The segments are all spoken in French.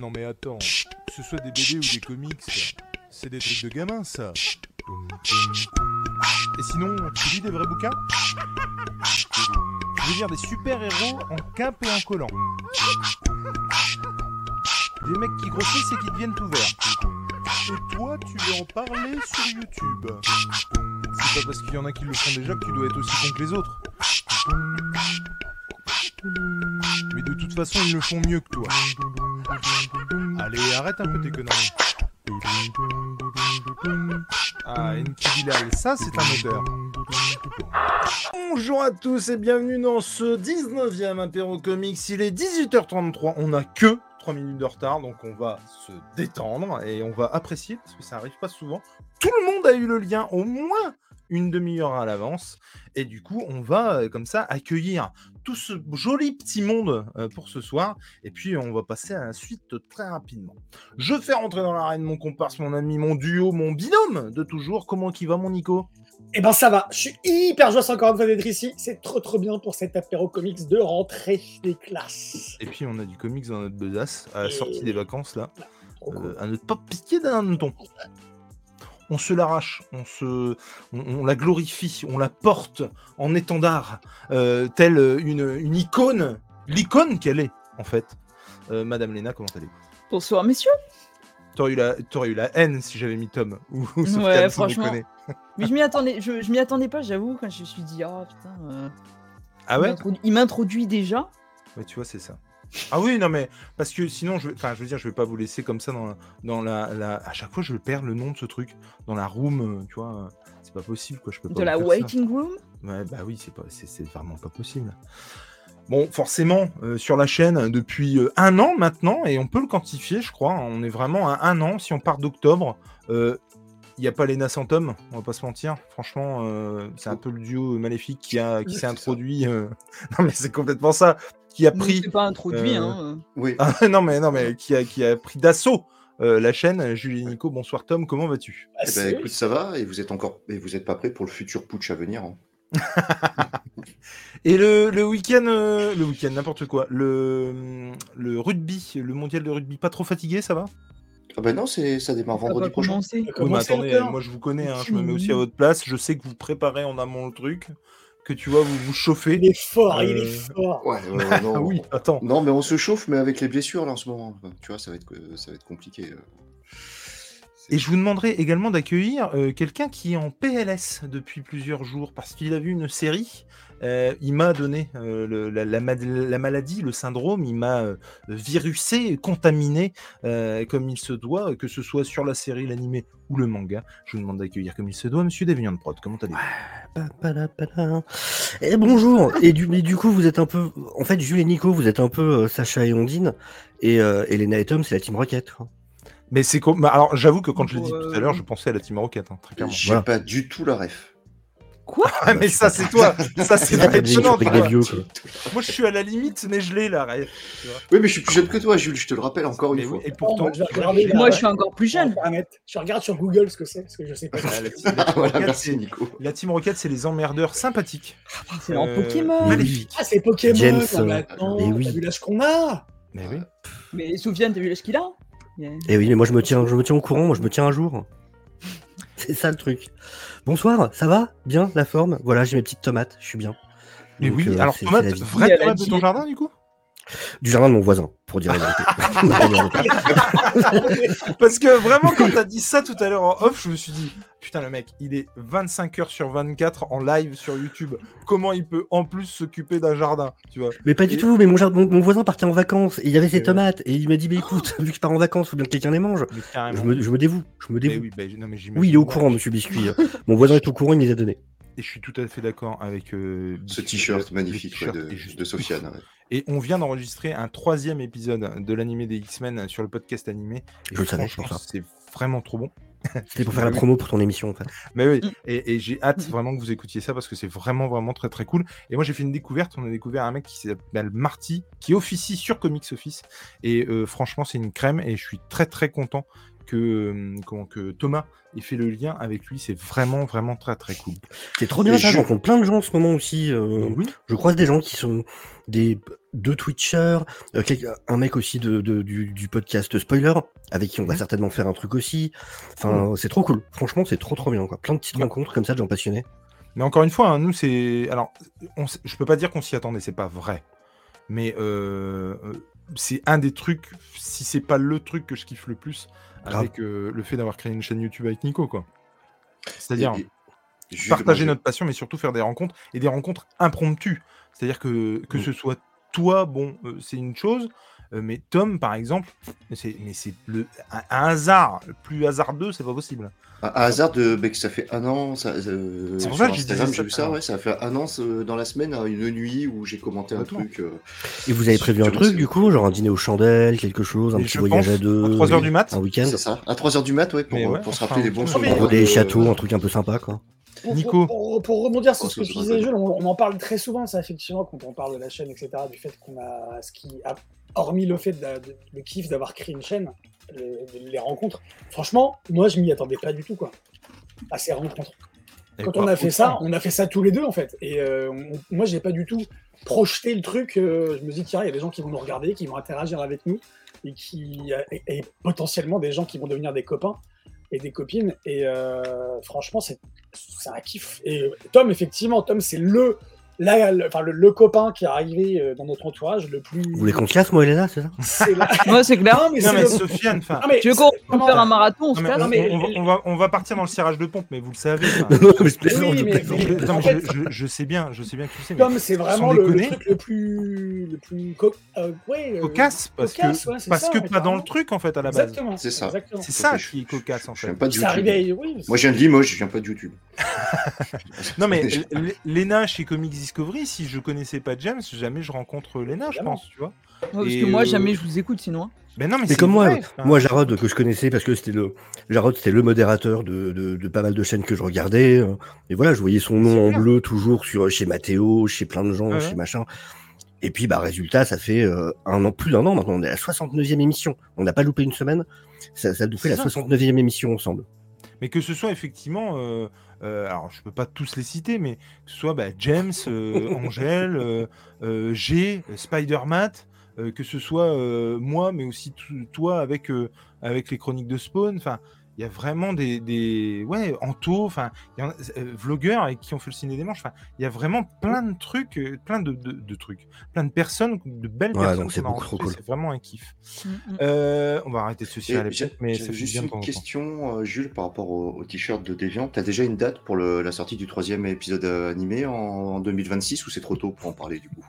Non mais attends, que ce soit des BD ou des comics, c'est des trucs de gamins ça. Et sinon, tu lis des vrais bouquins Je veux dire des super-héros en quimpe et en collant. Des mecs qui grossissent et qui deviennent tout verts. Et toi, tu veux en parler sur YouTube. C'est pas parce qu'il y en a qui le font déjà que tu dois être aussi con que les autres. Mais de toute façon, ils le font mieux que toi. Allez, arrête un peu tes conneries. Ah, Bilal, ça c'est un odeur. Bonjour à tous et bienvenue dans ce 19e Apéro Comics. Il est 18h33, on a que 3 minutes de retard, donc on va se détendre et on va apprécier parce que ça arrive pas souvent. Tout le monde a eu le lien au moins une demi-heure à l'avance. Et du coup, on va euh, comme ça accueillir tout ce joli petit monde euh, pour ce soir. Et puis, on va passer à la suite très rapidement. Je fais rentrer dans l'arène mon comparse, mon ami, mon duo, mon binôme de toujours. Comment qui va, mon Nico? Eh ben, ça va. Je suis hyper joyeux encore une fois d'être ici. C'est trop, trop bien pour cet apéro comics de rentrée des classes. Et puis, on a du comics dans notre besace à la Et- sortie des vacances, là. Euh, à ne pas piquer d'un hanneton. On se l'arrache, on se, on, on la glorifie, on la porte en étendard, euh, telle une, une icône, l'icône qu'elle est en fait. Euh, Madame Léna, comment allez-vous? Bonsoir messieurs. T'aurais eu la, t'aurais eu la haine si j'avais mis Tom ou, Ouais, franchement. Mais je m'y attendais, je, je m'y attendais pas, j'avoue, quand je me suis dit ah putain. euh, Ah ouais? Il m'introduit déjà. Ouais, tu vois, c'est ça. Ah oui, non mais parce que sinon, je, vais- enfin, je veux dire, je vais pas vous laisser comme ça dans, dans la, la- À chaque fois, je perds le nom de ce truc dans la room, euh, tu vois. euh, C'est pas possible, quoi. Je peux pas De la ça. waiting room? Ouais, bah oui, c'est pas, c'est, c'est vraiment pas possible. Bon, forcément, euh, sur la chaîne depuis euh, un an maintenant, et on peut le quantifier, je crois. hein, on est vraiment à un an. Si on part d'octobre, il n'y a pas Lena Santom, on va pas se mentir. Franchement, c'est un peu le duo maléfique qui, a, qui s'est introduit. Non, mais c'est complètement ça. Qui a pris. C'est pas introduit, euh, hein. Oui. Ah, non, mais, non, mais qui a, qui a pris d'assaut euh, la chaîne. Julie Nico, bonsoir Tom, comment vas-tu? Eh ben, écoute, ça va et vous êtes encore et vous êtes pas prêt pour le futur putsch à venir. hein. Et le, le week-end, euh, le week-end, n'importe quoi, le, le rugby, le mondial de rugby, pas trop fatigué, ça va? Ah ben non, c'est ça démarre vendredi prochain. Oui, mais attendez, moi je vous connais, hein, je me mets aussi à votre place, je sais que vous préparez en amont le truc, que tu vois, vous vous chauffez. Il est fort, il est Euh, fort. Ouais, ouais, ouais, non, Ah oui, attends. non, mais on se chauffe, mais avec les blessures là en ce moment, tu vois, ça va être ça va être compliqué. euh. Et je vous demanderai également d'accueillir euh, quelqu'un qui est en PLS depuis plusieurs jours parce qu'il a vu une série. Euh, il m'a donné euh, le- la, la ma- la maladie, le syndrome, il m'a euh, virusé, contaminé euh, comme il se doit, que ce soit sur la série, l'animé ou le manga. Je vous demande d'accueillir comme il se doit, monsieur Deviant de Prod. Comment allez-vous? Eh, bonjour. Et du, coup, vous êtes un peu. En fait, Jules et Nico, vous êtes un peu euh, Sacha et Ondine. Et euh, Elena et Tom, c'est la Team Rocket. quoi. Mais c'est com- alors j'avoue que quand je l'ai dit tout à l'heure, je pensais à la Team Rocket, hein, très clairement. J'ai Voilà. pas du tout la ref. Quoi Ah, mais ça c'est toi, ça c'est étonnant. Moi je suis à la limite, mais je l'ai là. Oui, mais je suis plus jeune que toi, Jules. Je te le rappelle encore une Mais fois. oui, et pourtant. Moi ouais. je suis encore plus jeune. Je regarde sur Google ce que c'est, parce que je sais pas. Ah, la, team, la Team voilà, Rocket, merci c'est- Nico. la Team Rocket, c'est les emmerdeurs sympathiques. C'est en Euh, Pokémon. Maléfique. Ah, c'est Pokémon. James, là, euh, maintenant. mais oui. T'as vu l'âge qu'on a Mais oui. Mais Soufiane, t'as vu l'âge qu'il a Yeah. Et oui, mais moi, je me tiens, je me tiens au courant. Moi, je me tiens un jour. C'est ça le truc. Bonsoir, ça va? Bien, la forme? Voilà, j'ai mes petites tomates. Je suis bien. Mais Donc, oui, euh, alors c'est- tomate, vraie tomate de ton jardin du coup? Du jardin de mon voisin, pour dire la vérité. Parce que vraiment, quand t'as dit ça tout à l'heure en off, je me suis dit, putain, le mec, il est 25 heures sur 24 en live sur YouTube. Comment il peut en plus s'occuper d'un jardin, tu vois? Mais pas du tout, mais mon, jardin- mon, mon voisin partait en vacances et il y avait ses ouais. tomates et il m'a dit mais écoute, vu que je pars en vacances, faut bien que quelqu'un les mange. Je me, je me dévoue, je me Mais dévoue. oui, bah, non, mais j'imagine Oui, il est au courant, monsieur Biscuit. mon voisin est au courant, il me les a donnés. Et je suis tout à fait d'accord avec euh, Ce t-shirt magnifique ouais, de, de Sofiane. ouais. Et on vient d'enregistrer un troisième épisode de l'animé des X-Men sur le podcast animé. Et Je le savais, pour ça. c'est vraiment trop bon. C'était pour faire la promo pour ton émission, en fait. Mais oui, Mm. et, et j'ai hâte Mm. vraiment que vous écoutiez ça parce que c'est vraiment, vraiment très, très cool. Et moi, j'ai fait une découverte. On a découvert un mec qui s'appelle Marty, qui officie sur Comics Office. Et euh, franchement, c'est une crème. Et je suis très, très content que, euh, comment, que Thomas ait fait le lien avec lui. C'est vraiment, vraiment très, très cool. C'est trop bien Et ça, je- je rencontre plein de gens en ce moment aussi. euh, oui, Je croise des gens qui sont des deux Twitchers, euh, un mec aussi de, de- du, du podcast Spoiler, avec qui on va certainement faire un truc aussi. Enfin, c'est trop cool. Franchement, c'est trop trop bien. Quoi. Plein de petites Ouais. rencontres comme ça de gens passionnés. Mais encore une fois, hein, nous, c'est. Alors, on... s- je peux pas dire qu'on s'y attendait, c'est pas vrai. Mais euh, euh, c'est un des trucs, si c'est pas le truc que je kiffe le plus, avec euh, le fait d'avoir créé une chaîne YouTube avec Nico, quoi. C'est-à-dire Et- partager notre passion, mais surtout faire des rencontres et des rencontres impromptues. C'est-à-dire que, que Mm. ce soit toi, bon, euh, c'est une chose, euh, mais Tom, par exemple, c'est, mais c'est le, un, un hasard, plus hasardeux, c'est pas possible. À, à hasard de que ça fait un an, ça, euh, C'est pour sur ça que je Instagram, disais ça j'ai vu ça, ouais, ça fait un an dans la semaine, à une nuit où j'ai commenté un truc. euh, Et vous avez prévu un truc du coup, genre un dîner aux chandelles, quelque chose, un Et petit voyage pense, à deux, à 3 heures du mat. un week-end, c'est ça, à 3h du mat, ouais, pour, Mais ouais, pour se rappeler des bons souvenirs. pour des châteaux, un truc un peu sympa quoi. Pour, Nico. Pour, pour- pour rebondir sur ce que ça disais. Jules, on, on en parle très souvent, ça, effectivement, quand on parle de la chaîne, etc., du fait qu'on a ce qui a, hormis le fait de, de- le kiff d'avoir créé une chaîne, le- les rencontres, franchement, moi, je m'y attendais pas du tout, quoi, à ces rencontres. Et Quand on a fait ça, on a fait ça tous les deux, en fait. Et euh, on- moi, j'ai pas du tout projeté le truc. euh, je me dis, tiens, il y a des gens qui vont nous regarder, qui vont interagir avec nous, et qui et, et potentiellement des gens qui vont devenir des copains et des copines. Et euh, franchement, c'est un kiff. Et Tom, effectivement, Tom, c'est le, la- le, enfin, le, le copain qui est arrivé euh, dans notre entourage le plus. Vous voulez qu'on se casse, moi et Léna, c'est ça C'est la- Moi, c'est clair. Non, mais Non, mais le- Sofiane, enfin. Non, mais Tu veux qu'on comment- faire un marathon non, mais on, mais- on va, on va- on va partir dans le serrage de pompe, mais vous le savez. enfin. Non, mais je plaisante, Oui, je mais- plaisante. mais- Je- non, en mais fait- je, je- je sais bien, je sais bien que tu sais, mais Tom, c'est vraiment le, le truc le plus, le plus co- euh, ouais, euh, cocasse parce cocasse, que ouais, parce ça, que pas dans le truc en fait à la base. Exactement. C'est ça. C'est ça Je- qui est cocasse en Je fait. viens pas de C'est YouTube. arrivé, oui. Moi, je viens de Limoges, je viens pas de YouTube. Non mais Lena chez Comics Discovery, si je connaissais pas James, jamais je rencontre Lena, je pense, tu vois. Ouais, parce Et, que moi, euh, jamais je vous écoute sinon. hein. Mais non mais C'est comme moi, moi Jarod que je connaissais parce que c'était le Jarod c'était le modérateur de, de, de pas mal de chaînes que je regardais euh, et voilà je voyais son nom en bleu toujours sur chez Mathéo, chez plein de gens, Ouais, chez machin. Et puis bah résultat ça fait euh, un an plus d'un an maintenant on est à la 69e émission. On n'a pas loupé une semaine. Ça, ça nous fait la C'est ça. 69e émission ensemble. Mais que ce soit effectivement, euh, euh, alors je peux pas tous les citer, mais que ce soit bah, James, euh, Angèle, euh, euh, G, Spider-Mat, euh, que ce soit moi, mais aussi toi avec, avec les chroniques de Spawn, enfin. Il y a vraiment des, des ouais Anto, enfin il y en a- euh, vlogueurs avec qui on fait le ciné des manches. Enfin, il y a vraiment plein de trucs, euh, plein de, de- de trucs, plein de personnes, de belles Ouais, personnes. c'est qu'on a beaucoup trop rencontrées, cool. C'est vraiment un kiff. Mm, mm. Euh, on va arrêter de se cirer mais j'ai ça fait juste bien une temps en temps. question, euh, Jules, par rapport au, au t-shirt de Deviant. T'as déjà une date pour le- la sortie du troisième épisode animé en, en 2026 ou c'est trop tôt pour en parler du coup?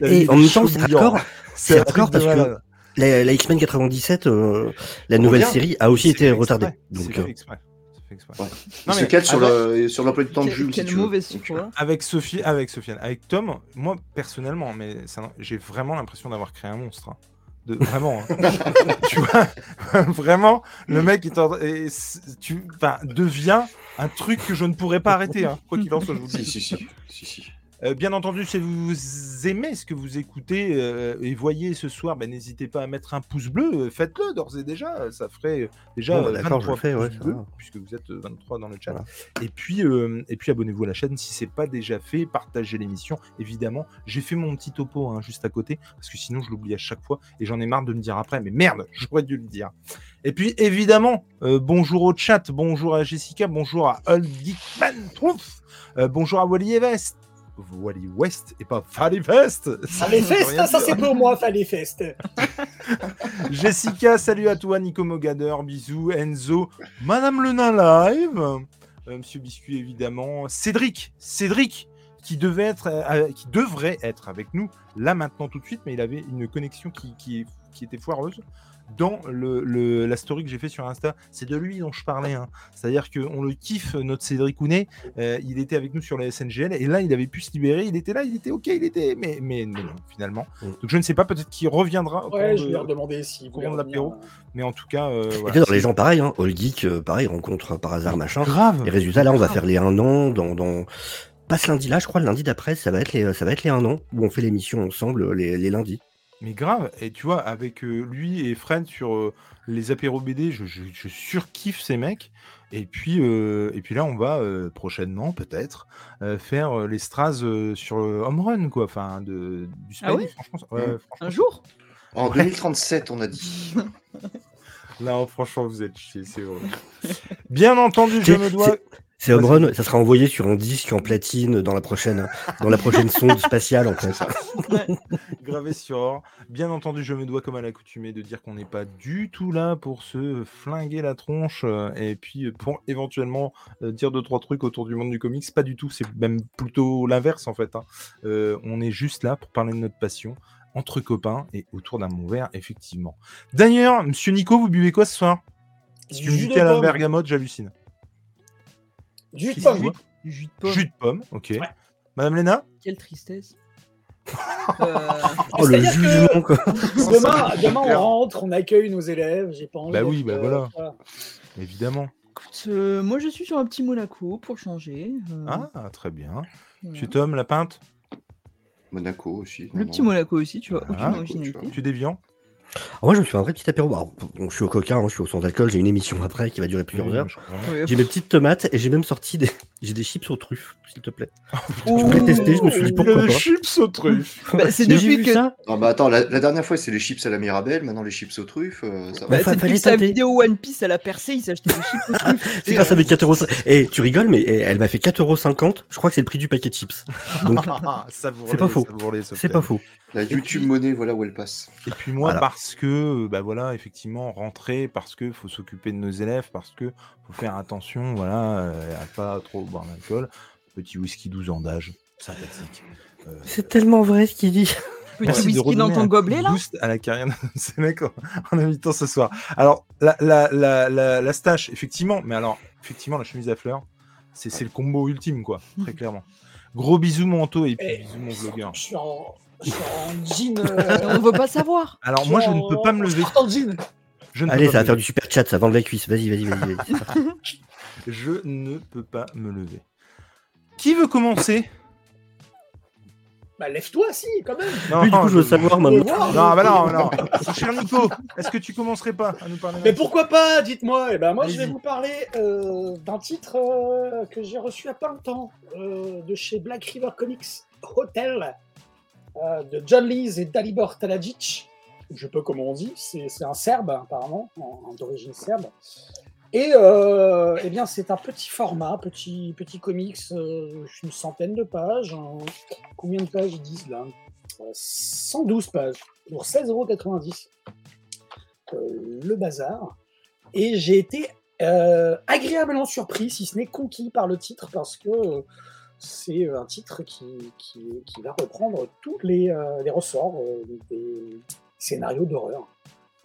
Et en même temps c'est hardcore, C'est de parce que. La, la X-Men 97 euh, la nouvelle série a aussi été retardée. Donc euh, fait exprès. C'est fait exprès. Ouais. Non, Il se mais cale sur avec- le- sur l'emploi du temps de Jules. si Quelle tu veux. mauvaise Donc, foi. Avec Sophie, avec Sofiane, avec Tom, moi personnellement, mais ça- j'ai vraiment l'impression d'avoir créé un monstre. hein. De, vraiment. hein. tu vois, vraiment, le mec et tu, devient un truc que je ne pourrais pas arrêter. hein, quoi qu'il en soit, je vous Si, dis. si, si. si, si. Euh, bien entendu, si vous aimez ce que vous écoutez euh, et voyez ce soir, ben, n'hésitez pas à mettre un pouce bleu. euh, Faites-le d'ores et déjà. Ça ferait déjà Bon, bah, euh, d'accord, je 23 le fais, ouais, bleus, puisque vous êtes euh, 23 dans le chat. Voilà. Et puis, euh, et puis abonnez-vous à la chaîne si c'est pas déjà fait. Partagez l'émission, évidemment. J'ai fait mon petit topo hein, juste à côté parce que sinon je l'oublie à chaque fois et j'en ai marre de me dire après. Mais merde, j'aurais dû le dire. Et puis évidemment, bonjour au chat, bonjour à Jessica, bonjour à Old Geekman, Trouf, bonjour à Wally West. Wally West et pas Fally Fest. Fest, ça c'est pour moi, fallait fest. Jessica, salut à toi, Nico Mogader, bisous, Enzo, Madame Le Nain Live, euh, Monsieur Biscuit évidemment, Cédric, Cédric, qui devait être, euh, qui devrait être avec nous là maintenant tout de suite, mais il avait une connexion qui, qui, est- qui était foireuse. Dans le, le- la story que j'ai fait sur Insta, c'est de lui dont je parlais. hein. C'est-à-dire qu'on le kiffe, notre Cédric Ounet. Euh, il était avec nous sur la SNGL et là, il avait pu se libérer. Il était là, il était ok, il était, mais, mais, mais non, finalement. Mm. Donc je ne sais pas, peut-être qu'il reviendra. Ouais, je vais leur demander si courant de l'apéro. mais en tout cas, euh, et voilà, dans les gens pareil, hein, All Geek, euh, pareil, rencontre par hasard machin. grave. Et résultat, là, on va faire les un an dans, dans... Pas ce lundi-là, je crois, le lundi d'après, ça va être les, ça va être les un an où on fait l'émission ensemble les, les lundis. Mais grave. Et tu vois, avec euh, lui et Fred sur euh, les apéros BD, je, je, je surkiffe ces mecs. Et puis, euh, et puis là, on va euh, prochainement, peut-être, euh, faire euh, les Stras euh, sur Home Run, quoi. Enfin, de, du Ah Spidey, ouais franchement. ouais, Mm. franchement, Un jour? En 2037, on a dit. Non, franchement, vous êtes chiés, c'est vrai. Bien entendu, je me dois. C'est Home Run, ça sera envoyé sur un disque en platine dans la prochaine, dans la prochaine sonde spatiale en fait. gravé sur or. Bien entendu, je me dois, comme à l'accoutumée, de dire qu'on n'est pas du tout là pour se flinguer la tronche euh, et puis euh, pour éventuellement euh, dire deux, trois trucs autour du monde du comics. Pas du tout, c'est même plutôt l'inverse en fait. hein. Euh, on est juste là pour parler de notre passion entre copains et autour d'un bon verre, effectivement. D'ailleurs, monsieur Nico, vous buvez quoi ce soir? Me Jus qu'à la bergamote, j'hallucine. Jus de pomme. jus de pomme. Jus de pomme, ok. Ouais. Madame Léna Quelle tristesse. Euh, Oh le jugement quoi. Demain, demain, on rentre, on accueille nos élèves. J'ai pas envie. Bah oui, bah euh, voilà. voilà. Évidemment. écoute, euh, moi, je suis sur un petit Monaco pour changer. euh, Ah, très bien. voilà. Monsieur Tom, la pinte? Monaco aussi. Le non, petit non. Monaco aussi, tu vois, aucune Ah, originalité. Tu déviant? Alors, moi je me suis fait un vrai petit apéro. Alors, bon, je suis au coca, hein, je suis au sans alcool, j'ai une émission après qui va durer plusieurs Oui, heures. J'ai mes petites tomates et j'ai même sorti des, j'ai des chips aux truffes, s'il te plaît. Ouh. Je voulais tester, je me suis dit pourquoi Il y a pas. des chips aux truffes. Bah, c'est depuis que. ça. Non, bah attends, la, la dernière fois, c'est les chips à la Mirabelle, maintenant les chips aux truffes. euh, ça va. Bah, Bah, depuis sa vidéo One Piece, elle a percé, il s'est acheté des chips aux truffes. C'est grâce à mes 4,50€. Et tu rigoles, mais eh, elle m'a fait 4,50€. Je crois que c'est le prix du paquet de chips. Donc Savourez, C'est pas faux. c'est pas faux. La YouTube monnaie, voilà où elle passe. Et puis moi, Voilà. parce que, euh, bah voilà, effectivement, rentrer, parce que faut s'occuper de nos élèves, parce que faut faire attention, voilà, euh, à pas trop boire d'alcool. Petit whisky 12 ans d'âge, sympathique. Euh, C'est tellement vrai ce qu'il dit. Petit Merci de whisky redonner dans ton gobelet, de là boost à la carrière de ces mecs en, en invitant ce soir. Alors, la, la, la, la, la stache, effectivement, mais alors, effectivement, la chemise à fleurs, c'est le combo ultime, quoi, très clairement. Gros bisous, mon Anto, et puis Eh, bisous, mon vlogueur. Je suis en, je suis en jean. euh, On veut pas savoir. Alors, moi, je ne peux pas me lever. short en jean. Je Allez, ça va faire du super chat, ça vend de la cuisse. Vas-y, vas-y, vas-y. vas-y. Je ne peux pas me lever. Qui veut commencer? Bah lève-toi, si, quand même. Non, Oui, du coup, je veux savoir maintenant. voir. Non, bah non, non. Cher Nico, est-ce que tu commencerais pas à nous parler Mais pourquoi pas? Dites-moi. Eh ben moi, je vais vous parler euh, d'un titre euh, que j'ai reçu il y a pas longtemps euh, de chez Black River Comics Hotel euh, de John Lees et Dalibor Talajic. Je sais pas comment on dit. C'est un Serbe apparemment, en- d'origine serbe. Et euh, eh bien, c'est un petit format, petit petit comics, euh, une centaine de pages. hein. Combien de pages ils disent là? Euh, 112 pages pour 16,90€. Euh, le bazar. Et j'ai été euh, agréablement surpris, si ce n'est conquis par le titre, parce que euh, c'est un titre qui, qui, qui va reprendre tous les, euh, les ressorts euh, des scénarios d'horreur.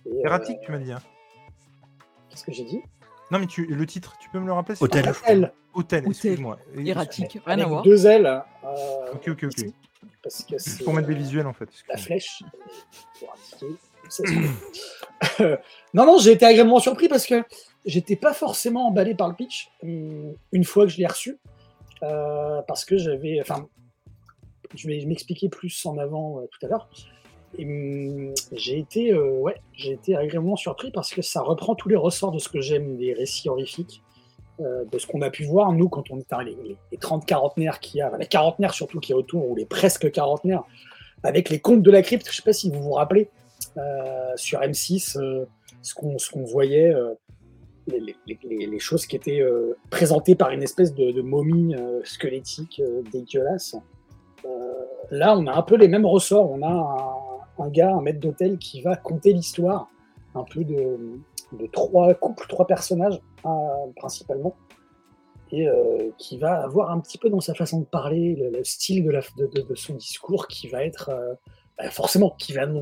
Euh, Erratique, tu m'as dit. hein. Qu'est-ce que j'ai dit? Non, mais tu, le titre, tu peux me le rappeler Hôtel. Hôtel, Hôtel. excuse-moi. Erratique, rien à voir. deux ailes. euh, Ok, ok, ok. Parce que pour mettre des euh, visuels, en fait. la flèche pour indiquer. ça, c'est cool. non, non, j'ai été agréablement surpris parce que j'étais pas forcément emballé par le pitch hum, une fois que je l'ai reçu. euh, parce que j'avais. Enfin, je vais m'expliquer plus en avant euh, tout à l'heure. Hum, j'ai été, euh, ouais, j'ai été agréablement surpris parce que ça reprend tous les ressorts de ce que j'aime des récits horrifiques, euh, de ce qu'on a pu voir nous quand on était les, les, les 30 quarantenaires qu'il y a, les quarantenaires surtout qui est autour ou les presque quarantenaires, avec les contes de la crypte. Je sais pas si vous vous rappelez euh, sur M6 euh, ce qu'on qu'on voyait. les, choses qui étaient présentées par une espèce de, de momie squelettique dégueulasse. Là, on a un peu les mêmes ressorts. On a un, un gars, un maître d'hôtel, qui va conter l'histoire, un peu de, trois couples, trois personnages euh, principalement, et euh, qui va avoir un petit peu dans sa façon de parler, le, le style de, son discours, qui va être euh, bah, forcément, qui va nous,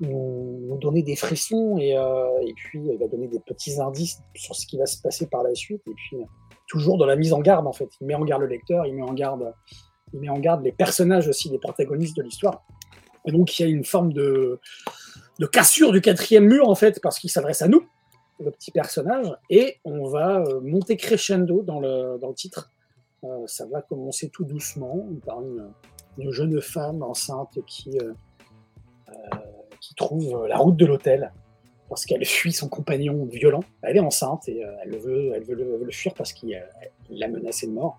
donner des frissons et, euh, et puis il va donner des petits indices sur ce qui va se passer par la suite et puis toujours dans la mise en garde en fait. Il met en garde le lecteur il met en garde il met en garde les personnages aussi les protagonistes de l'histoire et donc il y a une forme de, de cassure du quatrième mur en fait parce qu'il s'adresse à nous le petit personnage et on va euh, monter crescendo dans le, dans le titre Euh, ça va commencer tout doucement par une, une jeune femme enceinte qui euh, qui trouve la route de l'hôtel parce qu'elle fuit son compagnon violent. Elle est enceinte et elle, veut, elle veut le, le fuir parce qu'il il l'a menacé de mort.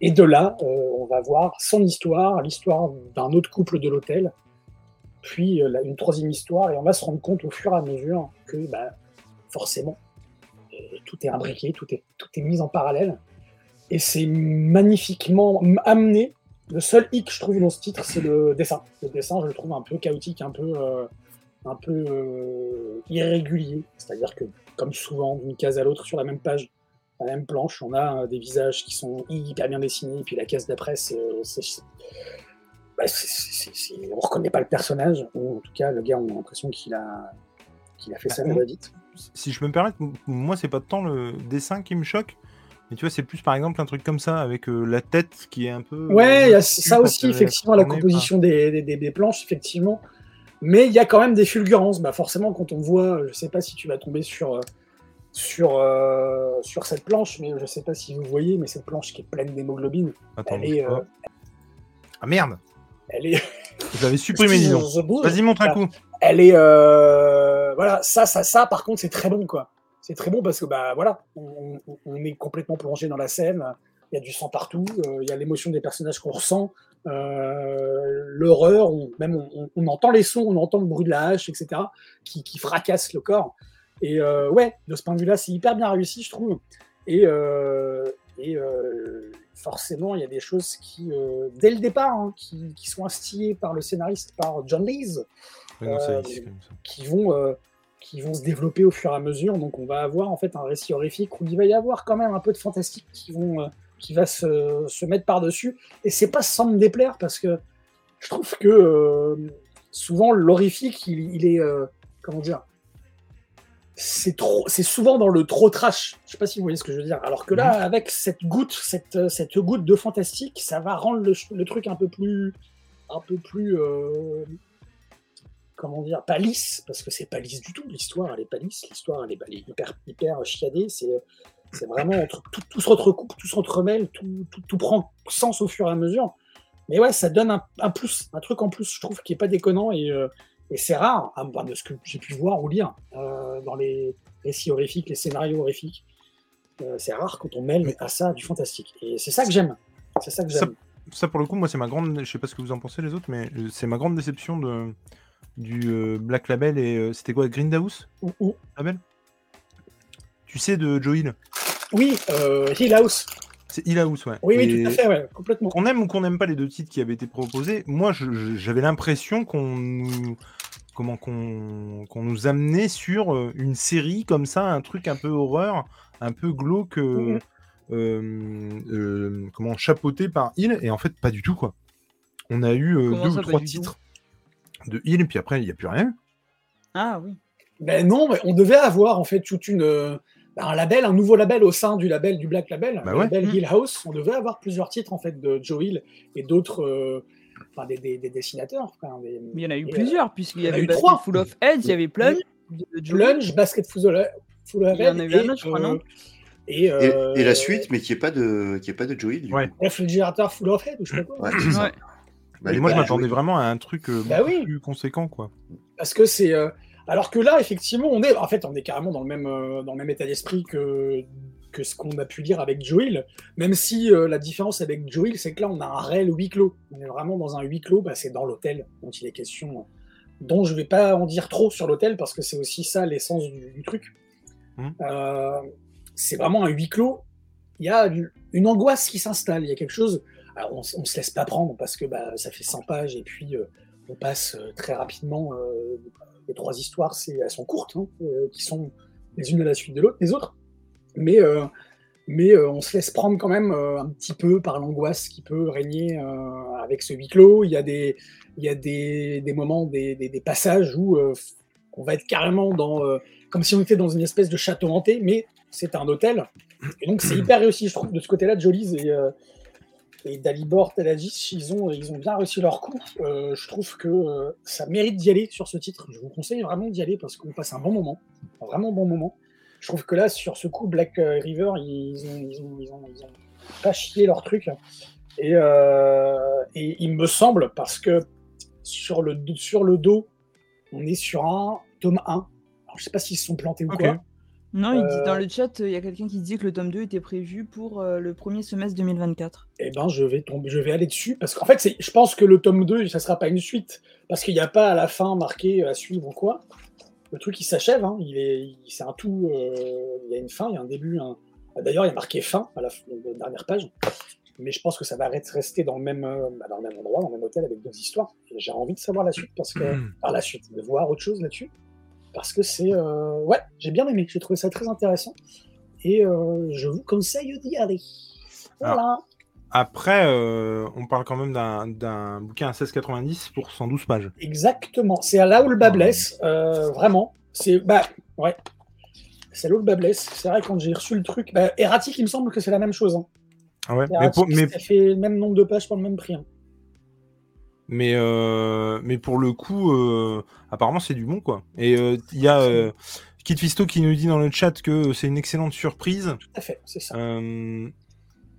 Et de là, on va voir son histoire, l'histoire d'un autre couple de l'hôtel, puis euh, une troisième histoire, et on va se rendre compte au fur et à mesure que bah, forcément, euh, tout est imbriqué, tout est, tout est mis en parallèle, et c'est magnifiquement amené. Le seul hic, je trouve, dans ce titre, c'est le dessin. Le dessin, je le trouve un peu chaotique, un peu, euh, un peu irrégulier. C'est-à-dire que, comme souvent, d'une case à l'autre, sur la même page, la même planche, on a des visages qui sont hyper bien dessinés, et puis la case d'après, c'est, euh, bah, c'est- on reconnaît pas le personnage, ou en tout cas, le gars, on a l'impression qu'il a, qu'il a fait ça Bah, à la vite. Si je peux me permettre, moi, c'est pas tant le dessin qui me choque. Mais tu vois, c'est plus par exemple un truc comme ça, avec euh, la tête qui est un peu. Ouais, il y a euh, ça aussi, effectivement, la composition des, des- des- des planches, effectivement. Mais il y a quand même des fulgurances. Bah, forcément, quand on voit, je sais pas si tu vas tomber sur, euh, sur, euh, sur cette planche, mais je sais pas si vous voyez, mais cette planche qui est pleine d'hémoglobine, elle est, euh, Ah merde elle est. J'avais supprimé, dis donc. Je bouge. Vas-y, montre un Voilà. coup. Elle est. euh, Voilà, ça, ça, ça, par contre, c'est très bon, quoi. C'est très bon parce que, bah, voilà, on, est complètement plongé dans la scène. Il y a du sang partout, euh, il y a l'émotion des personnages qu'on ressent, euh, l'horreur, on, même on, entend les sons, on entend le bruit de la hache, etc., qui, qui fracasse le corps. Et ouais, de ce point de vue-là, c'est hyper bien réussi, je trouve. Et, et forcément, il y a des choses qui, euh, dès le départ, hein, qui, qui sont instillées par le scénariste, par John Lees, Oui, non, ça, Euh, qui vont, euh, qui vont se développer au fur et à mesure. Donc on va avoir en fait un récit horrifique où il va y avoir quand même un peu de fantastique qui, vont, qui va se, se mettre par-dessus. Et c'est pas sans me déplaire parce que je trouve que souvent l'horrifique, il, il est... comment dire c'est trop, c'est souvent dans le trop trash. Je sais pas si vous voyez ce que je veux dire. Alors que là, avec cette goutte, cette, cette goutte de fantastique, ça va rendre le, le truc un peu plus, un peu plus, euh, comment dire, pas lisse, parce que c'est pas lisse du tout. L'histoire, elle est pas lisse. L'histoire, elle est, elle est hyper, hyper chiadée. C'est, c'est vraiment entre- tout, tout se recoupe, tout se entremêle, tout, tout, tout prend sens au fur et à mesure. Mais ouais, ça donne un, un plus, un truc en plus, je trouve, qui est pas déconnant et, euh, et c'est rare, hein, bah, de ce que j'ai pu voir ou lire euh, dans les récits horrifiques, les scénarios horrifiques. Euh, c'est rare quand on mêle à ça du fantastique. Et c'est ça que j'aime. C'est ça que j'aime. Ça, pour le coup, moi, c'est ma grande. Je sais pas ce que vous en pensez, les autres, mais euh, c'est ma grande déception de... du euh, Black Label et. euh, C'était quoi Grindhouse? Ou- ou- Label? Tu sais, de Joe Hill? Oui, euh, Hill House. C'est Hill House, ouais. Oui, oui, tout à fait, ouais, complètement. Qu'on aime ou qu'on n'aime pas les deux titres qui avaient été proposés, moi, j'avais l'impression qu'on nous. Comment qu'on qu'on nous amenait sur euh, une série comme ça, un truc un peu horreur, un peu glauque, euh, Mhm. euh, euh, comment chapeauté par Hill, et en fait pas du tout quoi. On a eu euh, deux ça, ou trois titres de Hill, et puis après il n'y a plus rien. Ah oui. Ben non, mais on devait avoir en fait toute une euh, un label, un nouveau label au sein du label du Black Label, Bah le ouais. label Mm. Hill House. On devait avoir plusieurs titres en fait de Joe Hill et d'autres, euh, enfin des, des- des dessinateurs. enfin, des- Mais il y en a eu et, plusieurs, puisqu'il y y en a avait eu trois. Full of Heads, il y avait Plunge, euh. Plunge, Basket Full of Full of Il y en Head a eu et, un autre, je crois, non et, euh, et la suite, mais qui est pas de, qui est pas de Joey. Du Ouais. coup. Réfrigérateur Full of Head ou je sais pas quoi. Ouais, c'est ça. Ouais. Bah, et elle moi je m'attendais vraiment à un truc euh, Bah oui. plus conséquent quoi. Parce que c'est. euh, Alors que là, effectivement, on est. En fait, on est carrément dans le même, euh, dans le même état d'esprit que, que ce qu'on a pu lire avec Joel. Même si euh, la différence avec Joel, c'est que là, on a un réel huis clos. On est vraiment dans un huis clos. Bah, c'est dans l'hôtel dont il est question. Dont je vais pas en dire trop sur l'hôtel parce que c'est aussi ça l'essence du, du truc. Mhm. Euh, c'est vraiment un huis clos. Il y a une- une angoisse qui s'installe. Il y a quelque chose. Alors, on, on se laisse pas prendre parce que bah, ça fait 100 pages et puis euh, on passe très rapidement. Les trois histoires, c'est, elles sont courtes, hein, euh, qui sont les unes à la suite de l'autre, des autres. Mais, euh, mais euh, on se laisse prendre quand même un petit peu par l'angoisse qui peut régner avec ce huis clos. Il y a des, il y a des, des moments, des, des, des passages où on va être carrément dans, comme si on était dans une espèce de château hanté, mais c'est un hôtel. Et donc c'est hyper réussi, je trouve, de ce côté-là, Jolies et, et Dalibor Telagis, ils ont, ils ont bien réussi leur coup. Euh, je trouve que euh, ça mérite d'y aller sur ce titre. Je vous conseille vraiment d'y aller parce qu'on passe un bon moment, un vraiment bon moment. Je trouve que là, sur ce coup, Black euh, River, ils ont, ils ont, ils ont, ils ont pas chié leur truc. Et, euh, et il me semble, parce que sur le, sur le dos, on est sur un tome 1. Alors, je sais pas s'ils se sont plantés ou Ok. quoi? Non, il dit Euh, dans le chat, il y a quelqu'un qui dit que le tome 2 était prévu pour euh, le premier semestre 2024. Eh ben, je vais tomber, je vais aller dessus parce qu'en fait, c'est, je pense que le tome 2, ça sera pas une suite parce qu'il n'y a pas à la fin marqué à suivre ou quoi. Le truc, il s'achève. hein, Il est, c'est un tout. euh, il y a une fin, il y a un début. un- D'ailleurs, il y a marqué fin à la, dernière page. Mais je pense que ça va rester- dans le même, euh, bah, dans le même endroit, dans le même hôtel avec deux histoires. Et j'ai envie de savoir la suite parce que, par la suite, de voir autre chose là-dessus. Parce que c'est, euh, ouais, j'ai bien aimé. J'ai trouvé ça très intéressant. Et euh, je vous conseille d'y aller. Voilà. Après, euh, on parle quand même d'un- bouquin à 16,90 pour 112 pages. Exactement. C'est là où le bas blesse, euh, vraiment. C'est bah ouais. C'est là où le bas blesse. C'est vrai quand j'ai reçu le truc, bah, Erratic, il me semble que c'est la même chose. Hein. Ah ouais, mais, Erratic, pour, mais, ça fait le même nombre de pages pour le même prix. hein. Mais, euh, mais pour le coup, euh, apparemment, c'est du bon, quoi. Et euh, il y a euh, Kid Fisto qui nous dit dans le chat que c'est une excellente surprise. Tout à fait, c'est ça. Euh,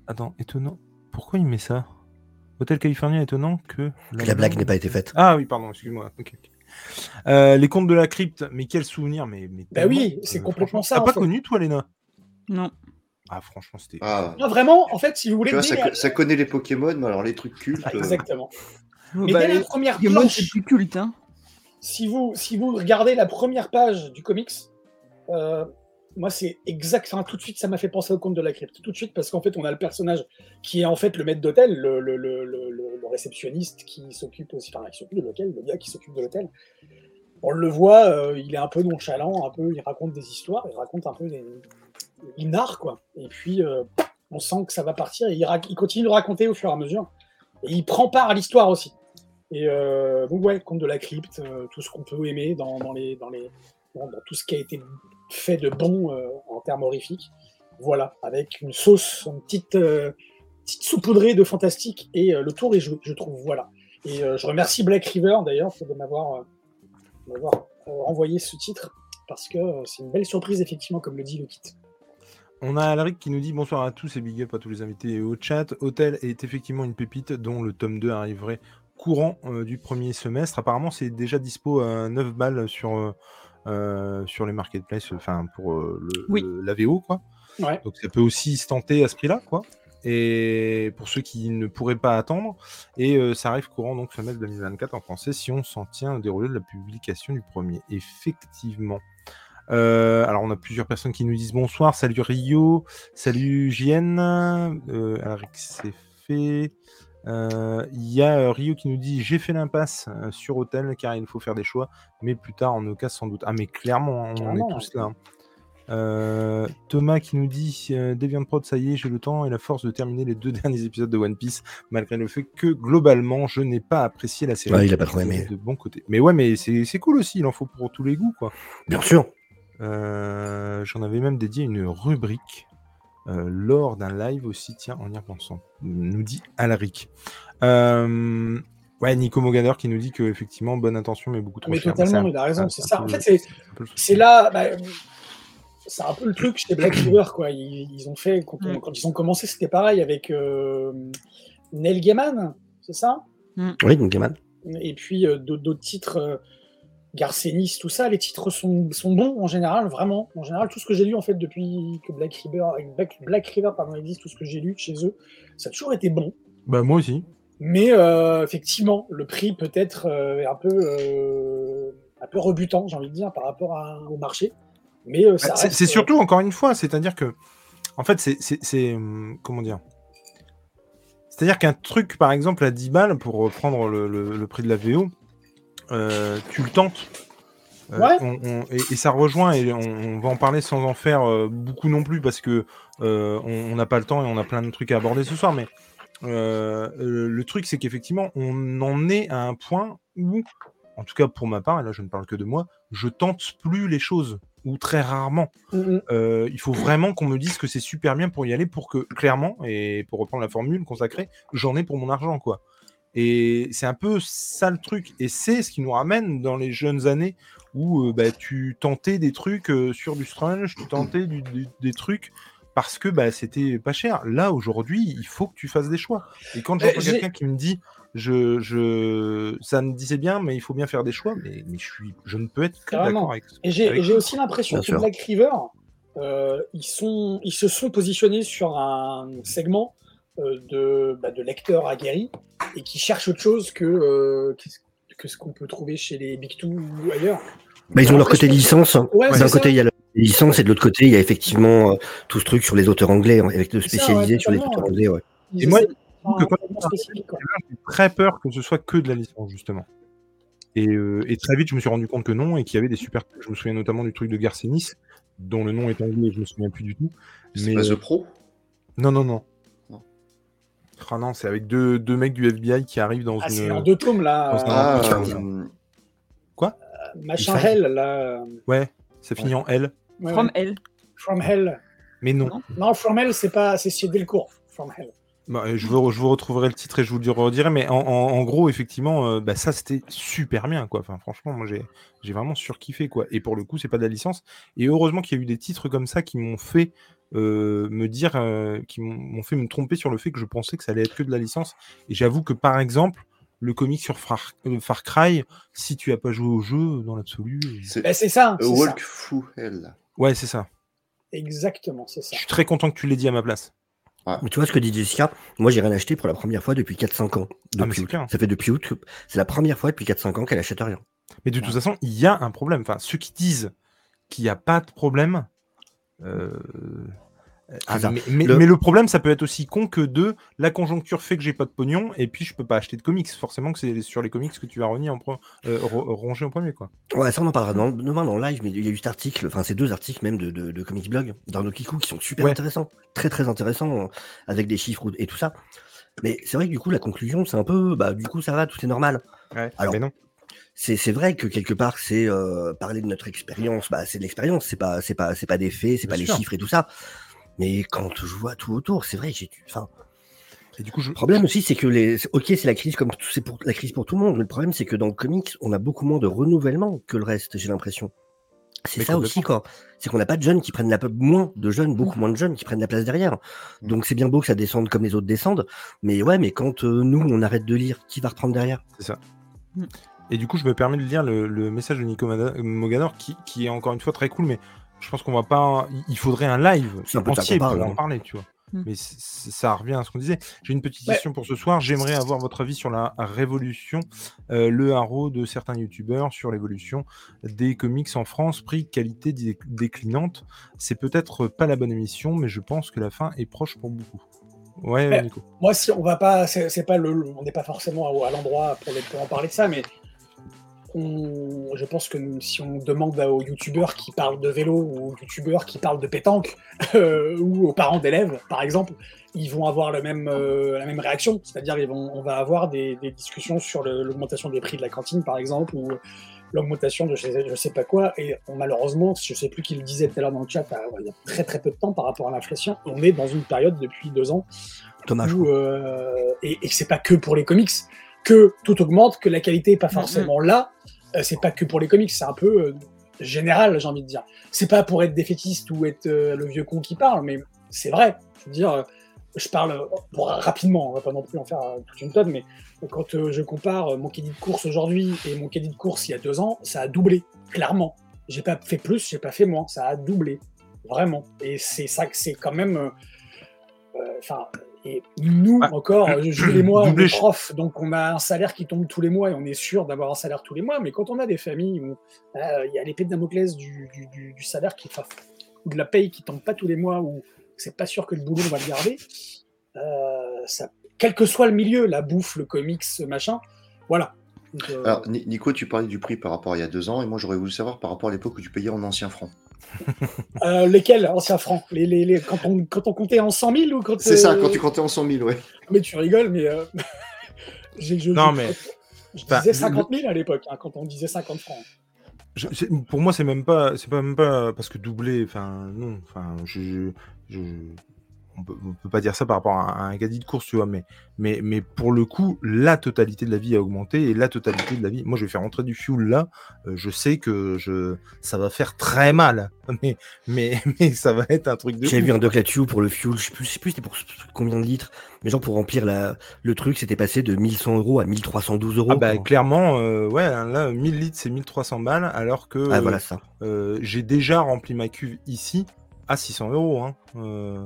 Attends, étonnant. Pourquoi il met ça? Hôtel California étonnant que... Que la blague n'ait pas été faite. Ah oui, pardon, excuse-moi. Euh, les contes de la crypte, mais quel souvenir, mais, mais Bah oui, c'est complètement ça, T'as pas fait. connu, toi, Léna? Non. Ah, franchement, c'était. Ah, Non, vraiment, en fait, si vous voulez. tu vois, ça, la- ça connaît les Pokémon, mais alors les trucs cultes. Ah, euh, Exactement. Mais bah, dès la les première planche, c'est plus culte, hein. si vous, si vous regardez la première page du comics, euh, moi, c'est exact. Enfin, tout de suite, ça m'a fait penser au conte de la crypte. Tout de suite, parce qu'en fait, on a le personnage qui est en fait le maître d'hôtel, le, le, le, le- réceptionniste qui s'occupe aussi, enfin, qui s'occupe de l'hôtel, le gars qui s'occupe de l'hôtel. On le voit, euh, il est un peu nonchalant, un peu, il raconte des histoires, il raconte un peu des. Il narre, quoi. Et puis, euh, on sent que ça va partir et il, il continue de raconter au fur et à mesure. Et il prend part à l'histoire aussi. Et euh, donc, ouais, conte de la crypte, euh, tout ce qu'on peut aimer dans, les, dans, les, dans, dans tout ce qui a été fait de bon euh, en termes horrifiques. Voilà, avec une sauce, une petite, euh, petite saupoudrée de fantastique. Et le tour est joué, je trouve. Voilà. Et je remercie Black River d'ailleurs de m'avoir euh, de m'avoir, euh, envoyé ce titre parce que c'est une belle surprise, effectivement, comme le dit le kit. On a Alaric qui nous dit bonsoir à tous et big up à tous les invités au chat. Hôtel est effectivement une pépite dont le tome 2 arriverait courant euh, du premier semestre. Apparemment, c'est déjà dispo à 9 balles sur, euh, euh, sur les marketplaces, enfin pour le, Oui. le- la VO, quoi. Ouais. Donc ça peut aussi se tenter à ce prix-là, quoi. Et pour ceux qui ne pourraient pas attendre, et euh, ça arrive courant donc semestre 2024 en français si on s'en tient au déroulé de la publication du premier. Effectivement. Euh, alors on a plusieurs personnes qui nous disent bonsoir, salut Rio, salut JN, euh, c'est fait. Euh, Il y a euh, Rio qui nous dit j'ai fait l'impasse euh, sur Hôtel car il faut faire des choix, mais plus tard en occasion sans doute. Ah mais clairement, on Carrément, est tous là. hein. Euh, Thomas qui nous dit euh, Deviant Prod, ça y est, j'ai le temps et la force de terminer les deux derniers épisodes de One Piece, malgré le fait que globalement je n'ai pas apprécié la série. Ouais, il a pas trop aimé. De bon côté. Mais ouais, mais c'est c'est cool aussi, il en faut pour tous les goûts quoi. Bien sûr. Euh, J'en avais même dédié une rubrique euh, lors d'un live aussi, tiens, en y repensant, nous dit Alaric. Euh, ouais, Nico Mogader qui nous dit que effectivement bonne intention mais beaucoup trop Mais cher. totalement, Bah, il a raison, un- c'est un ça. peu En le- fait, c'est- un là, bah, c'est un peu le truc chez Black River, quoi. Ils, ils ont fait, quand, Mm. quand ils ont commencé, c'était pareil avec euh, Neil Gaiman, c'est ça? Oui, donc Gaiman. Et puis euh, d'autres d'autres titres, euh, Garcenis, tout ça, les titres sont, sont bons en général, vraiment. En général, tout ce que j'ai lu en fait depuis que Black River, Black, Black River pardon, existe, tout ce que j'ai lu chez eux, ça a toujours été bon. Bah moi aussi. Mais euh, effectivement, le prix peut être euh, un peu euh, un peu rebutant, j'ai envie de dire, par rapport à- au marché. Mais ça Bah, C'est surtout encore une fois, c'est-à-dire que, en fait, c'est- hum, comment dire? C'est-à-dire qu'un truc, par exemple, à 10 balles, pour le, le- le prix de la VO, euh, tu le tentes. Euh, Ouais. on- on- et, et ça rejoint, et on, on va en parler sans en faire euh, beaucoup non plus, parce que on n'a pas le temps et on a plein de trucs à aborder ce soir, mais le truc, c'est qu'effectivement, on en est à un point où, en tout cas pour ma part, et là je ne parle que de moi, je tente plus les choses, ou très rarement. mm, mm. Euh, il faut vraiment qu'on me dise que c'est super bien pour y aller, pour que, clairement, et pour reprendre la formule consacrée, j'en ai pour mon argent, quoi. Et c'est un peu ça le truc. Et c'est ce qui nous ramène dans les jeunes années où euh, bah, tu tentais des trucs euh, sur du Strange, tu tentais du- du- des trucs parce que bah, c'était pas cher. Là, aujourd'hui, il faut que tu fasses des choix. Et quand j'entends j'ai- quelqu'un qui me dit je, je, ça me disait bien, mais il faut bien faire des choix. Mais, mais je, suis, je ne peux être que Carrément. d'accord avec. Et j'ai avec- et j'ai aussi l'impression que. Black River, euh, ils, sont, ils se sont positionnés sur un segment euh, de, bah, de lecteurs aguerris et qui cherchent autre chose que, euh, que ce qu'on peut trouver chez les Big Two ou ailleurs. Bah, ils ont leur côté licence. Ouais, D'un côté, il y a la licence et de l'autre côté, il y a effectivement euh, tout ce truc sur les auteurs anglais, hein, avec le ça, spécialisé ouais, sur les auteurs anglais. Ouais. Et moi. J'ai très peur que ce soit que de la licence, justement. Et, euh, et très vite, je me suis rendu compte que non, et qu'il y avait des super. Je me souviens notamment du truc de Garcenis, dont le nom est anglais, je me souviens plus du tout. C'est Mais pas The Pro? Non, non, non. Ah non, c'est avec deux, deux mecs du FBI qui arrivent dans Ah, une. c'est en deux tomes, là. un- Ah, euh, machin Il faille. Hell, là. euh, Ouais, ça finit en L. ouais, From ouais. L. From Hell. Mais non. Non. Non, From Hell, c'est pas. C'est chez Delcourt. From Hell. Bah, euh, je, vous, je vous retrouverai le titre et je vous le redirai, mais en, en- en gros, effectivement, euh, bah, ça c'était super bien, quoi. Enfin, franchement, moi j'ai j'ai vraiment surkiffé, quoi. Et pour le coup, c'est pas de la licence. Et heureusement qu'il y a eu des titres comme ça qui m'ont fait euh, me dire, euh, qui m'ont fait me tromper sur le fait que je pensais que ça allait être que de la licence. Et j'avoue que par exemple, le comic sur Far, euh, Far Cry, si tu as pas joué au jeu, dans l'absolu, euh, c'est Ben, ça. A. Walk Through Hell. ouais, c'est ça. Exactement, c'est ça. Je suis très content que tu l'aies dit à ma place. Mais tu vois ce que dit Jessica? Moi, j'ai rien acheté pour la première fois depuis 4-5 ans. Ah, Depuis clair. Ça fait depuis août. que- C'est la première fois depuis 4-5 ans qu'elle achète rien. Mais de toute façon, il y a un problème. Enfin, ceux qui disent qu'il n'y a pas de problème. Euh, ah, mais, mais- Le- mais le problème, ça peut être aussi con que de la conjoncture fait que j'ai pas de pognon et puis je peux pas acheter de comics. Forcément que c'est sur les comics que tu vas rogner en, euh, ro- ronger en premier. Quoi. Ouais, ça on en parlera dans, demain dans le live, mais il y a eu cet article, enfin ces deux articles même de, de, de Comics Blog, d'Arnaud Kikou, qui sont super Ouais. intéressants, très très intéressants, euh, avec des chiffres et tout ça. Mais c'est vrai que du coup, la conclusion, c'est un peu, bah du coup, ça va, tout est normal. Alors, mais non. C'est c'est vrai que quelque part, c'est euh, parler de notre expérience, bah c'est de l'expérience, c'est pas, c'est pas, c'est pas des faits, c'est Bien pas les chiffres et tout ça. Mais quand je vois tout autour, c'est vrai, j'ai, enfin, Et du coup, je... le problème aussi, c'est que les. c'est- Ok, c'est la crise comme tout- c'est pour la crise pour tout le monde. Mais le problème, c'est que dans le comics, on a beaucoup moins de renouvellement que le reste. J'ai l'impression. C'est Mais ça aussi, quoi. C'est qu'on n'a pas de jeunes qui prennent la moins de jeunes, beaucoup moins de jeunes qui prennent la place derrière. Mm. Donc c'est bien beau que ça descende comme les autres descendent, mais ouais, mais quand euh, nous on arrête de lire, qui va reprendre derrière? C'est ça. Mm. Et du coup, je me permets de lire le, le message de Nico Mogador qui, qui est encore une fois très cool, mais je pense qu'on va pas. il- faudrait un live entier pour en hein. parler, tu vois. Mm. Mais ça revient à ce qu'on disait. J'ai une petite Ouais. question pour ce soir. J'aimerais avoir votre avis sur la révolution, euh, le haro de certains youtubeurs sur l'évolution des comics en France, prix, qualité dé- déclinante. C'est peut-être pas la bonne émission, mais je pense que la fin est proche pour beaucoup. Ouais. Nico. Moi, si on va pas, c'est pas le, le- on n'est pas forcément à, à l'endroit pour, pour en parler de ça, mais on- je pense que si on demande aux youtubeurs qui parlent de vélo ou aux youtubeurs qui parlent de pétanque euh, ou aux parents d'élèves, par exemple, ils vont avoir le même, euh, la même réaction, c'est-à-dire on va avoir des, des discussions sur l'augmentation des prix de la cantine, par exemple, ou l'augmentation de je sais, je sais pas quoi, et on- malheureusement, je sais plus qui le disait tout à l'heure dans le chat, euh, il y a très très peu de temps par rapport à l'inflation, on est dans une période depuis deux ans où, euh, et, et c'est pas que pour les comics, que tout augmente, que la qualité est pas forcément là. Euh, c'est pas que pour les comics, c'est un peu euh, général, j'ai envie de dire. C'est pas pour être défaitiste ou être euh, le vieux con qui parle, mais c'est vrai. Je veux dire, je parle rapidement, on va pas non plus en faire toute une tonne, mais quand je compare mon crédit de course aujourd'hui et mon crédit de course il y a deux ans, ça a doublé, clairement. J'ai pas fait plus, j'ai pas fait moins, ça a doublé, vraiment. Et c'est ça que c'est quand même. Enfin, et nous Ah, encore, Jules et moi, on est je- profs, donc on a un salaire qui tombe tous les mois et on est sûr d'avoir un salaire tous les mois. Mais quand on a des familles où euh, il y a l'épée de Damoclès du, du- du- du salaire qui, ou de la paye qui tombe pas tous les mois, ou c'est pas sûr que le boulot on va le garder, euh, ça, quel que soit le milieu, la bouffe, le comics, ce machin, voilà. Donc, euh, Alors, Ni- Nico, tu parlais du prix par rapport à il y a deux ans, et moi j'aurais voulu savoir par rapport à l'époque où tu payais en anciens francs. euh, lesquels, anciens francs les, les, les- quand, on, quand on comptait en 100 000 ou quand. C'est ça, euh, quand tu comptais en 100 000, ouais. Mais tu rigoles, mais. euh, je, Non, mais- Je disais le- 50 000 à l'époque, hein, quand on disait 50 francs. Je- pour moi, c'est même pas, c'est pas même pas parce que doubler. Enfin, non. Enfin, je, je, je- on peut, on peut pas dire ça par rapport à, un caddie de course, tu vois, mais, mais, mais pour le coup, la totalité de la vie a augmenté et la totalité de la vie. Moi, je vais faire rentrer du fuel là, euh, je sais que je, ça va faire très mal, mais, mais, mais ça va être un truc de. Ouf, vu un doc là-dessus pour le fuel, je sais plus, je sais plus c'était pour combien de litres, mais genre pour remplir la, le truc, c'était passé de 1100 euros à 1312 euros. Ah bah clairement, euh, ouais, là, 1000 litres, c'est 1300 balles, alors que Ah, euh, voilà ça. euh, j'ai déjà rempli ma cuve ici à 600 euros. Hein. Euh,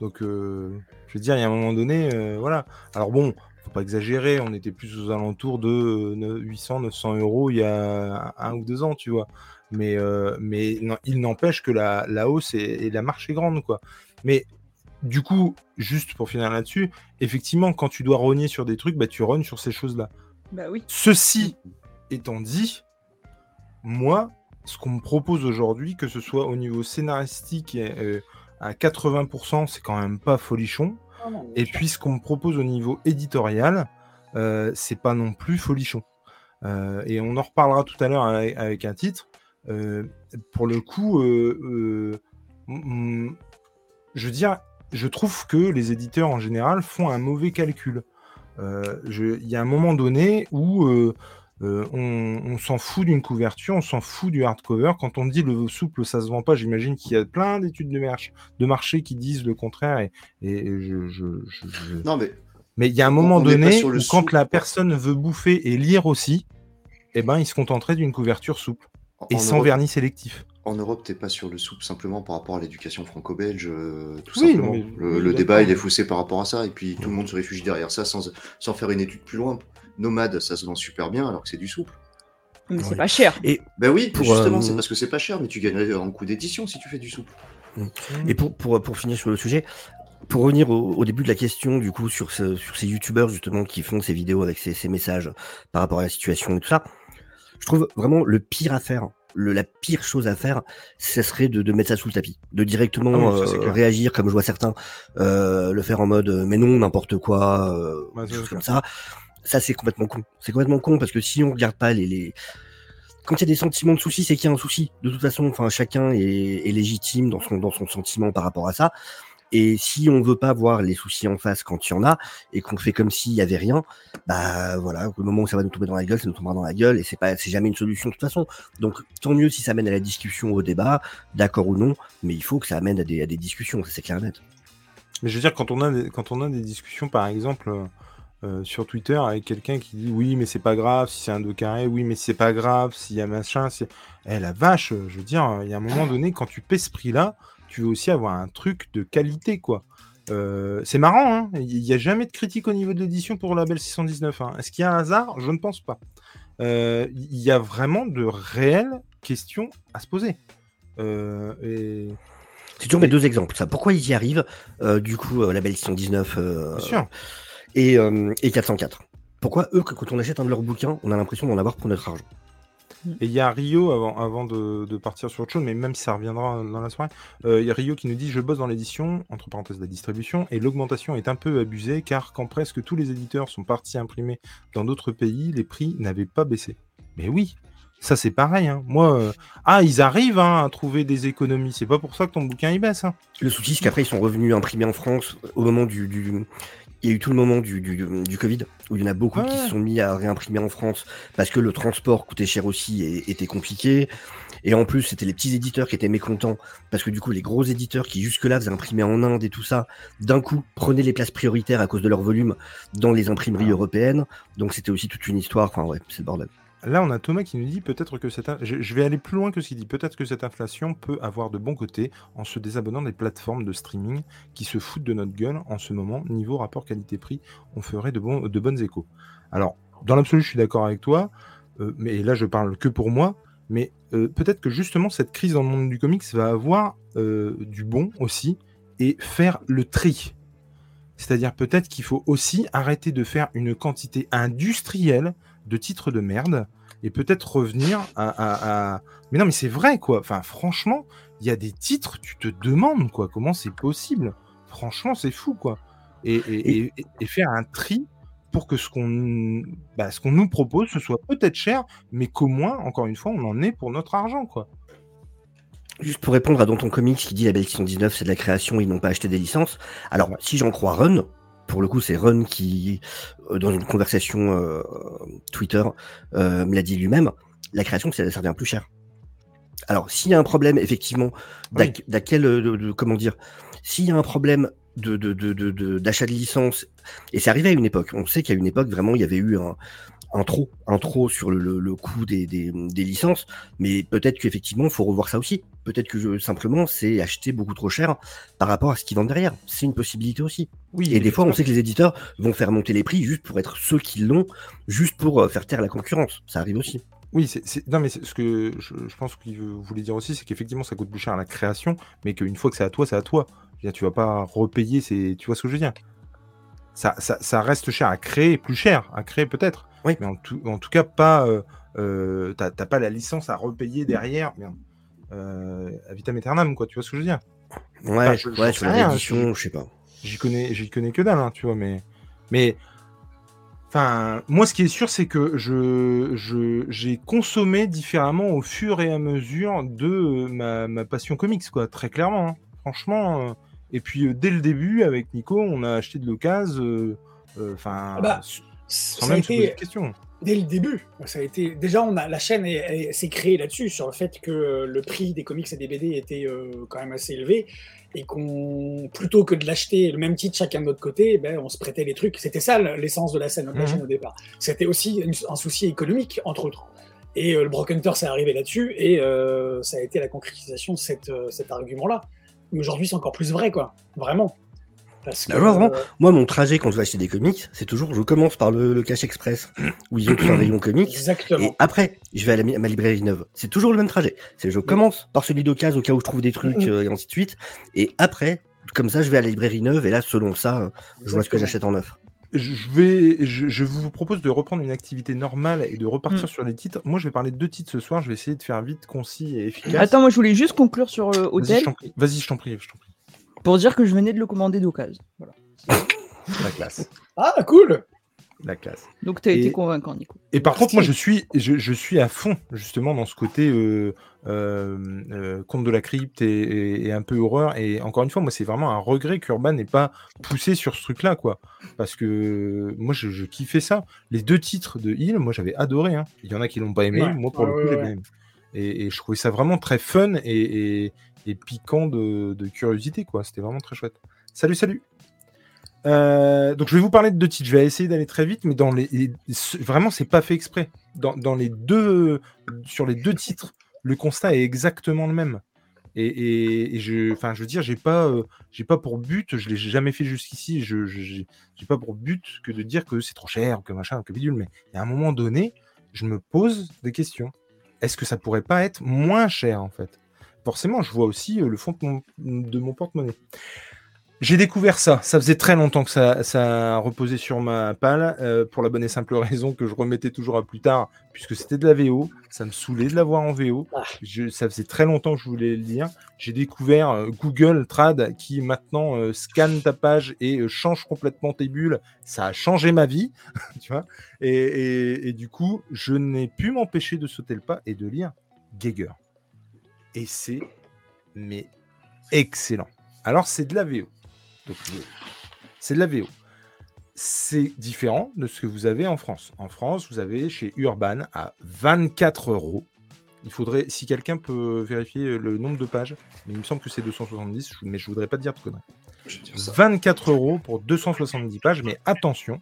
donc, euh, je veux dire, il y a un moment donné, euh, voilà. Alors bon, faut pas exagérer, on était plus aux alentours de 800, 900 euros il y a un ou deux ans, tu vois. Mais, euh, mais non, il n'empêche que la, la hausse et, et la marche est grande, quoi. Mais du coup, juste pour finir là-dessus, effectivement, quand tu dois rogner sur des trucs, bah, tu rognes sur ces choses-là. Bah oui. Ceci étant dit, moi, ce qu'on me propose aujourd'hui, que ce soit au niveau scénaristique euh, à 80%, c'est quand même pas folichon. Ah non, Et puis ce qu'on me propose au niveau éditorial, euh, c'est pas non plus folichon. Euh, et on en reparlera tout à l'heure avec, avec un titre. Euh, pour le coup, je veux dire, je trouve que les éditeurs en général font un mauvais calcul. Il y a un moment donné où euh, on, on s'en fout d'une couverture, on s'en fout du hardcover. Quand on dit le souple, ça se vend pas, j'imagine qu'il y a plein d'études de, march- de marché qui disent le contraire. Et, et je, je- je- je- Non, mais Mais il y a un moment on donné où quand souple. la personne veut bouffer et lire aussi, eh ben, il se contenterait d'une couverture souple en, et en sans Europe, vernis sélectif. en Europe, t'es pas sur le souple simplement par rapport à l'éducation franco-belge, euh, tout Oui, simplement. mais- le débat, il est faussé par rapport à ça, et puis tout le monde se réfugie derrière ça sans, sans faire une étude plus loin. Nomade, ça se vend super bien alors que c'est du souple. Mais c'est Ouais. pas cher. Ben oui, Pour, justement, euh, c'est parce que c'est pas cher, mais tu gagnerais en coût d'édition si tu fais du souple. Et pour, pour, pour finir sur le sujet, pour revenir au, au début de la question, du coup, sur, ce- sur ces youtubeurs justement qui font ces vidéos avec ces, ces messages par rapport à la situation et tout ça, je trouve vraiment le pire à faire, le, la pire chose à faire, ce serait de, de mettre ça sous le tapis, de directement Ah oui, ça, c'est euh, réagir comme je vois certains euh, le faire en mode euh, mais non, n'importe quoi, euh, choses c'est comme ça. Ça, c'est complètement con. C'est complètement con parce que si on regarde pas les, quand il y a des sentiments de souci, c'est qu'il y a un souci. De toute façon, enfin, chacun est, légitime dans son, dans son sentiment par rapport à ça. Et si on veut pas voir les soucis en face quand il y en a, et qu'on fait comme s'il y avait rien, bah voilà, au moment où ça va nous tomber dans la gueule, ça nous tombera dans la gueule, et c'est pas, c'est jamais une solution de toute façon. Donc tant mieux si ça mène à la discussion, au débat, d'accord ou non, mais il faut que ça amène à des, à des discussions, ça c'est clair et net. Mais je veux dire, quand on a quand on a des discussions, par exemple, euh, euh, sur Twitter avec quelqu'un qui dit oui, mais c'est pas grave si c'est un deux carré, oui, mais c'est pas grave s'il y a machin. c'est- Eh la vache, je veux dire, il y a un moment donné, quand tu paies ce prix-là, tu veux aussi avoir un truc de qualité, quoi. Euh, c'est marrant, hein il n'y a jamais de critique au niveau de l'édition pour le label 619. hein. Est-ce qu'il y a un hasard? Je ne pense pas. Euh, Il y a vraiment de réelles questions à se poser. Euh, et... C'est toujours mes deux exemples, ça. Pourquoi ils y arrivent, euh, du coup, euh, label 619 euh, Bien sûr. Et, euh, et 404 Pourquoi eux, que quand on achète un de leurs bouquins, on a l'impression d'en avoir pour notre argent? Et il y a Rio, avant, avant de, de partir sur autre chose, mais même si ça reviendra dans la soirée, euh, il y a Rio qui nous dit Je bosse dans l'édition, entre parenthèses la distribution, et l'augmentation est un peu abusée car quand presque tous les éditeurs sont partis imprimer dans d'autres pays, les prix n'avaient pas baissé. Mais oui, ça c'est pareil. hein. Moi, euh, ah, ils arrivent hein, à trouver des économies, c'est pas pour ça que ton bouquin il baisse. hein. Le souci, c'est qu'après, ils sont revenus imprimer en France au moment du. du- Il y a eu tout le moment du, du, du Covid, où il y en a beaucoup qui se sont mis à réimprimer en France parce que le transport coûtait cher aussi et était compliqué. Et en plus, c'était les petits éditeurs qui étaient mécontents parce que du coup, les gros éditeurs qui jusque-là faisaient imprimer en Inde et tout ça, d'un coup, prenaient les places prioritaires à cause de leur volume dans les imprimeries européennes. Donc, c'était aussi toute une histoire. Enfin, ouais, c'est le bordel. Là, on a Thomas qui nous dit peut-être que cette. Je, vais aller plus loin que ce qu'il dit. Peut-être que cette inflation peut avoir de bons côtés en se désabonnant des plateformes de streaming qui se foutent de notre gueule en ce moment. Niveau rapport qualité-prix, on ferait de bonnes échos. Alors, dans l'absolu, je suis d'accord avec toi, euh, mais là, je parle que pour moi. Mais euh, peut-être que justement, cette crise dans le monde du comics va avoir euh, du bon aussi et faire le tri. C'est-à-dire peut-être qu'il faut aussi arrêter de faire une quantité industrielle de titres de merde et peut-être revenir à, à- à- Mais non, mais c'est vrai, quoi. Enfin, franchement, il y a des titres, tu te demandes, quoi, comment c'est possible. Franchement, c'est fou, quoi. Et, et- et- faire un tri pour que ce qu'on bah, ce qu'on nous propose, ce soit peut-être cher, mais qu'au moins, encore une fois, on en est pour notre argent, quoi. Juste pour répondre à Danton Comics qui dit la belle 19 c'est de la création, ils n'ont pas acheté des licences. Alors, si j'en crois Run, pour le coup, c'est Run qui, euh, dans une conversation euh, Twitter, euh, me l'a dit lui-même, la création, ça, ça revient plus cher. Alors, s'il y a un problème, effectivement, Oui. d'à quel, de- de- comment dire, s'il y a un problème de, de, de, de, de- d'achat de licence, et c'est arrivé à une époque, on sait qu'à une époque, vraiment, il y avait eu un, un trop, un trop sur le, coût des, des, des licences, mais peut-être qu'effectivement, il faut revoir ça aussi. Peut-être que je- simplement, c'est acheter beaucoup trop cher par rapport à ce qu'ils vendent derrière. C'est une possibilité aussi. Oui, Et des fois, on sait que les éditeurs vont faire monter les prix juste pour être ceux qui l'ont, juste pour euh, faire taire la concurrence. Ça arrive aussi. Oui, c'est, non, mais ce que je, je pense qu'il voulait dire aussi, c'est qu'effectivement, ça coûte plus cher à la création, mais qu'une fois que c'est à toi, c'est à toi. Dire, tu vas pas repayer, c'est, tu vois ce que je veux dire? Ça, ça, ça reste cher à créer, plus cher à créer peut-être. Oui. Mais en tout, en tout cas, pas, euh, euh, t'as, pas la licence à repayer derrière. Merde. Euh, à vitam aeternam, quoi. Tu vois ce que je veux dire? Ouais, Enfin, je- ouais sur réédition, je sais pas. J'y connais, j'y connais que dalle, hein, tu vois, mais, mais, enfin, moi, ce qui est sûr, c'est que je, je, j'ai consommé différemment au fur et à mesure de euh, ma, ma passion comics, quoi, très clairement, hein. franchement. Euh, et puis euh, dès le début, avec Nico, on a acheté de l'occasion, euh, euh, enfin, bah, Ça sans a même se poser été de questions. dès le début. Ça a été déjà on a la chaîne est- est- s'est créée là-dessus sur le fait que euh, le prix des comics et des BD était euh, quand même assez élevé et qu'on plutôt que de l'acheter le même titre chacun de notre côté, ben, on se prêtait les trucs. C'était ça l'essence de la scène de la Mhm. chaîne au départ. C'était aussi une- un souci économique entre autres. Et euh, le Broken Hunter s'est arrivé là-dessus et euh, ça a été la concrétisation de cette, euh, cet argument-là. Mais aujourd'hui, c'est encore plus vrai, quoi. Vraiment. Parce que, vraiment. euh, Moi, mon trajet quand je vais acheter des comics, c'est toujours, je commence par le, le Cash Express, où ils ont tout un rayon comics, exactement. et après, je vais à, la à ma librairie neuve. C'est toujours le même trajet. C'est je commence par celui d'occasion au cas où je trouve des trucs, Mhm. euh, et ainsi de suite, et après, comme ça, je vais à la librairie neuve, et là, selon ça, euh, je vois ce que j'achète en neuf. Je vais, je, je vous propose de reprendre une activité normale et de repartir Mm. sur les titres. Moi, je vais parler de deux titres ce soir. Je vais essayer de faire vite, concis et efficace. Attends, moi je voulais juste conclure sur euh, Vas-y, Hôtel je t'en prie. Vas-y, je t'en prie, je t'en prie. pour dire que je venais de le commander d'occasion. Voilà. La classe, Ah, cool la classe. Donc t'as Et- été convaincant, Nico. Et par Merci. contre, moi, je suis, je, je suis à fond justement dans ce côté euh, euh, euh, conte de la crypte et, et- et un peu horreur. Et encore une fois, moi, c'est vraiment un regret qu'Urban n'ait pas poussé sur ce truc-là, quoi. Parce que moi, je, je kiffais ça. Les deux titres de Hill, moi, j'avais adoré. hein. Il y en a qui l'ont pas aimé. Ouais. Moi, pour le coup, ouais, j'ai ouais. bien aimé. Et, et je trouvais ça vraiment très fun et, et- et piquant de, de curiosité, quoi. C'était vraiment très chouette. Salut, salut. Euh, donc je vais vous parler de deux titres. Je vais essayer d'aller très vite, mais dans les, les- vraiment c'est pas fait exprès. Dans, les deux, sur les deux titres, le constat est exactement le même. Et, je, enfin, je veux dire, j'ai pas, euh, pas pour but, je l'ai jamais fait jusqu'ici. Je, j'ai pas pour but que de dire que c'est trop cher, que machin, que bidule. Mais a un moment donné, je me pose des questions. Est-ce que ça pourrait pas être moins cher en fait? Forcément, je vois aussi euh, le fond de mon, mon porte-monnaie. J'ai découvert ça. Ça faisait très longtemps que ça, ça reposait sur ma palle, euh, pour la bonne et simple raison que je remettais toujours à plus tard, puisque c'était de la VO. Ça me saoulait de l'avoir en VO. Ah. Je- ça faisait très longtemps que je voulais le lire. J'ai découvert euh, Google Trad qui maintenant euh, scanne ta page et change complètement tes bulles. Ça a changé ma vie, tu vois. Et, et- et du coup, je n'ai pu m'empêcher de sauter le pas et de lire Geiger. Et c'est mais excellent. Alors c'est de la VO. C'est de la VO. C'est différent de ce que vous avez en France. En France, vous avez chez Urban à 24 euros. Il faudrait, si quelqu'un peut vérifier le nombre de pages, mais il me semble que c'est 270, mais je voudrais pas te dire de conneries. Je vais dire ça. 24 euros pour 270 pages, mais attention,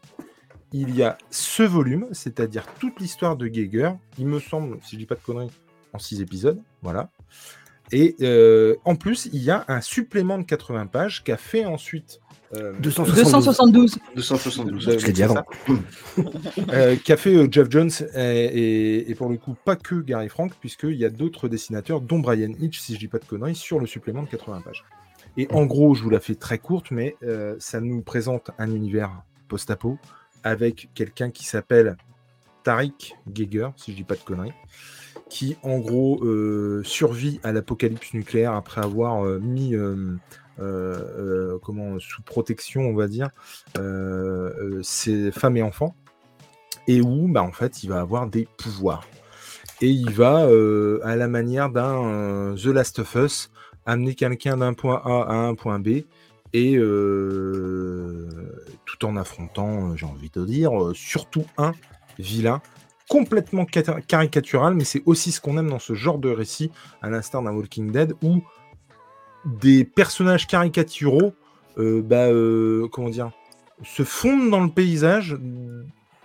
il y a ce volume, c'est-à-dire toute l'histoire de Geiger, il me semble, si je dis pas de conneries, en 6 épisodes, voilà. Et euh, en plus, il y a un supplément de 80 pages qu'a fait ensuite... euh, 272. 272. de- Je l'ai dit c'est avant. ça. Euh, qu'a fait euh, Jeff Jones et, et- et pour le coup pas que Gary Frank puisqu'il y a d'autres dessinateurs dont Brian Hitch si je dis pas de conneries sur le supplément de 80 pages. Et en gros je vous la fais très courte mais euh, ça nous présente un univers post-apo avec quelqu'un qui s'appelle Tariq Geiger si je dis pas de conneries qui en gros euh, survit à l'apocalypse nucléaire après avoir euh, mis euh, comment sous protection on va dire ses femmes et enfants, et où bah, en fait il va avoir des pouvoirs. et il va, à la manière d'un The Last of Us, amener quelqu'un d'un point A à un point B, et tout en affrontant, j'ai envie de dire, surtout un vilain complètement caricatural, mais c'est aussi ce qu'on aime dans ce genre de récit, à l'instar d'un Walking Dead, où des personnages caricaturaux, euh, bah, euh, comment dire, se fondent dans le paysage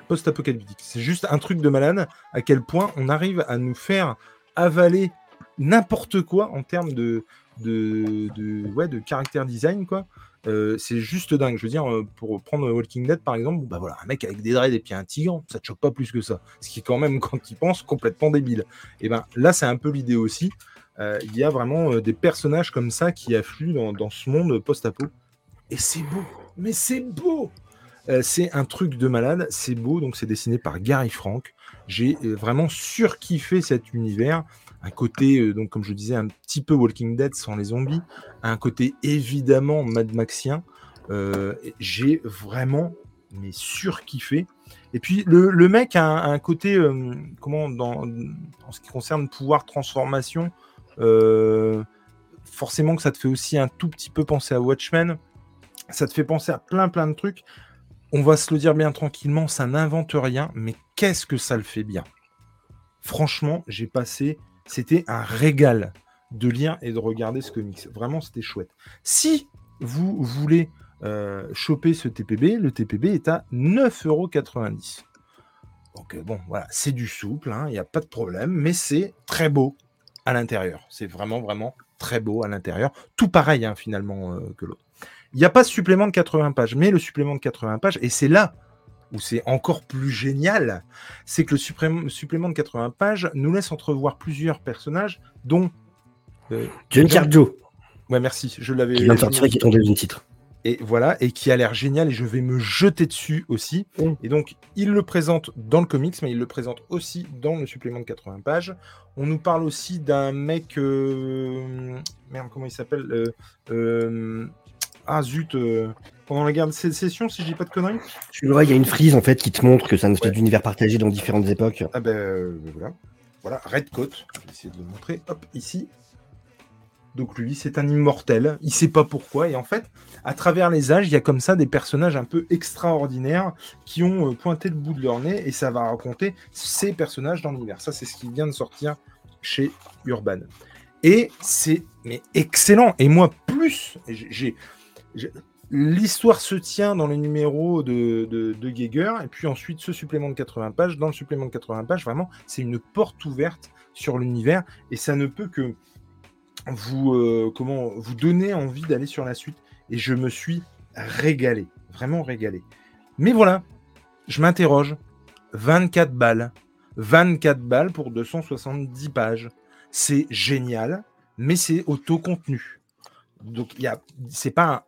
post-apocalyptique. C'est juste un truc de malade à quel point on arrive à nous faire avaler n'importe quoi en termes de, de, de, ouais, de caractère design, quoi. Euh, c'est juste dingue. Je veux dire, euh, pour prendre Walking Dead par exemple, bah voilà, un mec avec des dreads et puis un tigre, ça te choque pas plus que ça. Ce qui est quand même, quand il pense, complètement débile. Et ben là, c'est un peu l'idée aussi. Euh, il y a vraiment des personnages comme ça qui affluent dans, ce monde post-apo. Et c'est beau, mais c'est beau. C'est un truc de malade, c'est beau, donc c'est dessiné par Gary Frank. J'ai vraiment surkiffé cet univers. Un côté, euh, donc comme je disais, un petit peu Walking Dead sans les zombies. Un côté évidemment Mad Maxien. Euh, J'ai vraiment, mais surkiffé. Et puis le, mec a un, côté, euh, comment, dans, en ce qui concerne pouvoir transformation, forcément que ça te fait aussi un tout petit peu penser à Watchmen. Ça te fait penser à plein plein de trucs. On va se le dire bien tranquillement, ça n'invente rien, mais qu'est-ce que ça le fait bien? Franchement, j'ai passé, c'était un régal de lire et de regarder ce comics. Vraiment, c'était chouette. Si vous voulez euh, choper ce TPB, le TPB est à 9,90€. Donc euh, bon, voilà, c'est du souple, il n'y a pas de problème, mais c'est très beau à l'intérieur. C'est vraiment, vraiment très beau à l'intérieur. Tout pareil, hein, finalement, euh, que l'autre. Il n'y a pas de supplément de 80 pages, mais le supplément de 80 pages, et c'est là où c'est encore plus génial, c'est que le supplément de 80 pages nous laisse entrevoir plusieurs personnages, dont... euh, John Carjo, Ouais, merci, je l'avais... qui vient de sortir et qui est tombé dans titre. Et voilà, et qui a l'air génial, et je vais me jeter dessus aussi. Mm. Et donc, il le présente dans le comics, mais il le présente aussi dans le supplément de 80 pages. On nous parle aussi d'un mec. euh, Merde, comment il s'appelle euh, Ah zut euh, Pendant la guerre de sécession, si je dis pas de conneries Tu vois, il y a une frise en fait qui te montre que c'est un espèce Ouais. d'univers partagé dans différentes époques. Ah ben euh, voilà. Voilà, Redcoat. Je vais essayer de le montrer. Hop, ici. Donc lui, c'est un immortel. Il sait pas pourquoi. Et en fait, à travers les âges, il y a comme ça des personnages un peu extraordinaires qui ont euh, pointé le bout de leur nez. Et ça va raconter ces personnages dans l'univers. Ça, c'est ce qui vient de sortir chez Urban. Et c'est mais excellent. Et moi, plus, j'ai- L'histoire se tient dans les numéros de, de, Geiger, et puis ensuite ce supplément de 80 pages. Dans le supplément de 80 pages, vraiment, c'est une porte ouverte sur l'univers, et ça ne peut que vous, euh, comment, vous donner envie d'aller sur la suite. Et je me suis régalé, vraiment régalé. Mais voilà, je m'interroge. 24 balles. 24 balles pour 270 pages. C'est génial, mais c'est auto-contenu. Donc, a, c'est pas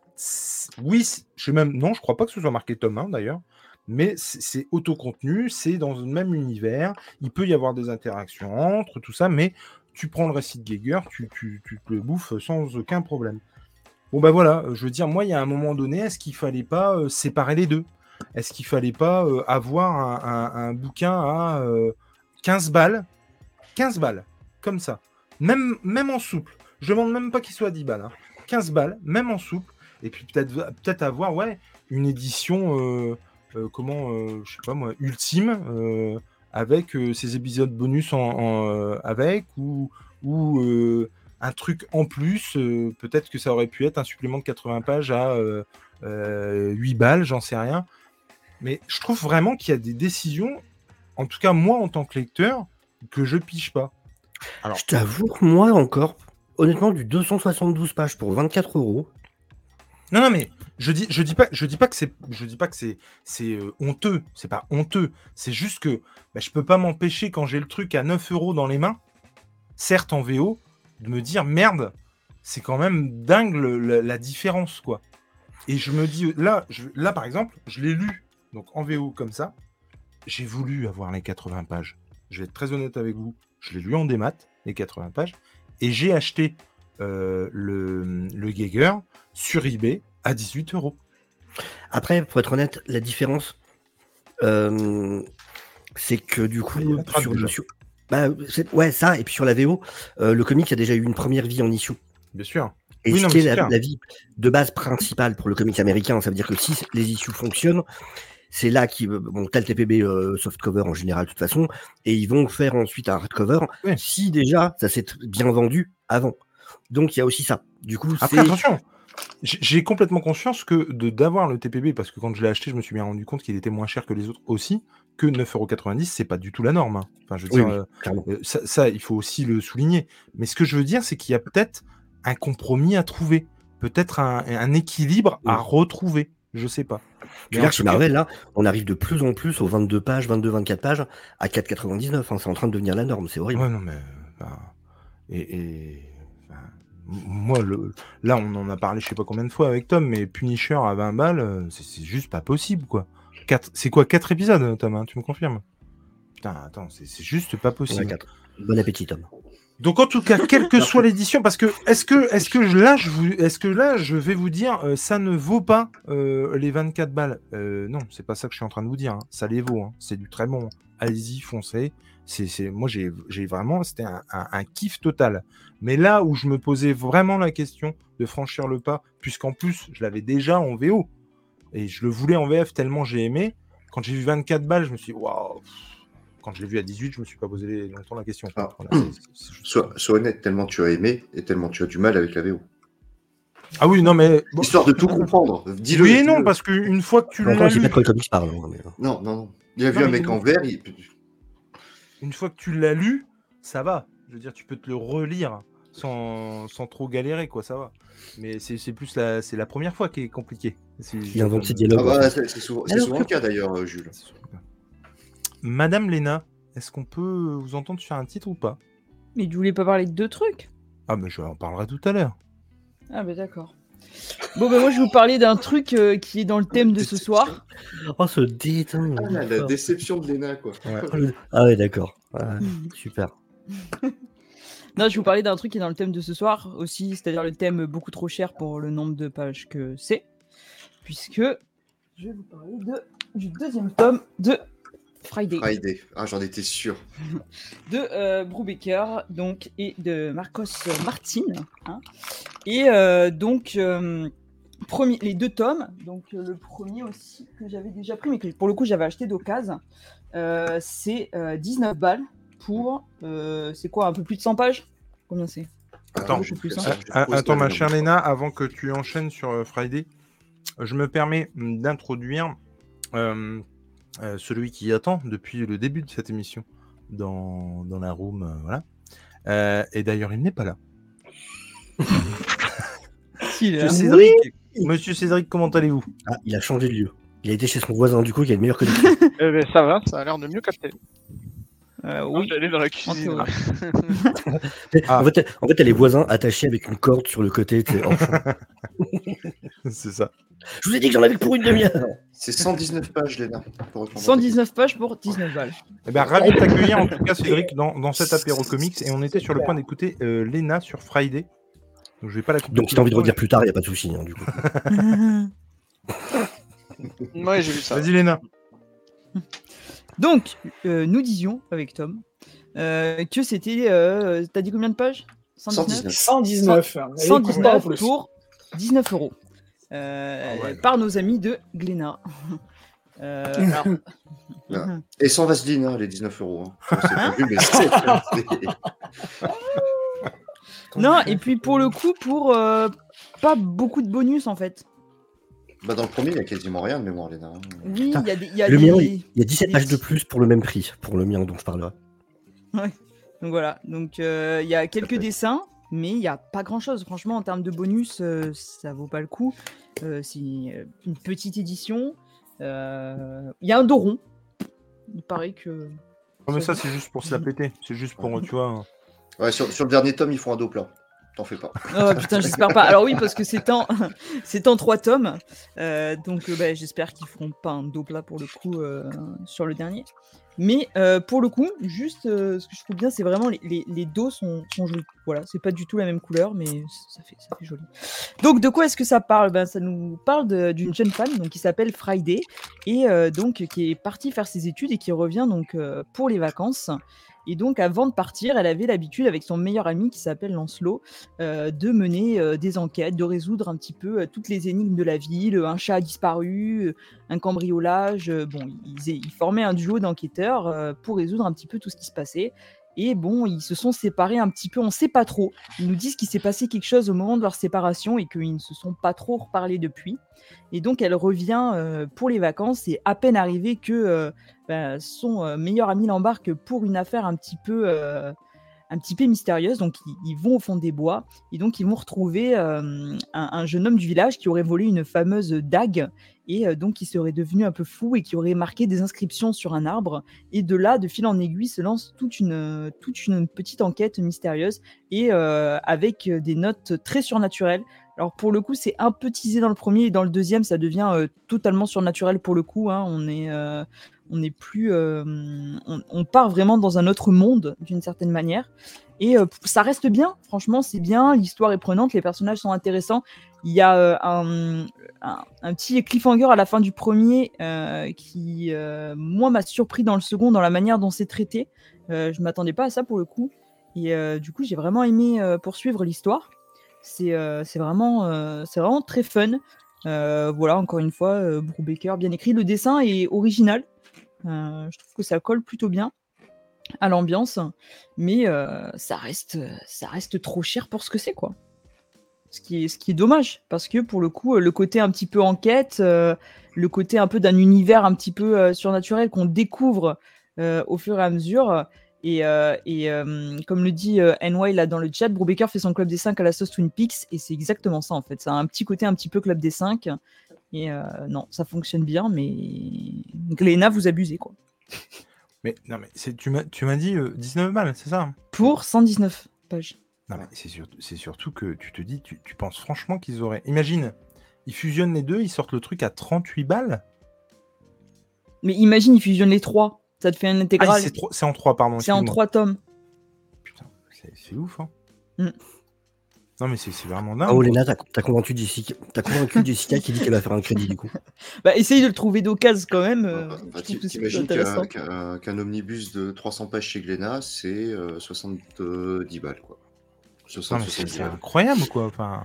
Oui, je sais même. Non, je crois pas que ce soit marqué tome 1 d'ailleurs. Mais c'est auto-contenu, c'est dans le même univers. Il peut y avoir des interactions entre, tout ça, mais tu prends le récit de Geiger, tu, te le bouffes sans aucun problème. Bon, bah voilà, euh, je veux dire, moi, il y a un moment donné, est-ce qu'il fallait pas euh, séparer les deux? Est-ce qu'il fallait pas euh, avoir un, bouquin à euh, 15 balles? 15 balles, comme ça. Même, en souple. Je demande même pas qu'il soit à 10 balles. hein. 15 balles, même en souple. Et puis peut-être peut avoir ouais, une édition, euh, euh, comment, euh, je sais pas moi, ultime, euh, avec euh, ces épisodes bonus en, en, euh, avec, ou, ou euh, un truc en plus. euh, peut-être que ça aurait pu être un supplément de 80 pages à euh, euh, 8 balles, j'en sais rien. Mais je trouve vraiment qu'il y a des décisions, en tout cas moi en tant que lecteur, que je piche pas. Alors- Je t'avoue que moi encore, honnêtement, du 272 pages pour 24 euros. Non, non, mais je dis, dis pas, que c'est, je dis pas que c'est, c'est euh, honteux. C'est pas honteux. C'est juste que bah, je peux pas m'empêcher quand j'ai le truc à 9 euros dans les mains, certes en VO, de me dire merde, c'est quand même dingue la, différence quoi. Et je me dis là, je- là par exemple, je l'ai lu donc en VO comme ça. J'ai voulu avoir les 80 pages. Je vais être très honnête avec vous. Je l'ai lu en démat les 80 pages et j'ai acheté euh, le, le Geiger sur eBay à 18 euros. Après, pour être honnête, la différence, euh, c'est que du coup, sur, sur- Bah, c'est- ouais, ça, et puis sur la VO, euh, le comic a déjà eu une première vie en issue. Bien sûr. Et Oui, ce non, qui est c'est la, vie de base principale pour le comic américain, ça veut dire que si les issues fonctionnent, c'est là qu'ils bon, t'as le TPB euh, softcover en général de toute façon, et ils vont faire ensuite un hardcover Oui. si déjà ça s'est bien vendu avant. Donc il y a aussi ça. Du coup, Après, attention, j'ai complètement conscience que de d'avoir le TPB, parce que quand je l'ai acheté, je me suis bien rendu compte qu'il était moins cher que les autres aussi, que 9,90€, c'est pas du tout la norme. hein. Enfin, je veux Oui, dire, oui, euh, euh, ça, ça, il faut aussi le souligner. Mais ce que je veux dire, c'est qu'il y a peut-être un compromis à trouver, peut-être un, un équilibre à retrouver. Je sais pas. Mais là, chez Marvel, là, on arrive de plus en plus aux 22 pages, 22-24 pages, à 4,99. hein. C'est en train de devenir la norme, c'est horrible. Ouais, non, mais. enfin, et. Moi, le, là, on en a parlé je sais pas combien de fois avec Tom, mais Punisher à 20 balles, euh, c'est c'est juste pas possible, quoi. Quatre- C'est quoi, 4 épisodes, Tom hein, Tu me confirmes? Putain, attends, c'est c'est juste pas possible. quatre. Bon appétit, Tom. Donc en tout cas, quelle que soit l'édition, parce que est-ce que est-ce que là je vous est-ce que là je vais vous dire euh, ça ne vaut pas euh, les 24 balles? Euh, Non, c'est pas ça que je suis en train de vous dire. hein. Ça les vaut. hein. C'est du très bon. Allez-y, foncez. C'est c'est moi j'ai j'ai vraiment c'était un, un- un kiff total. Mais là où je me posais vraiment la question de franchir le pas, puisqu'en plus je l'avais déjà en VO et je le voulais en VF tellement j'ai aimé. Quand j'ai vu 24 balles, je me suis dit, waouh. Quand je l'ai vu à 18, je me suis pas posé longtemps la question. Ah. Voilà, Sois, sois honnête, tellement tu as aimé et tellement tu as du mal avec la VO. Ah oui, non, mais. bon, Histoire de tout comprendre. Dis-le. oui et non, parce qu'une fois que tu l'as pas de quoi hein, mais- Non, non, non. Il a vu un mec en vert, il... une fois que tu l'as lu, ça va. Je veux dire, tu peux te le relire sans, sans trop galérer, quoi, ça va. Mais c'est c'est plus la, c'est la première fois qui est compliqué. C'est- Il bah, en fait. c'est c'est souvent, le cas d'ailleurs, Jules. Madame Léna, est-ce qu'on peut vous entendre sur un titre ou pas? Mais tu voulais pas parler de deux trucs? Ah, mais je en parlerai tout à l'heure. Ah bah d'accord. Bon bah moi je vais vous parler d'un truc euh, qui est dans le thème de ce soir. Oh, ce déteint. Ah, la, la déception de Léna, quoi. Ah ouais, d'accord. Ah, super. Non, je vais vous parler d'un truc qui est dans le thème de ce soir aussi, c'est-à-dire le thème beaucoup trop cher pour le nombre de pages que c'est, puisque je vais vous parler de, du deuxième tome de Friday, Friday. Ah, j'en étais sûr. de euh, Brubaker donc, et de Marcos Martin. hein. Et euh, donc, euh, premier, les deux tomes, donc euh, le premier aussi que j'avais déjà pris, mais que pour le coup j'avais acheté d'occasion, euh, c'est euh, 19 balles pour, euh, c'est quoi, un peu plus de 100 pages? Combien c'est? Attends, plus, hein. attends, ma chère. Léna, avant que tu enchaînes sur Friday, je me permets mm, d'introduire euh, celui qui attend depuis le début de cette émission dans, dans la room. euh, voilà. Euh, et d'ailleurs, il n'est pas là. Si, Monsieur. Cédric, Monsieur Cédric, comment allez-vous? Ah, il a changé de lieu. Il a été chez son voisin, du coup, qui a le meilleur connexion. Eh ben, ça va, ça a l'air de mieux capter. Euh, Moi, oui. J'allais dans la cuisine. Ah. en, fait, elle- en fait, elle est voisins attachés avec une corde sur le côté. C'est ça. Je vous ai dit que j'en avais pour une demi-heure. C'est 119 pages, Léna. pour répondre à ta 119 pages pour 19 balles. Eh ben, ravi de t'accueillir en tout cas, Cédric, dans, dans cet apéro comics. Et on était sur le point d'écouter euh, Lena sur Friday. Donc, je vais pas la couper. Donc, si t'as envie de redire plus tard, il n'y a pas de souci. hein, du coup. Ouais, j'ai vu ça. Vas-y, Lena. Donc, euh, nous disions avec Tom euh, que c'était. euh, T'as dit combien de pages? 119. 119. Elle est contente, en 119 plus. pour 19 euros. Euh, Ah ouais. Par nos amis de Glénat. Euh, alors-. Et sans Vaseline, hein, les 19 euros. hein. Enfin, c'est pas vu, mais non, et puis pour le coup, pour euh, pas beaucoup de bonus en fait. Bah, dans le premier, il n'y a quasiment rien de mémoire, Léna. hein. Oui, il y a des. Y a Le des... mien, il y a 17 des pages de plus pour le même prix, pour le mien dont je parlerai. Donc voilà, donc euh, il y a quelques dessins, mais il n'y a pas grand chose. Franchement, en termes de bonus, euh, ça vaut pas le coup. Euh, c'est euh, une petite édition. Euh, Il y a un dos rond. Il paraît que. Oh, mais ça, c'est juste pour se la péter. C'est juste pour, tu vois. Ouais, sur, sur le dernier tome, ils font un dos plat. T'en fais pas. Oh putain, j'espère pas. Alors oui, parce que c'est en, c'est en trois tomes. Euh, donc euh, bah, j'espère qu'ils feront pas un dos plat pour le coup euh, sur le dernier. Mais pour le coup, juste ce que je trouve bien, c'est vraiment les, les, dos sont, sont jolis. Voilà, c'est pas du tout la même couleur, mais ça fait, ça fait joli. Donc de quoi est-ce que ça parle? Ben, Ça nous parle d'une jeune femme donc, qui s'appelle Friday et donc qui est partie faire ses études et qui revient donc pour les vacances. Et donc, avant de partir, elle avait l'habitude, avec son meilleur ami qui s'appelle Lancelot, euh, de mener euh, des enquêtes, de résoudre un petit peu euh, toutes les énigmes de la ville. Un chat a disparu, un cambriolage. bon, ils, formaient un duo d'enquêteurs pour résoudre un petit peu tout ce qui se passait. Et bon, ils se sont séparés un petit peu, on sait pas trop. Ils nous disent qu'il s'est passé quelque chose au moment de leur séparation et qu'ils ne se sont pas trop reparlé depuis. Et donc, elle revient euh, pour les vacances et à peine arrivée que euh, bah, son euh, meilleur ami l'embarque pour une affaire un petit peu, un petit peu mystérieuse. Donc, ils, vont au fond des bois et donc ils vont retrouver un jeune homme du village qui aurait volé une fameuse dague et euh, donc qui serait devenu un peu fou et qui aurait marqué des inscriptions sur un arbre. Et de là, de fil en aiguille, se lance toute une, toute une petite enquête mystérieuse et euh, avec euh, des notes très surnaturelles. Alors pour le coup, c'est un peu teasé dans le premier et dans le deuxième, ça devient totalement surnaturel pour le coup. hein. On est, on est plus, on, part vraiment dans un autre monde d'une certaine manière. Et ça reste bien, franchement, c'est bien. L'histoire est prenante, les personnages sont intéressants. Il y a euh, un, petit cliffhanger à la fin du premier euh, qui, euh, moi, m'a surpris dans le second, dans la manière dont c'est traité. Je m'attendais pas à ça pour le coup. Et du coup, j'ai vraiment aimé poursuivre l'histoire. C'est vraiment, vraiment très fun. Voilà, encore une fois, Brubaker, bien écrit. Le dessin est original. Je trouve que ça colle plutôt bien à l'ambiance, mais ça reste, ça reste trop cher pour ce que c'est, quoi. Ce qui est, ce qui est dommage, parce que pour le coup, euh, le côté un petit peu enquête, euh, le côté un peu d'un univers un petit peu euh, surnaturel qu'on découvre au fur et à mesure. Et, euh, et, euh, comme le dit euh, NY là dans le chat, Brubaker fait son club des 5 à la sauce Twin Peaks, et c'est exactement ça en fait. Ça a un petit côté un petit peu club des 5. Et non, ça fonctionne bien, mais Gléna, vous abusez quoi. Mais non, mais tu m'as dit euh, 19 balles, c'est ça hein? Pour 119 pages. Non, mais c'est surtout, c'est surtout que tu te dis, tu, tu penses franchement qu'ils auraient. Imagine, ils fusionnent les deux, ils sortent le truc à 38 balles. Mais imagine, ils fusionnent les trois. Ça te fait un Ah, intégral. c'est en 3, pardon. c'est en trois tomes. Putain, c'est c'est ouf, hein. Mm. Non, mais c'est c'est vraiment dingue. Ah, oh, quoi. Léna, t'as t'as convaincu Jessica, t'as convaincu Jessica qui dit qu'elle va faire un crédit du coup. Bah, essaye de le trouver d'occasion quand même. euh, Bah, bah, T'imagines intéressant. qu'un qu'un- qu'un omnibus de 300 pages chez Glénat, c'est euh, 70 balles, quoi. Non, 60, mais c'est 70 c'est balles. incroyable, quoi. Enfin,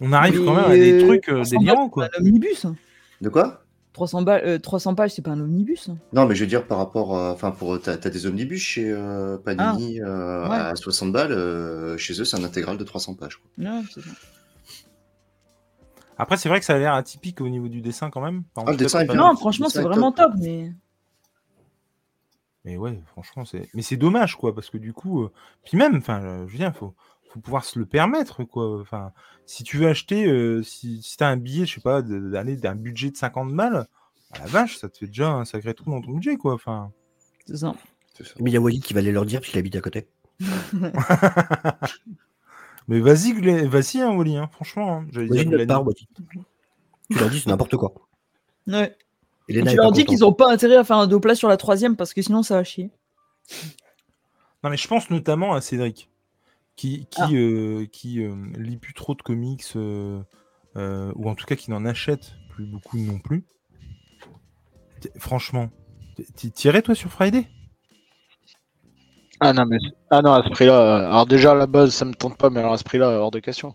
on arrive quand même à des trucs euh, 300 délirants, quoi. c'est pas un omnibus. hein. De quoi? 300, balles, euh, 300 pages, c'est pas un omnibus. hein. Non, mais je veux dire par rapport à. Enfin, pour. T'as t'as des omnibus chez euh, Panini euh, Ah, ouais. à 60 balles. euh, chez eux, c'est un intégral de 300 pages. Quoi. Ouais, c'est ça. Après, c'est vrai que ça a l'air atypique au niveau du dessin, quand même. Enfin, Ah, le dessin est quand bien. même- Non, franchement, c'est est vraiment top. top. Mais Mais ouais, franchement, c'est. Mais c'est dommage, quoi, parce que du coup, euh, puis même, enfin, je veux dire, faut, faut pouvoir se le permettre, quoi. Enfin, si tu veux acheter, euh, si, si t'as un billet, je sais pas, d'un budget de 50 balles, à la vache, ça te fait déjà un sacré trou dans ton budget, quoi. Enfin. c'est ça. Mais il y a Wally qui va aller leur dire parce qu'il habite à côté. Mais vas-y, vas-y, hein, Wally, hein, franchement. hein, part. Tu leur dis, c'est n'importe quoi. Ouais. Et tu leur dis qu'ils ont pas intérêt à faire un dos plat sur la troisième parce que sinon ça va chier. Non, mais je pense notamment à Cédric, qui, qui, Ah. euh, qui euh, lit plus trop de comics, euh, euh, ou en tout cas qui n'en achète plus beaucoup non plus. Franchement, tirais toi sur Friday? Ah non, mais ah non, à ce prix-là. Alors déjà à la base, ça me tente pas, mais alors à ce prix-là, hors de question.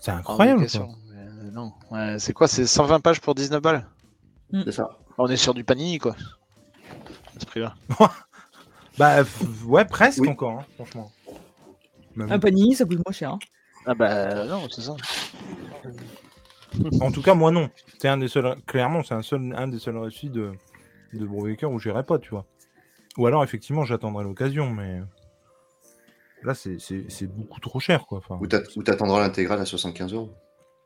C'est de incroyable. question. quoi. Mais, euh, non. Ouais, c'est quoi C'est 120 pages pour 19 balles? C'est ça. On est sur du panini, quoi. À ce prix-là. Bah ouais, presque Oui. encore, hein, franchement. Même- Un panini, ça coûte moins cher. hein. Ah bah non, c'est ça. En tout cas, moi non. C'est un des seuls, clairement, c'est un seul, un des seuls récits de de Brubaker où j'irai pas, tu vois. Ou alors effectivement, j'attendrai l'occasion, mais là, c'est- c'est c'est beaucoup trop cher, quoi. Enfin, Ou t'at- ou t'attendras l'intégrale à 75 euros.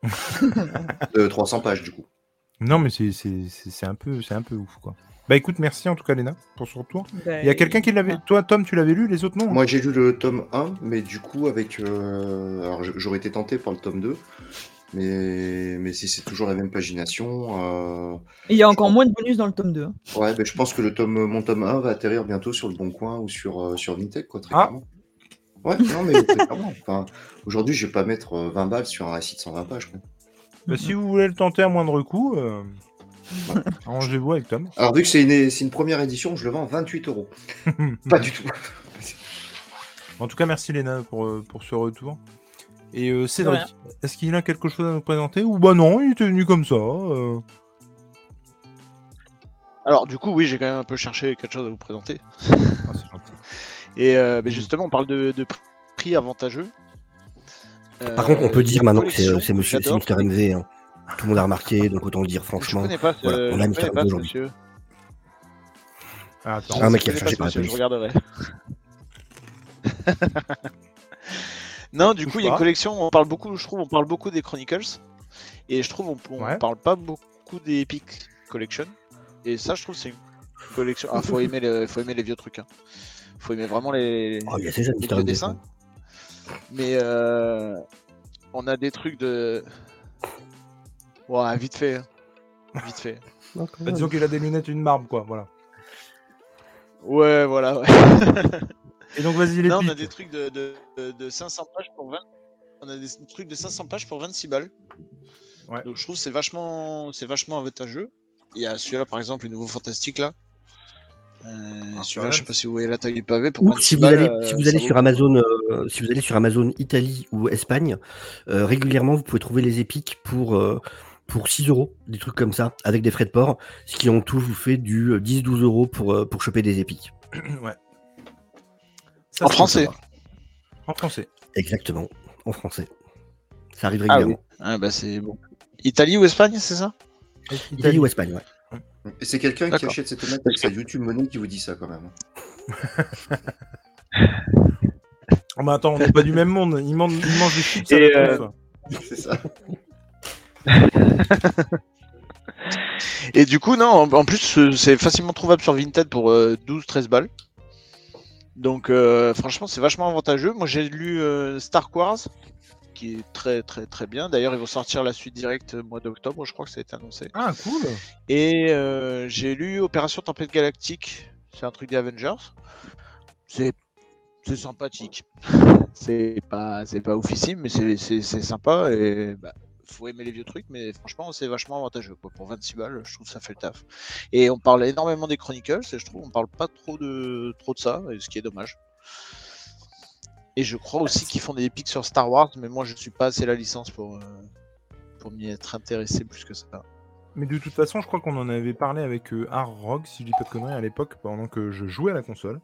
de 300 pages, du coup. Non, mais c'est c'est- c'est- c'est un peu, c'est un peu ouf, quoi. Bah écoute, merci en tout cas, Léna, pour ce retour. Bah, Il y a quelqu'un qui l'avait. Toi, Tom, tu l'avais lu, les autres non Moi, j'ai lu le tome 1, mais du coup, avec. euh, Alors, j'aurais été tenté par le tome 2. Mais, mais si c'est toujours la même pagination. euh, Et il y a encore moins de bonus dans le tome 2. hein. Ouais, ben, je pense que le tome, mon tome 1 va atterrir bientôt sur le Bon Coin ou sur, euh, sur Vinted, quoi, très Ah. clairement. Ouais, non, mais très clairement. Enfin, aujourd'hui, je vais pas mettre euh, 20 balles sur un récit de 120 pages. Quoi. Bah, Si vous voulez le tenter à moindre coût, Arrangez-vous avec Tom. Alors, vu que c'est une, c'est une première édition, je le vends 28 euros. Pas du tout. En tout cas, merci Léna pour, euh, pour ce retour. Et euh, Cédric, est-ce qu'il a quelque chose à nous présenter Ou bah non, il était venu comme ça. euh. Alors, du coup, oui, j'ai quand même un peu cherché quelque chose à vous présenter. Ah, c'est gentil. Et euh, mais justement, on parle de, de prix avantageux. Par contre, on peut dire maintenant que c'est c'est monsieur, c'est j'adore. Mr. MV. hein. Tout le monde a remarqué, donc autant le dire franchement. connais pas ce, voilà, on a MV ce aujourd'hui. monsieur. Ah, attends. Un mec qui a pas par je regarderai. non, du coup, il y a une collection, on parle beaucoup, je trouve, on parle beaucoup des Chronicles. Et je trouve, on, on Ouais. parle pas beaucoup des Epic Collection. Et ça, je trouve, c'est une collection. Ah, faut aimer, les, faut aimer les vieux trucs. Hein. Faut aimer vraiment les, Oh, il y a ces jeunes les Mr. vieux MV. dessins. Mais euh, on a des trucs de. Ouais, vite fait. hein. Vite fait. Bah, disons qu'il a des lunettes et une barbe, quoi. Voilà. Ouais, voilà. Ouais. Et donc, vas-y, les Non, on a pics. des trucs de, de, de- de 500 pages pour 20. On a des trucs de 500 pages pour 26 balles. Ouais. Donc je trouve que c'est vachement, c'est vachement avantageux. Il y a celui-là par exemple, le nouveau fantastique là. Euh, Ah, celui-là, je sais pas si vous voyez la taille du pavé. Pour Ou 26 si vous balles, allez, euh, si vous ça allez vaut sur. Amazon, euh, si vous allez sur Amazon Italie ou Espagne, euh, régulièrement vous pouvez trouver les épiques pour euh, pour 6 euros, des trucs comme ça, avec des frais de port, ce qui en tout vous fait du euh, 10-12 euros pour euh, pour choper des épiques. ouais. Ça, En français. sympa. En français. Exactement, en français. Ça arrive Ah régulièrement. Ah bah c'est bon. Italie ou Espagne, c'est ça? Italie ou Espagne, ouais. Et c'est quelqu'un qui achète cette tomate avec sa YouTube Money qui vous dit ça quand même. Oh, mais attends, on n'est pas du même monde. Il mange, il mange des chips. Euh. C'est ça. Et du coup, non, en, plus, euh, c'est facilement trouvable sur Vinted pour euh, 12-13 balles. Donc, euh, franchement, c'est vachement avantageux. Moi, j'ai lu euh, Star Wars, qui est très, très, très bien. D'ailleurs, ils vont sortir la suite directe au mois d'octobre, je crois que ça a été annoncé. Ah, cool. Et euh, j'ai lu Opération Tempête Galactique, c'est un truc des Avengers. C'est c'est sympathique. C'est pas, c'est pas oufissime, mais c'est sympa et bah, faut aimer les vieux trucs, mais franchement, c'est vachement avantageux. Pour 26 balles, je trouve que ça fait le taf. Et on parle énormément des Chronicles et je trouve qu'on parle pas trop de, trop de ça, ce qui est dommage. Et je crois aussi qu'ils font des épiques sur Star Wars, mais moi je suis pas assez la licence pour, euh, pour m'y être intéressé plus que ça. Mais de toute façon, je crois qu'on en avait parlé avec euh, Rock, si je dis pas de conneries, à l'époque, pendant que je jouais à la console.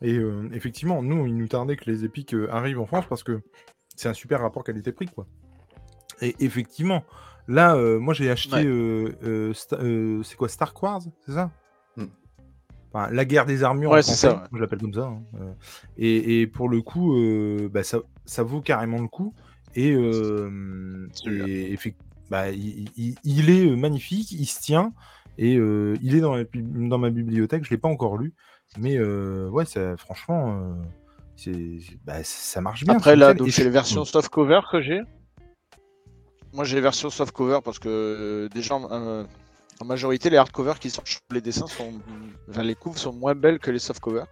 Et euh, effectivement, nous, il nous tardait que les épiques euh, arrivent en France parce que c'est un super rapport qualité-prix, quoi. Et effectivement, là, euh, moi, j'ai acheté. Ouais. euh, euh, c'est quoi Star Wars C'est ça? Hmm. Enfin, la guerre des armures, Ouais, en c'est français, ça, ouais. moi, je l'appelle comme ça. hein, et, et pour le coup, bah, ça, ça vaut carrément le coup. Et, bah, il, il- il est magnifique, il se tient, et il est dans, ma bibliothèque, je l'ai pas encore lu, mais ouais, ça, franchement, bah, ça marche bien. Après, là, donc c'est les versions soft cover que j'ai. Moi, j'ai les versions soft cover parce que euh, déjà, euh, en majorité, les hardcovers qui sortent, les dessins sont. Enfin, les couves sont moins belles que les soft covers.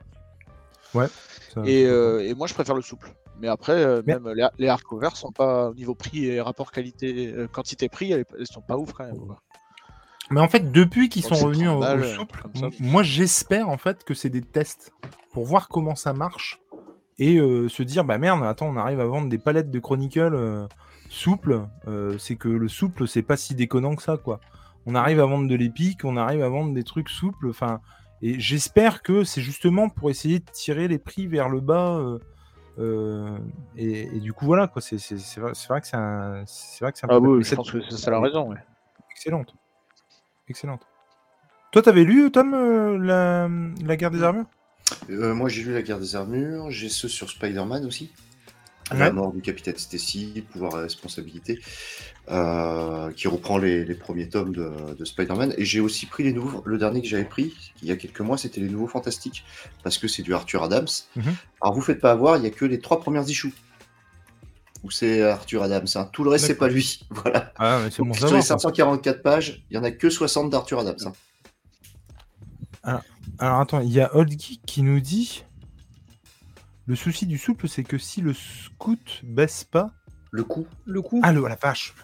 ça- Et, euh, et moi, je préfère le souple. Mais après, euh, même les, les hardcovers sont pas au niveau prix et rapport qualité, euh, quantité-prix, elles, elles sont pas ouf quand même. quoi. Mais en fait, depuis qu'ils sont revenus 30 au, au souple, moi j'espère en fait que c'est des tests pour voir comment ça marche et euh, se dire bah merde, attends, on arrive à vendre des palettes de Chronicle souples, euh, c'est que le souple c'est pas si déconnant que ça quoi. On arrive à vendre de l'épique, on arrive à vendre des trucs souples, enfin et j'espère que c'est justement pour essayer de tirer les prix vers le bas. euh, euh, et, et du coup voilà quoi, c'est c'est- c'est vrai, c'est vrai que c'est un, c'est vrai que c'est un Ah peu- oui, je pense que c'est ça la raison. Ouais. Excellente. Excellente. Toi, t'avais lu, Tom, euh, la, la guerre des armures? Euh, moi, j'ai lu La guerre des armures, j'ai ceux sur Spider-Man aussi. Ouais. La mort du capitaine Stacy, pouvoir et responsabilité, euh, qui reprend les, les premiers tomes de, de Spider-Man. Et j'ai aussi pris les nouveaux. Le dernier que j'avais pris, il y a quelques mois, c'était les nouveaux Fantastiques, parce que c'est du Arthur Adams. Mhm. Alors, vous faites pas avoir, il y a que les trois premières issues où c'est Arthur Adams. hein. Tout le reste, c'est pas lui. Voilà. Ah, mais c'est bon Donc, sur les 544 pages, il y en a que 60 d'Arthur Adams. hein. Alors attends, il y a Old Geek qui nous dit Le souci du souple, c'est que si le scout baisse pas, Le coup Le coup. Ah, le, la vache.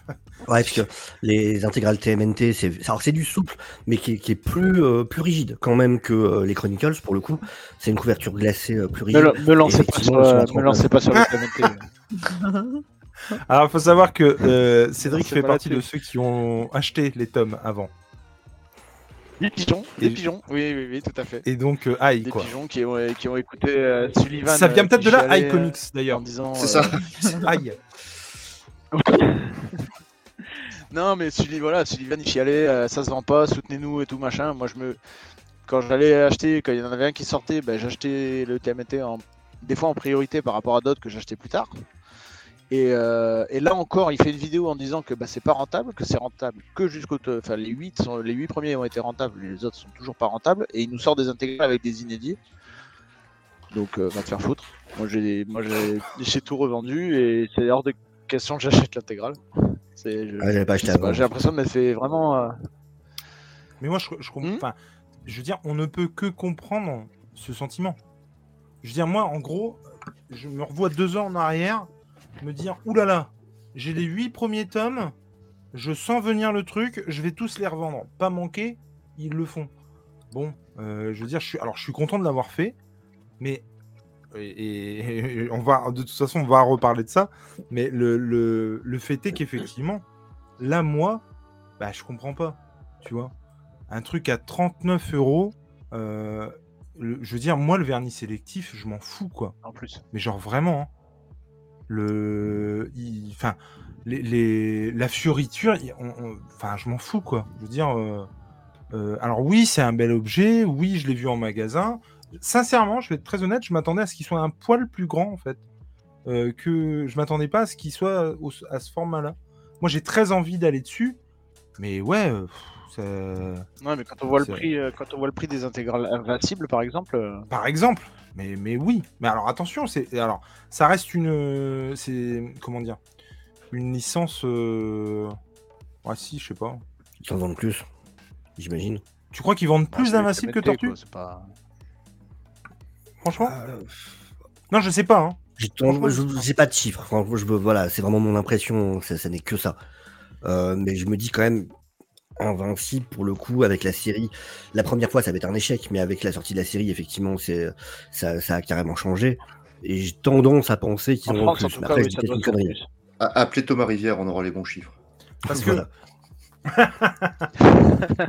Ouais, parce que les intégrales TMNT, c'est alors c'est du souple, mais qui est, qui est plus, euh, plus rigide quand même que euh, les Chronicles, pour le coup. C'est une couverture glacée euh, plus rigide. Me, me lancez pas sur, euh, me lancez pas sur le TMNT. Alors, il faut savoir que euh, Cédric fait partie de ceux qui ont acheté les tomes avant. Des pigeons, Et- des pigeons, oui, oui, oui, tout à fait. Et donc, euh, aïe, Des quoi. pigeons qui ont, qui ont écouté euh, Sullivan. Ça vient euh, peut-être de là, Aïe Comics, euh, d'ailleurs. En disant. C'est euh, ça. Aïe. Non, mais Sullivan, voilà, Sullivan, il chialait, euh, ça se vend pas, soutenez-nous et tout machin. Moi, je me. Quand j'allais acheter, quand il y en avait un qui sortait, ben, j'achetais le TMT en... des fois en priorité par rapport à d'autres que j'achetais plus tard. Et, euh, et là encore, il fait une vidéo en disant que bah, c'est pas rentable, que c'est rentable que jusqu'au. Enfin, les 8, sont... les 8 premiers ont été rentables, les autres sont toujours pas rentables. Et il nous sort des intégrales avec des inédits. Donc, euh, va te faire foutre. Moi, j'ai moi, j'ai- j'ai tout revendu et c'est hors de question que j'achète l'intégrale. C'est- je- Ah, j'avais pas acheté. J'ai l'impression de m'être fait vraiment. euh, Mais moi, je, je comprends. Hmm Enfin, je veux dire, on ne peut que comprendre ce sentiment. Je veux dire, moi, en gros, je me revois deux ans en arrière, me dire, oulala, j'ai les huit premiers tomes, je sens venir le truc, je vais tous les revendre. Pas manquer, ils le font. Bon, euh, je veux dire, je suis, alors, je suis content de l'avoir fait, mais et, et on va, de toute façon, on va reparler de ça. Mais le, le, le fait est qu'effectivement, là, moi, bah, je comprends pas. Tu vois, un truc à 39 euros. euh, le- je veux dire, moi, le vernis sélectif, je m'en fous, quoi. en plus. Mais genre vraiment. hein. Le, il- enfin, les, les- la fioriture, il- on- on- enfin, je m'en fous, quoi. Je veux dire. euh, euh, alors oui, c'est un bel objet. Oui, je l'ai vu en magasin. Sincèrement, je vais être très honnête, je m'attendais à ce qu'il soit un poil plus grand, en fait. Euh, que je m'attendais pas à ce qu'il soit au- à ce format-là. Moi, j'ai très envie d'aller dessus, mais ouais, euh, ça- Non, mais quand on voit le prix, quand on voit le prix des intégrales invincibles, par exemple. par exemple. Mais, mais oui. Mais alors attention, c'est alors ça reste une, euh, c'est comment dire, une licence. Euh... Ouais, si, je sais pas. Ils en vendent plus, j'imagine. Tu crois qu'ils vendent bah, plus c'est d'invincibles que Tortue pas... Franchement Euh, Non, je sais pas. Hein. J'ai je- pas de chiffres. Franchement, je, voilà, c'est vraiment mon impression. Ça, ça n'est que ça. Euh, mais je me dis quand même, Invincible pour le coup avec la série. La première fois, ça va être un échec, mais avec la sortie de la série, effectivement, c'est ça, ça a carrément changé. Et j'ai tendance à penser qu'ils En plus. cas, oui, une connerie. plus. Appelez Thomas Rivière, on aura les bons chiffres. Parce que Voilà.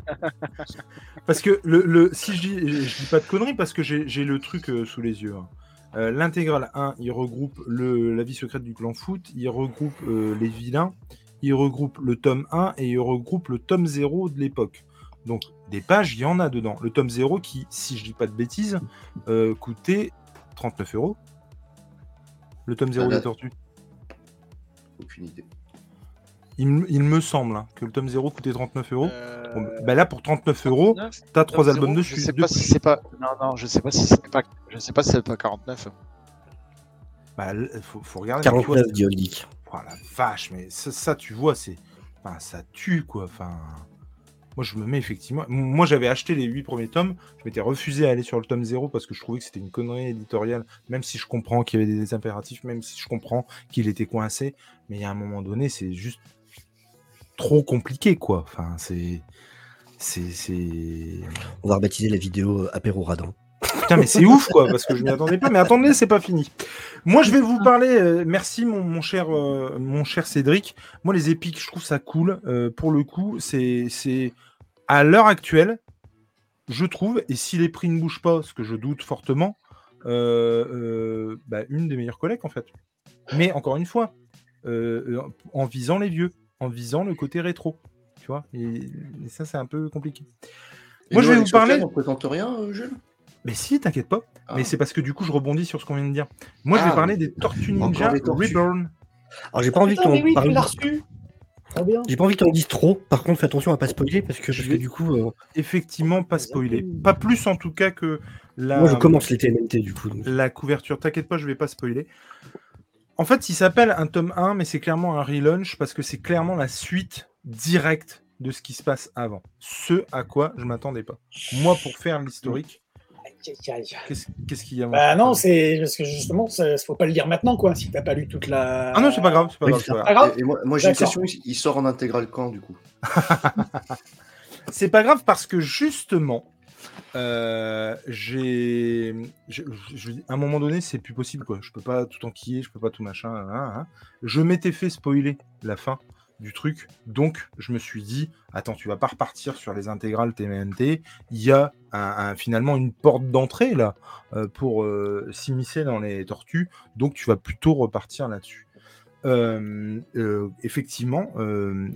Parce que le, le- si je dis, je dis pas de conneries, parce que j'ai j'ai le truc euh, sous les yeux. hein. Euh, L'intégrale 1, il regroupe le, la vie secrète du clan foot, il regroupe euh, les vilains, il regroupe le tome 1 et il regroupe le tome 0 de l'époque. Donc des pages, il y en a dedans. Le tome 0 qui, si je dis pas de bêtises, euh, coûtait 39 euros. Le tome 0 Ah, des tortues. Aucune idée. Il, me- il me semble hein, que le tome 0 coûtait 39 euros. Euh, Bon, bah là, pour 39 euros, t'as trois albums dessus. Je sais pas si c'est pas. Non, non, je sais pas si c'est pas. Je sais pas si c'est pas 49. Bah, faut, faut regarder. mais tu vois, 49 dit Old Geek. Oh la vache, mais ça, tu vois, c'est. Enfin, ça tue, quoi. Enfin. Moi, je me mets effectivement. Moi, j'avais acheté les 8 premiers tomes. Je m'étais refusé à aller sur le tome 0 parce que je trouvais que c'était une connerie éditoriale. Même si je comprends qu'il y avait des impératifs, même si je comprends qu'il était coincé. Mais a un moment donné, c'est juste trop compliqué, quoi. Enfin, c'est. C'est. On va rebaptiser la vidéo Apéro Radin. Putain, mais c'est ouf, quoi, parce que je m'y attendais pas. Mais attendez, c'est pas fini. Moi, je vais vous parler. euh, merci, mon, mon cher, euh, mon cher Cédric. Moi, les épiques, je trouve ça cool. Euh, pour le coup, c'est, c'est à l'heure actuelle, je trouve, et si les prix ne bougent pas, ce que je doute fortement, euh, euh, bah, une des meilleures collectes, en fait. Mais encore une fois, euh, en visant les vieux, en visant le côté rétro. Tu vois, et, et ça, c'est un peu compliqué. Et Moi, je vais vous parler. Sofiane, On présente rien, euh, Jules? Mais si, t'inquiète pas. Ah. Mais c'est parce que du coup, je rebondis sur ce qu'on vient de dire. Moi, je Ah, vais parler des Tortues Ninja des tortues. Reborn. Alors j'ai pas envie qu'on mais oui, parle. tu l'as reçu. Trop bien. J'ai pas envie qu'on dise trop. Par contre, fais attention à pas spoiler parce que, Je parce vais- que du coup, euh, Effectivement, pas spoilé. Pas plus en tout cas que la, moi je commence les TMNT du coup. donc. la couverture. T'inquiète pas, je vais pas spoiler. En fait, il s'appelle un tome 1, mais c'est clairement un relaunch parce que c'est clairement la suite directe de ce qui se passe avant. Ce à quoi je m'attendais pas. Moi, pour faire l'historique. Qu'est-ce qu'il y a Bah non, c'est parce que justement, ça- faut pas le lire maintenant, quoi, si t'as pas lu toute la. Ah non, c'est pas grave, c'est pas Oui, grave. pas. Et, et moi, moi, j'ai une question, il sort en intégral quand du coup? C'est pas grave parce que justement, euh, j'ai, à un moment donné, c'est plus possible quoi. Je peux pas tout enquiller, je peux pas tout machin. hein, hein. Je m'étais fait spoiler la fin du truc, donc je me suis dit, attends, tu vas pas repartir sur les intégrales TMNT. Il y a finalement une porte d'entrée là euh, pour euh, s'immiscer dans les tortues, donc tu vas plutôt repartir là-dessus. Euh, effectivement,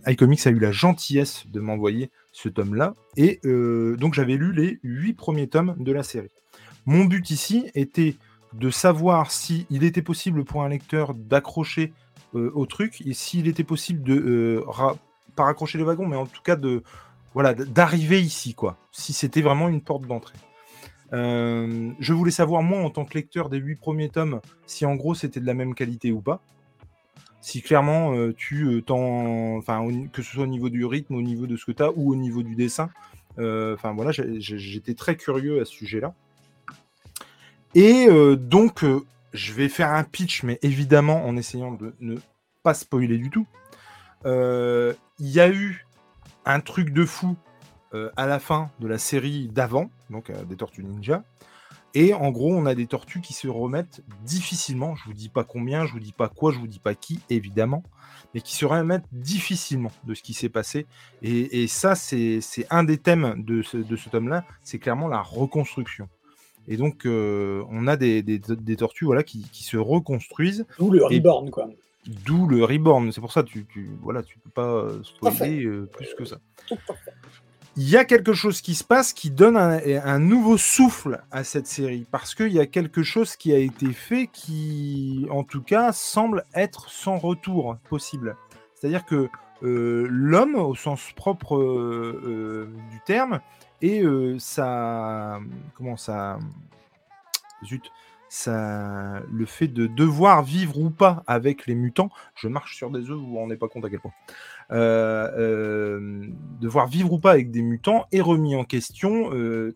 iComics a eu la gentillesse de m'envoyer ce tome-là, et donc j'avais lu les huit premiers tomes de la série. Mon but ici était de savoir si il était possible pour un lecteur d'accrocher au truc, et s'il était possible de euh, pas raccrocher les wagons, mais en tout cas de voilà d'arriver ici quoi. Si c'était vraiment une porte d'entrée. Euh, je voulais savoir moi en tant que lecteur des huit premiers tomes si en gros c'était de la même qualité ou pas si clairement euh, tu euh, t'en. Enfin, que ce soit au niveau du rythme, au niveau de ce que tu as ou au niveau du dessin. Euh, Enfin, voilà, j'étais très curieux à ce sujet-là. Et euh, donc, euh, je vais faire un pitch, mais évidemment en essayant de ne pas spoiler du tout. Euh, Il y a eu un truc de fou euh, à la fin de la série d'avant, donc euh, des Tortues Ninja. Et en gros, on a des tortues qui se remettent difficilement. Je vous dis pas combien, je vous dis pas quoi, je vous dis pas qui, évidemment, mais qui se remettent difficilement de ce qui s'est passé. Et, ça, c'est un des thèmes de ce tome-là, c'est clairement la reconstruction. Et donc, euh, on a des, des- des tortues voilà, qui, qui se reconstruisent, D'où le Et- reborn, quoi. d'où le reborn. C'est pour ça que tu, tu, voilà, tu peux pas euh, spoiler euh, plus que ça. Il y a quelque chose qui se passe qui donne un, un nouveau souffle à cette série parce qu'il y a quelque chose qui a été fait qui, en tout cas, semble être sans retour possible. C'est-à-dire que euh, l'homme, au sens propre du terme, et euh, ça, comment ça, zut, ça, le fait de devoir vivre ou pas avec les mutants, je marche sur des œufs, vous vous rendez pas compte à quel point. Euh, euh, devoir vivre ou pas avec des mutants est remis en question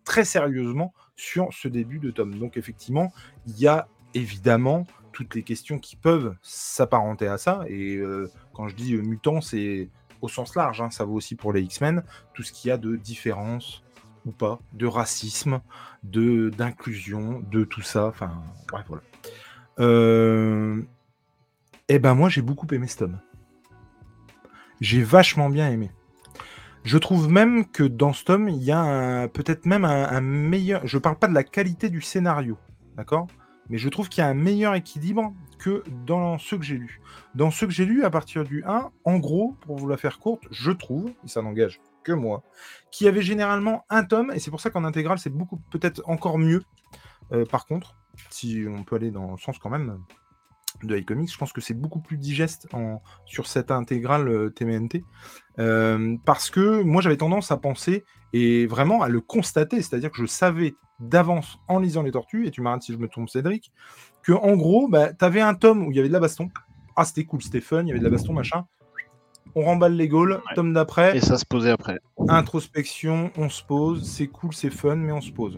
très sérieusement sur ce début de tome. Donc effectivement, il y a évidemment toutes les questions qui peuvent s'apparenter à ça. Et quand je dis mutant, c'est au sens large, hein, ça vaut aussi pour les X-Men, tout ce qu'il y a de différence pas, de racisme, de d'inclusion, de tout ça. Enfin, bref, voilà. Euh... Eh ben moi, j'ai beaucoup aimé ce tome. J'ai vachement bien aimé. Je trouve même que dans ce tome, il y a peut-être même un, un meilleur. Je parle pas de la qualité du scénario, d'accord? Mais je trouve qu'il y a un meilleur équilibre que dans ceux que j'ai lus. Dans ceux que j'ai lus, à partir du 1, en gros, pour vous la faire courte, je trouve, et ça n'engage que moi, qu'il y avait généralement un tome, et c'est pour ça qu'en intégrale, c'est beaucoup, peut-être encore mieux. Euh, par contre, si on peut aller dans le sens quand même de iComics, je pense que c'est beaucoup plus digeste en, sur cette intégrale euh, TMNT. Euh, parce que moi j'avais tendance à penser et vraiment à le constater, c'est-à-dire que je savais d'avance en lisant les tortues, et tu m'arrêtes si je me trompe Cédric, que en gros, bah, tu avais un tome où il y avait de la baston. Ah, c'était cool, c'était fun, il y avait de la baston, machin. On remballe les Gaules, Ouais. tome d'après, Et ça se posait après. introspection, on se pose, c'est cool, c'est fun, mais on se pose.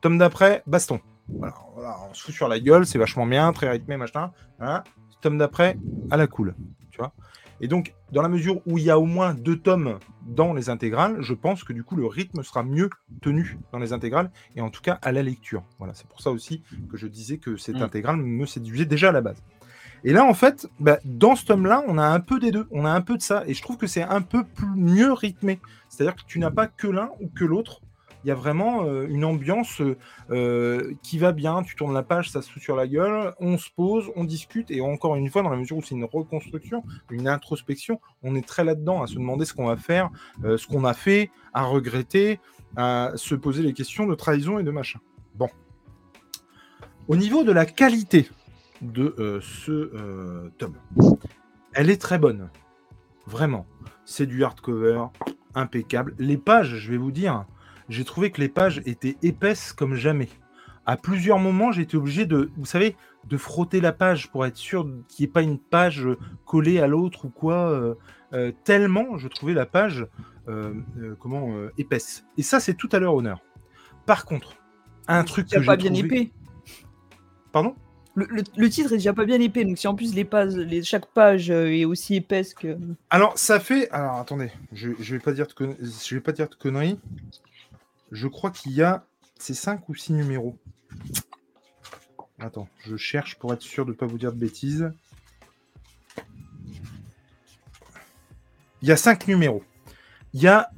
Tome d'après, baston. Voilà, voilà, on se fout sur la gueule, c'est vachement bien, très rythmé, machin. Hein. Tome d'après, à la cool. Tu vois Et donc, dans la mesure où il y a au moins deux tomes dans les intégrales, je pense que du coup, le rythme sera mieux tenu dans les intégrales, et en tout cas à la lecture. Voilà, c'est pour ça aussi que je disais que cette Mm. intégrale me séduisait déjà à la base. Et là, en fait, bah, dans ce tome-là, on a un peu des deux, on a un peu de ça, et je trouve que c'est un peu plus mieux rythmé. C'est-à-dire que tu n'as pas que l'un ou que l'autre. Il y a vraiment euh, une ambiance euh, qui va bien. Tu tournes la page, ça se fout sur la gueule. On se pose, on discute. Et encore une fois, dans la mesure où c'est une reconstruction, une introspection, on est très là-dedans à se demander ce qu'on va faire, euh, ce qu'on a fait, à regretter, à se poser les questions de trahison et de machin. Bon. Au niveau de la qualité de euh, ce euh, tome, elle est très bonne. Vraiment. C'est du hardcover impeccable. Les pages, je vais vous dire, j'ai trouvé que les pages étaient épaisses comme jamais. À plusieurs moments, j'ai été obligé de, vous savez, de frotter la page pour être sûr qu'il n'y ait pas une page collée à l'autre ou quoi. euh, euh, tellement je trouvais la page euh, comment épaisse. Et ça, c'est tout à leur honneur. Par contre, un truc que pas j'ai bien trouvé- épais. Pardon? Le, titre est déjà pas bien épais, donc si en plus les pages, chaque page euh, est aussi épaisse que. Alors, ça fait. Alors, attendez, je, vais pas dire de conneries. Je crois qu'il y a. C'est 5 ou 6 numéros. Attends, je cherche pour être sûr de pas vous dire de bêtises. Il y a 5 numéros. Il y a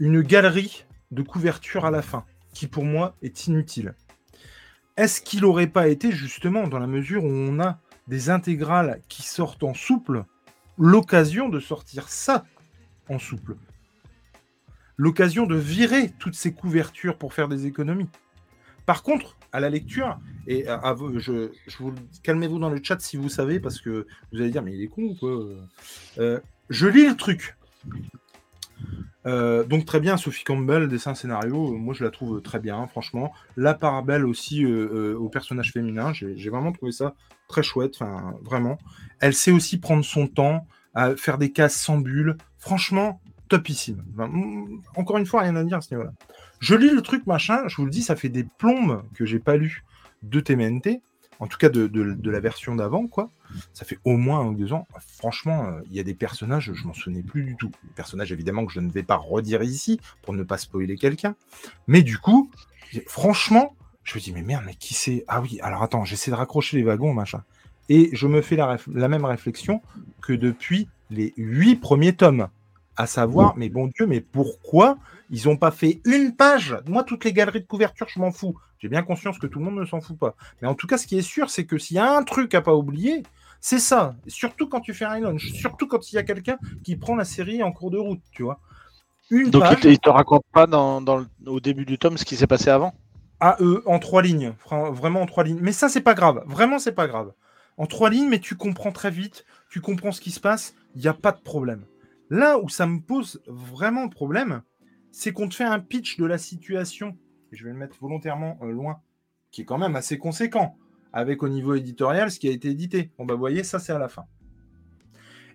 une galerie de couverture à la fin, qui pour moi est inutile. Est-ce qu'il aurait pas été justement dans la mesure où on a des intégrales qui sortent en souple l'occasion de sortir ça en souple? L'occasion de virer toutes ces couvertures pour faire des économies. Par contre, à la lecture, et à- à je, je vous calmez-vous dans le chat si vous savez, parce que vous allez dire, mais il est con ou quoi? Euh, Je lis le truc. Euh, donc très bien, Sophie Campbell, dessin scénario, euh, moi je la trouve très bien, franchement. La part belle aussi euh, au personnage féminin, j'ai vraiment trouvé ça très chouette, vraiment. Elle sait aussi prendre son temps à faire des cases sans bulles. Franchement, topissime. Encore une fois, rien à dire à ce niveau-là. Je lis le truc, machin, je vous le dis, ça fait des plombes que j'ai pas lu de TMNT, en tout cas de, la version d'avant, quoi. Ça fait au moins un ou deux ans. Franchement, euh, il y a des personnages, je m'en souvenais plus du tout. Des personnages, évidemment, que je ne vais pas redire ici pour ne pas spoiler quelqu'un. Mais du coup, franchement, je me dis, mais merde, mais qui c'est? Ah oui, alors attends, j'essaie de raccrocher les wagons, machin. Et je me fais la même réflexion que depuis les huit premiers tomes. À savoir, mais bon Dieu, mais pourquoi ils n'ont pas fait une page? Moi, toutes les galeries de couverture, je m'en fous. J'ai bien conscience que tout le monde ne s'en fout pas. Mais en tout cas, ce qui est sûr, c'est que s'il y a un truc à pas oublier, c'est ça. Surtout quand tu fais un launch, surtout quand il y a quelqu'un qui prend la série en cours de route, tu vois. Une Donc il page te, il te raconte pas dans, dans le- au début du tome ce qui s'est passé avant? À eux en trois lignes, vraiment en trois lignes. Mais ça, c'est pas grave. Vraiment, c'est pas grave. En trois lignes, mais tu comprends très vite, tu comprends ce qui se passe, il n'y a pas de problème. Là où ça me pose vraiment problème, c'est qu'on te fait un pitch de la situation, et je vais le mettre volontairement euh, loin, qui est quand même assez conséquent, avec au niveau éditorial ce qui a été édité. Bon, bah, vous voyez, ça, c'est à la fin.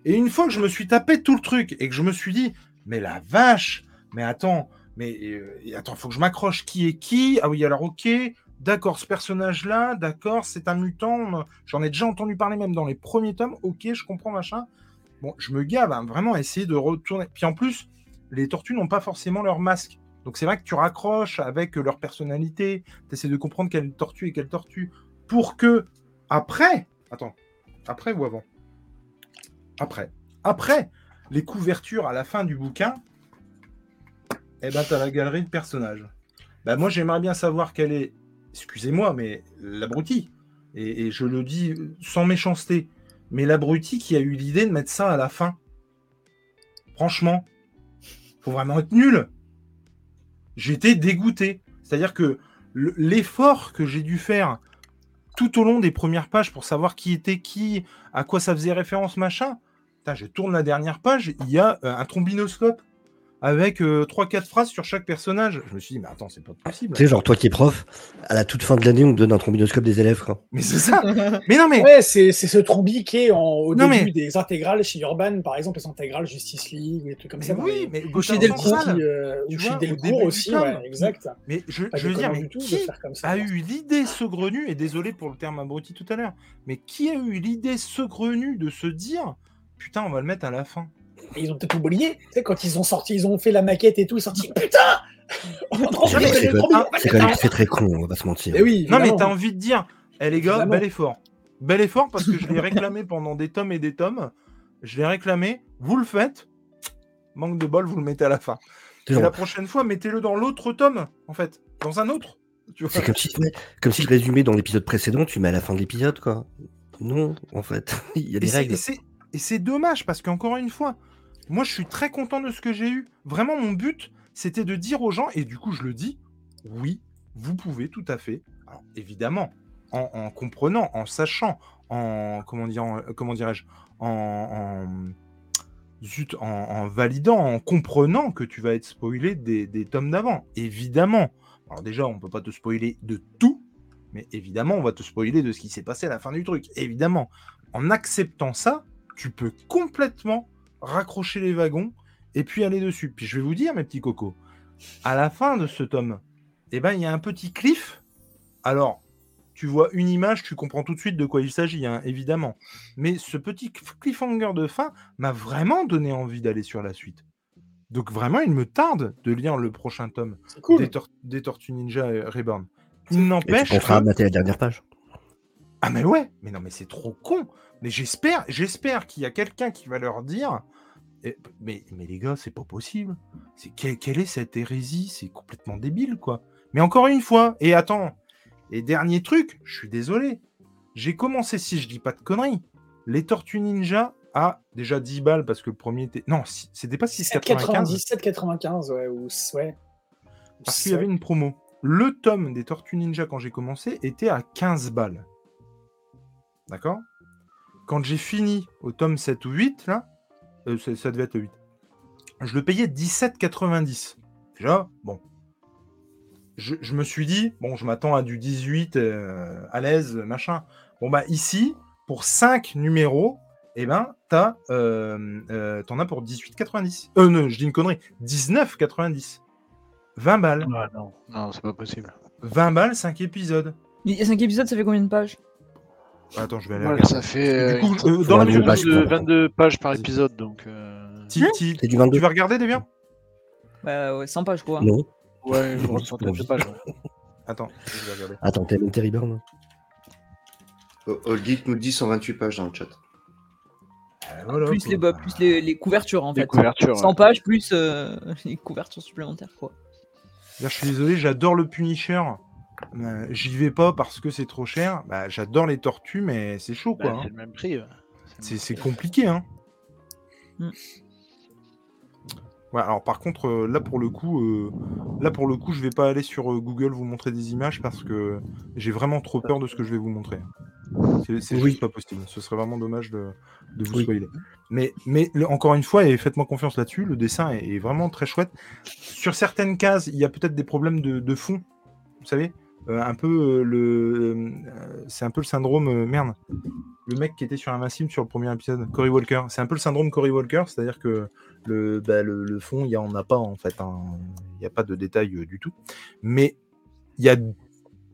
Et une fois que je me suis tapé tout le truc, et que je me suis dit, mais la vache, mais attends, mais euh, attends, faut que je m'accroche. Qui est qui? Ah oui, alors ok, d'accord, ce personnage-là, d'accord, c'est un mutant. J'en ai déjà entendu parler même dans les premiers tomes. Ok, je comprends machin. Bon, je me gave à vraiment essayer de retourner. Puis en plus, les tortues n'ont pas forcément leur masque. Donc c'est vrai que tu raccroches avec leur personnalité. Tu essaies de comprendre quelle tortue est quelle tortue. Pour que, après, attends, après ou avant? Après. Après, les couvertures à la fin du bouquin, eh ben, t'as la galerie de personnages. Bah, moi, j'aimerais bien savoir quelle est, excusez-moi, mais l'abruti. Et je le dis sans méchanceté, mais l'abruti qui a eu l'idée de mettre ça à la fin. Franchement, faut vraiment être nul. J'étais dégoûté. C'est-à-dire que le- l'effort que j'ai dû faire tout au long des premières pages pour savoir qui était qui, à quoi ça faisait référence, machin. Je tourne la dernière page, il y a euh, un trombinoscope avec 3-4 phrases sur chaque personnage. Je me suis dit, mais attends, c'est pas possible. Tu sais, genre, toi qui es prof, à la toute fin de l'année, on te donne un trombinoscope des élèves, quoi. Mais c'est ça. mais non, mais Ouais, c'est c'est ce trombi qui est en, au Non, début mais- des intégrales chez Urban, par exemple, les intégrales Justice League, des trucs comme Mais ça. oui, mais Delcourt, Central, euh, Delcourt début du aussi, ouais, exact. mais je, je veux dire, mais tout qui faire comme ça. a eu l'idée saugrenue, et désolé pour le terme abruti tout à l'heure, mais qui a eu l'idée saugrenue de se dire, putain, on va le mettre à la fin? Et ils ont peut-être oublié. Tu sais, quand ils ont sorti, ils ont fait la maquette et tout, ils sont sortis Putain C'est quand même- très très con, on va pas se mentir. Eh oui, Non, mais t'as envie de dire, eh les gars, bel effort. Bel effort parce que je l'ai réclamé pendant des tomes et des tomes. Je l'ai réclamé, vous le faites. Manque de bol, vous le mettez à la fin. Et la prochaine fois, mettez-le dans l'autre tome, en fait. Dans un autre. C'est comme si, comme si le résumé dans l'épisode précédent, tu mets à la fin de l'épisode, quoi. Non, en fait, il y a Et des règles. et c'est- Et c'est dommage parce qu'encore une fois, moi je suis très content de ce que j'ai eu. Vraiment, mon but, c'était de dire aux gens, et du coup je le dis, oui, vous pouvez tout à fait. Alors évidemment, en, en comprenant, en sachant, en comment dire, en- comment dirais-je, en, en- en, validant, en comprenant que tu vas être spoilé des, des tomes d'avant. Évidemment. Alors déjà, on peut pas te spoiler de tout, mais évidemment, on va te spoiler de ce qui s'est passé à la fin du truc. Évidemment. En acceptant ça, tu peux complètement raccrocher les wagons et puis aller dessus. Puis je vais vous dire, mes petits cocos, à la fin de ce tome, eh ben, il y a un petit cliff. Alors, tu vois une image, tu comprends tout de suite de quoi il s'agit, hein, évidemment. Mais ce petit cliffhanger de fin m'a vraiment donné envie d'aller sur la suite. Donc vraiment, il me tarde de lire le prochain tome cool. des, Tor- des Tortues Ninja Reborn. Il n'empêche penseras à que... mater la dernière page. Ah mais ouais, mais non mais c'est trop con. Mais j'espère, j'espère qu'il y a quelqu'un qui va leur dire. Eh, mais, mais les gars, c'est pas possible. C'est quelle, quelle est cette hérésie? C'est complètement débile quoi. Mais encore une fois, et attends, et dernier truc, je suis désolé. J'ai commencé, si je dis pas de conneries, les Tortues Ninja à déjà 10 balles parce que le premier était. Non, c'était pas 6,95 7,95, ouais. Ou, ouais. parce qu'il y avait une promo. Le tome des Tortues Ninja quand j'ai commencé était à 15 balles. D'accord? Quand j'ai fini au tome 7 ou 8, là, euh, ça, ça devait être le 8, je le payais 17,90. Déjà, bon. Je, je me suis dit, bon, je m'attends à du 18 euh, à l'aise, machin. Bon, bah, ici, pour 5 numéros, eh ben, t'as, euh, euh, t'en as pour 18,90. Euh, non, je dis une connerie. 19,90. 20 balles. Ouais, non, non, c'est pas possible. 20 balles, 5 épisodes. A 5 épisodes, ça fait combien de pages? Attends, je vais aller regarder. ça fait Du coup, euh, euh, dans la Faudra même deux pages, de quoi. 22 pages par épisode, donc. euh, Ti- ti- C'est du 22 tu vas regarder, Devien Bah ouais, 100 pages quoi. Non. Ouais, je Non, une centaine de pages. Attends, je vais regarder. Attends, t'as Terry Burn Oh, Old Geek nous dit 128 pages dans le chat. Euh, voilà, plus les, bah, plus les, les couvertures en Des fait. couvertures. 100 pages plus euh, les couvertures supplémentaires quoi. Là, Je suis désolé, j'adore le Punisher. Euh, J'y vais pas parce que c'est trop cher. Bah, j'adore les tortues, mais c'est chaud, Bah, quoi. c'est hein. le même prix. ouais. C'est c'est compliqué, hein. Mm. Ouais, alors par contre, euh, là pour le coup, euh, là pour le coup, je vais pas aller sur euh, Google vous montrer des images parce que j'ai vraiment trop peur de ce que je vais vous montrer. C'est c'est Oui. juste pas possible. Ce serait vraiment dommage de, de vous Oui. spoiler. Mais, mais le- encore une fois, et faites-moi confiance là-dessus, le dessin est, est vraiment très chouette. Sur certaines cases, il y a peut-être des problèmes de, de fond. Vous savez, un peu euh, le, euh, c'est un peu le syndrome euh, merde. Le mec qui était sur Invincible sur le premier épisode, Cory Walker. C'est un peu le syndrome Cory Walker, c'est-à-dire que le, bah, le, fond, il y en a pas en fait. hein. Il n'y a pas de détails euh, du tout. Mais il y a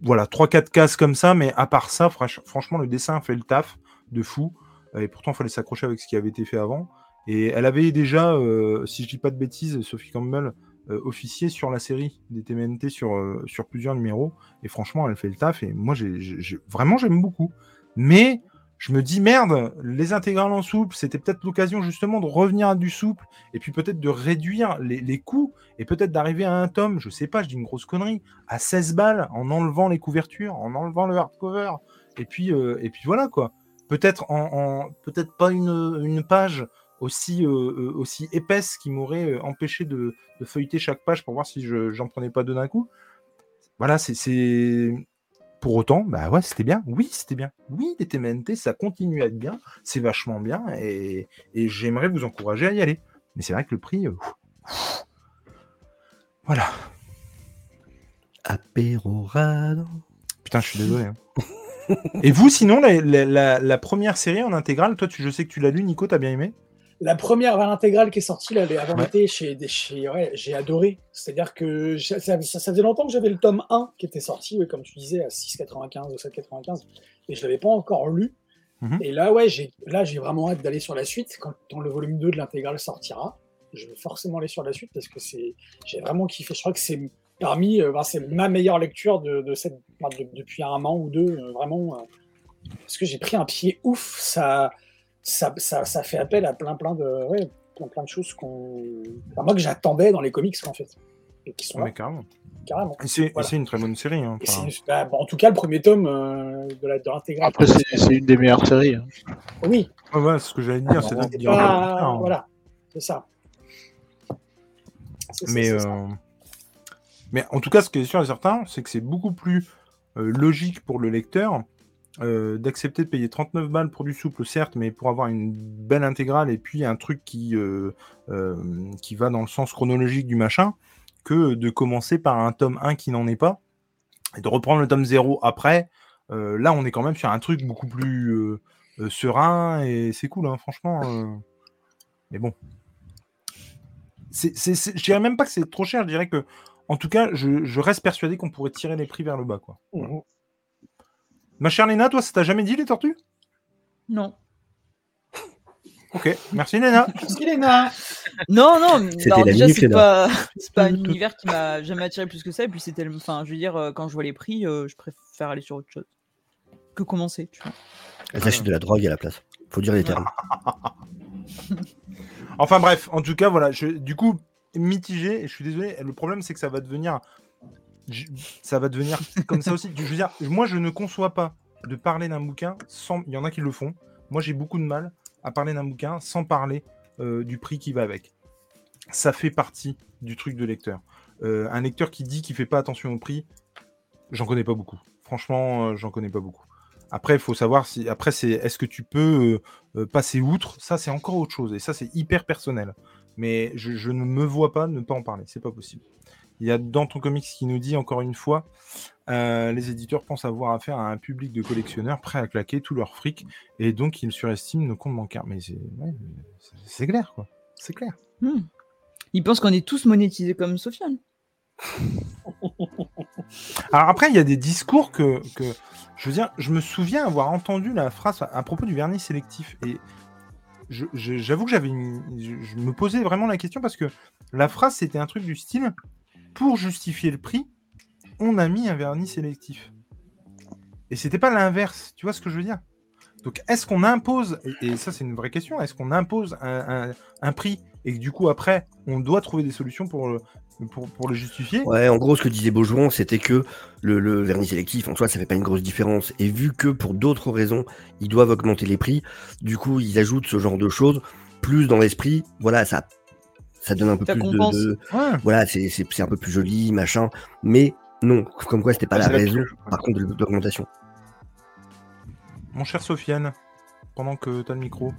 voilà, 3-4 cases comme ça, mais à part ça, franch- franchement, le dessin fait le taf de fou. Euh, Et pourtant, il fallait s'accrocher avec ce qui avait été fait avant. Et elle avait déjà, euh, si je dis pas de bêtises, Sophie Campbell, euh, officié sur la série des TMNT sur, euh, sur plusieurs numéros. Et franchement, elle fait le taf. Et moi, j'ai- vraiment, j'aime beaucoup. Mais je me dis, merde, les intégrales en souple, c'était peut-être l'occasion justement de revenir à du souple. Et puis peut-être de réduire les, les coûts. Et peut-être d'arriver à un tome, je sais pas, je dis une grosse connerie, à 16 balles en enlevant les couvertures, en enlevant le hardcover. Et puis, euh, et puis voilà quoi. Peut-être en, en- peut-être pas une, une page aussi, euh, euh, aussi épaisse qui m'aurait euh, empêché de, de feuilleter chaque page pour voir si je j'en prenais pas deux d'un coup. Voilà, c'est- c'est. Pour autant, bah ouais, c'était bien. Oui, c'était bien. Oui, les TMNT, ça continue à être bien. C'est vachement bien. Et, et j'aimerais vous encourager à y aller. Mais c'est vrai que le prix. euh, Voilà. Apérorado. Putain, je suis désolé. hein. et vous, sinon, la, la- la- la première série en intégrale, toi, tu, je sais que tu l'as lu, Nico, t'as bien aimé? La première vers l'intégrale qui est sortie là, avant Ouais. l'été, chez, chez, ouais, j'ai adoré. C'est-à-dire que ça, ça- ça faisait longtemps que j'avais le tome 1 qui était sorti, ouais, comme tu disais, à 6,95 ou 7,95, et je l'avais pas encore lu. Mhm. Et là, ouais, j'ai là j'ai vraiment hâte d'aller sur la suite. Quand, quand le volume 2 de l'intégrale sortira, je vais forcément aller sur la suite parce que c'est j'ai vraiment kiffé. Je crois que c'est parmi, euh, ben, c'est ma meilleure lecture de, de cette, de- depuis un an ou deux, euh, vraiment. euh, parce que j'ai pris un pied ouf. Ça, ça, ça, ça fait appel à plein, plein de, ouais, plein, plein de choses qu'on, enfin, moi que j'attendais dans les comics en fait, et qui sont là, Mais carrément. carrément. Et c'est Voilà. une très bonne série. hein. Bah, bon, en tout cas, le premier tome euh, de la de l'intégrale. Après, c'est une des meilleures séries. hein. Oui, ce que j'allais dire. c'est dire pas- hein. voilà, c'est ça. Mais, ça. euh, mais en tout cas, ce qui est sûr et certain, c'est que c'est beaucoup plus euh, logique pour le lecteur euh, d'accepter de payer 39 balles pour du souple, certes, mais pour avoir une belle intégrale et puis un truc qui, euh, euh, va dans le sens chronologique du machin, que de commencer par un tome 1 qui n'en est pas et de reprendre le tome 0 après. Là, on est quand même sur un truc beaucoup plus serein et c'est cool, hein, franchement. Mais bon. C'est, c'est, je dirais même pas que c'est trop cher, je dirais que en tout cas, je, reste persuadé qu'on pourrait tirer les prix vers le bas. Quoi. Mhm. Ma chère Léna, toi, ça t'a jamais dit les tortues? Non. Ok, merci Léna. Merci Léna. Non, non, alors déjà, c'est pas, c'est pas un univers qui m'a jamais attiré plus que ça. Et puis, c'était. Enfin, je veux dire, euh, quand je vois les prix, euh, je préfère aller sur autre chose que commencer. Tu vois. Elle s'achète de la drogue à la place. Faut dire les termes. Enfin bref, en tout cas, voilà, je, du coup, mitigé, et je suis désolé, le problème c'est que ça va devenir. Ça va devenir comme ça aussi. Je veux moi je ne conçois pas de parler d'un bouquin sans. Il y en a qui le font. Moi j'ai beaucoup de mal à parler d'un bouquin sans parler euh, du prix qui va avec. Ça fait partie du truc de lecteur. Euh, un lecteur qui dit qu'il fait pas attention au prix, j'en connais pas beaucoup. Franchement, euh, j'en connais pas beaucoup. Après, il faut savoir si. Après, c'est est-ce que tu peux passer outre? Ça, c'est encore autre chose. Et ça, c'est hyper personnel. Mais je, je ne me vois pas ne pas en parler. C'est pas possible. Il y a dans ton comics qui nous dit encore une fois euh, les éditeurs pensent avoir affaire à un public de collectionneurs prêts à claquer tout leur fric et donc ils surestiment nos comptes bancaires. Mais c'est ouais, clair, quoi. C'est clair. Hmm. Ils pensent qu'on est tous monétisés comme Sofiane. Alors après, il y a des discours que, que- je veux dire, je me souviens avoir entendu la phrase à propos du vernis sélectif et je- je- j'avoue que j'avais, je me posais vraiment la question parce que la phrase c'était un truc du style pour justifier le prix, on a mis un vernis sélectif et c'était pas l'inverse. Tu vois ce que je veux dire? Donc est-ce qu'on impose et, ça c'est une vraie question, est-ce qu'on impose un, prix et que du coup après on doit trouver des solutions pour le, pour, le justifier? Ouais, en gros, ce que disait Beaujouan, c'était que le, le vernis sélectif, en soi, ça fait pas une grosse différence. Et vu que pour d'autres raisons, ils doivent augmenter les prix, du coup, ils ajoutent ce genre de choses, plus dans l'esprit, voilà, ça, ça donne un peu Ça plus de, compense. de- Ouais. Voilà, c'est un peu plus joli, machin. Mais non, comme quoi, c'était pas Ouais, la raison, plus- par contre, de l'augmentation. Mon cher Sofiane, pendant que tu as le micro,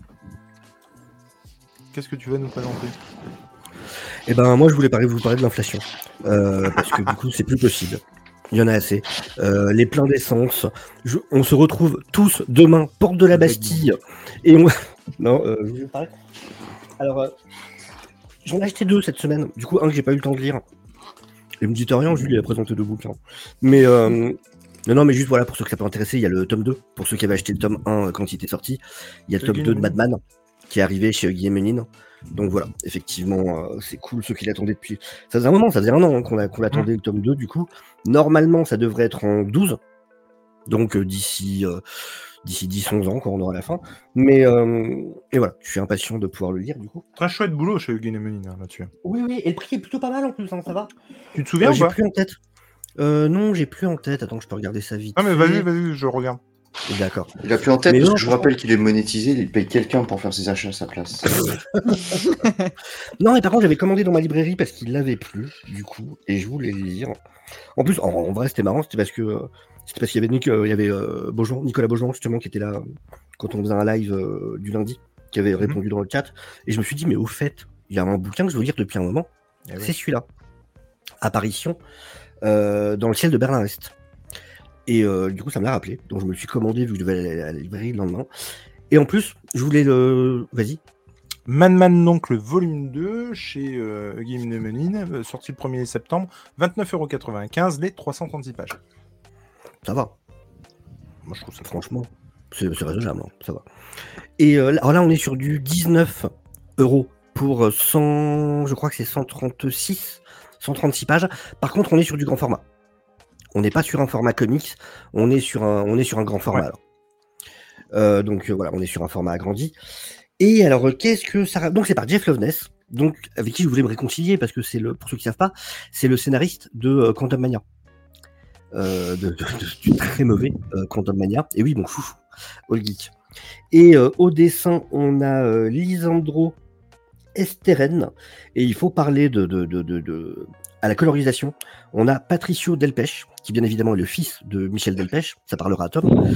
qu'est-ce que tu vas nous présenter? Eh ben, moi, je voulais parler, vous parler de l'inflation. Euh, parce que du coup, c'est plus possible. Il y en a assez. Euh, les pleins d'essence. Je- On se retrouve tous demain, porte de la Bastille. Et on. non, euh, je voulais parler. Alors, euh, j'en ai acheté deux cette semaine. Du coup, un que j'ai pas eu le temps de lire. Et me dites rien, Julie a présenté deux bouquins. Mais. euh, non, non, mais juste voilà, pour ceux que ça peut intéresser, il y a le tome 2. Pour ceux qui avaient acheté le tome 1 quand il était sorti, il y a le tome 2 de. Madman qui est arrivé chez Guillaume Menin. Donc voilà, effectivement, euh, c'est cool ceux qui l'attendaient depuis. Ça faisait un moment, ça faisait un an hein, qu'on qu'on l'attendait le tome 2 du coup. Normalement, ça devrait être en 12. Donc euh, d'ici euh, d'ici 10-11 ans quand on aura la fin. Mais euh, et voilà, je suis impatient de pouvoir le lire du coup. Très chouette boulot chez Eugène Emeline hein, là-dessus. Oui, oui, et le prix est plutôt pas mal en plus, hein, ça va. Tu te souviens Euh, ou j'ai plus en tête. Euh, non, j'ai plus en tête. Attends, je peux regarder ça vite. Ah mais vas-y, vas-y, je regarde. D'accord. Il a plus en tête Mais parce non, que je vous rappelle qu'il est monétisé, il paye quelqu'un pour faire ses achats à sa place. Non, mais par contre, j'avais commandé dans ma librairie parce qu'il l'avait plus, du coup, et je voulais le lire. En plus, en, en vrai, c'était marrant, c'était parce que euh, c'était parce qu'il y avait, euh, il y avait euh, Beaujean- Nicolas Beaujean, justement, qui était là quand on faisait un live euh, du lundi, qui avait répondu dans le chat, et je me suis dit, mais au fait, il y a un bouquin que je veux lire depuis un moment, Eh c'est celui-là. Apparition euh, dans le ciel de Berlin-Est. Et euh, du coup, ça me l'a rappelé, donc je me le suis commandé vu que je devais aller à la librairie le lendemain. Et en plus, je voulais le. Vas-y. Man Man donc le volume 2 chez euh, Eugène Emeline, euh, sorti le 1er septembre, 29,95€, les 336 pages. Ça va. Moi, je trouve ça franchement, c'est raisonnable, hein, ça va. Et euh, là- alors là, on est sur du 19 euros pour euh, 100, je crois que c'est 136, 136 pages. Par contre, on est sur du grand format. On n'est pas sur un format comics, on est sur un, on est sur un grand format. Ouais. alors. Euh, donc euh, voilà, on est sur un format agrandi. Et alors, euh, qu'est-ce que ça Donc c'est par Jeff Loveness, donc avec qui je voulais me réconcilier parce que c'est le, pour ceux qui savent pas, c'est le scénariste de euh, Quantum Mania euh, de, de- de- du très mauvais euh, Quantum Mania. Et oui, mon chouchou, All Geek. Et euh, au dessin, on a euh, Lisandro Esteren. Et il faut parler de, de, À la colorisation, on a Patricio Delpech, qui bien évidemment est le fils de Michel Delpech. Ça parlera à Tom.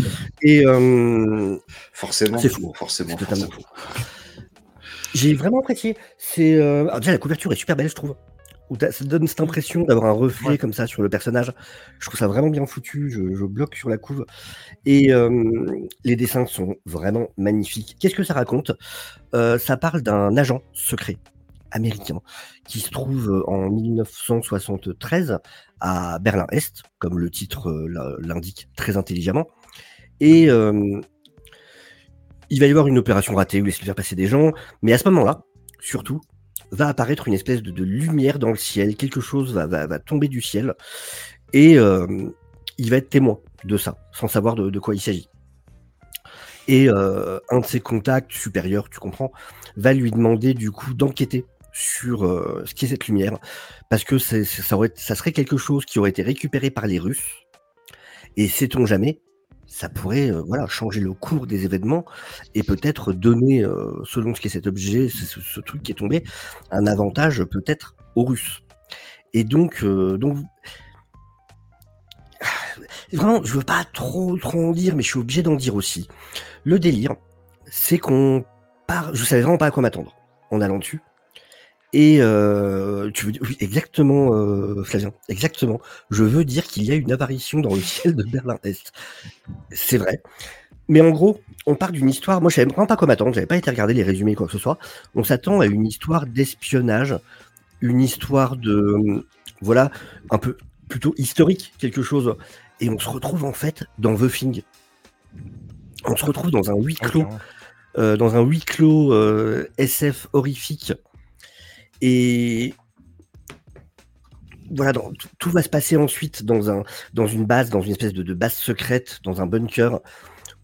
Et euh, Forcément, C'est fou. Forcément, C'est totalement j'ai vraiment apprécié. C'est euh, alors déjà la couverture est super belle, je trouve. Où ça donne cette impression d'avoir un reflet Ouais. comme ça sur le personnage. Je trouve ça vraiment bien foutu. Je, je bloque sur la couve. Et euh, les dessins sont vraiment magnifiques. Qu'est-ce que ça raconte? Euh, Ça parle d'un agent secret américain qui se trouve en 1973 à Berlin-Est, comme le titre euh, l'indique très intelligemment. Et euh, il va y avoir une opération ratée où il se faire passer des gens, mais à ce moment-là, surtout, va apparaître une espèce de, lumière dans le ciel, quelque chose va, tomber du ciel, et euh, il va être témoin de ça, sans savoir de, quoi il s'agit. Et euh, un de ses contacts supérieurs, tu comprends, va lui demander du coup d'enquêter sur euh, ce qu'est cette lumière, parce que ça, ça serait quelque chose qui aurait été récupéré par les Russes, et sait-on jamais, ça pourrait euh, voilà, changer le cours des événements et peut-être donner, euh, selon ce qu'est cet objet, ce, truc qui est tombé, un avantage peut-être aux Russes. Et donc, euh, donc vraiment, je veux pas trop, trop en dire, mais je suis obligé d'en dire aussi. Le délire, c'est qu'on part, je savais vraiment pas à quoi m'attendre en allant dessus. Et euh, tu veux dire, oui, exactement, euh, Flavien, exactement. Je veux dire qu'il y a une apparition dans le ciel de Berlin-Est. C'est vrai. Mais en gros, on part d'une histoire. Moi, je savais vraiment pas comment attendre. J'avais pas été regarder les résumés quoi que ce soit. On s'attend à une histoire d'espionnage, une histoire de, voilà, un peu plutôt historique, quelque chose. Et on se retrouve en fait dans The Thing. On se retrouve dans un huis clos, euh, dans un huis clos SF horrifique et voilà, tout va se passer ensuite dans, un, dans une base, dans une espèce de, base secrète, dans un bunker,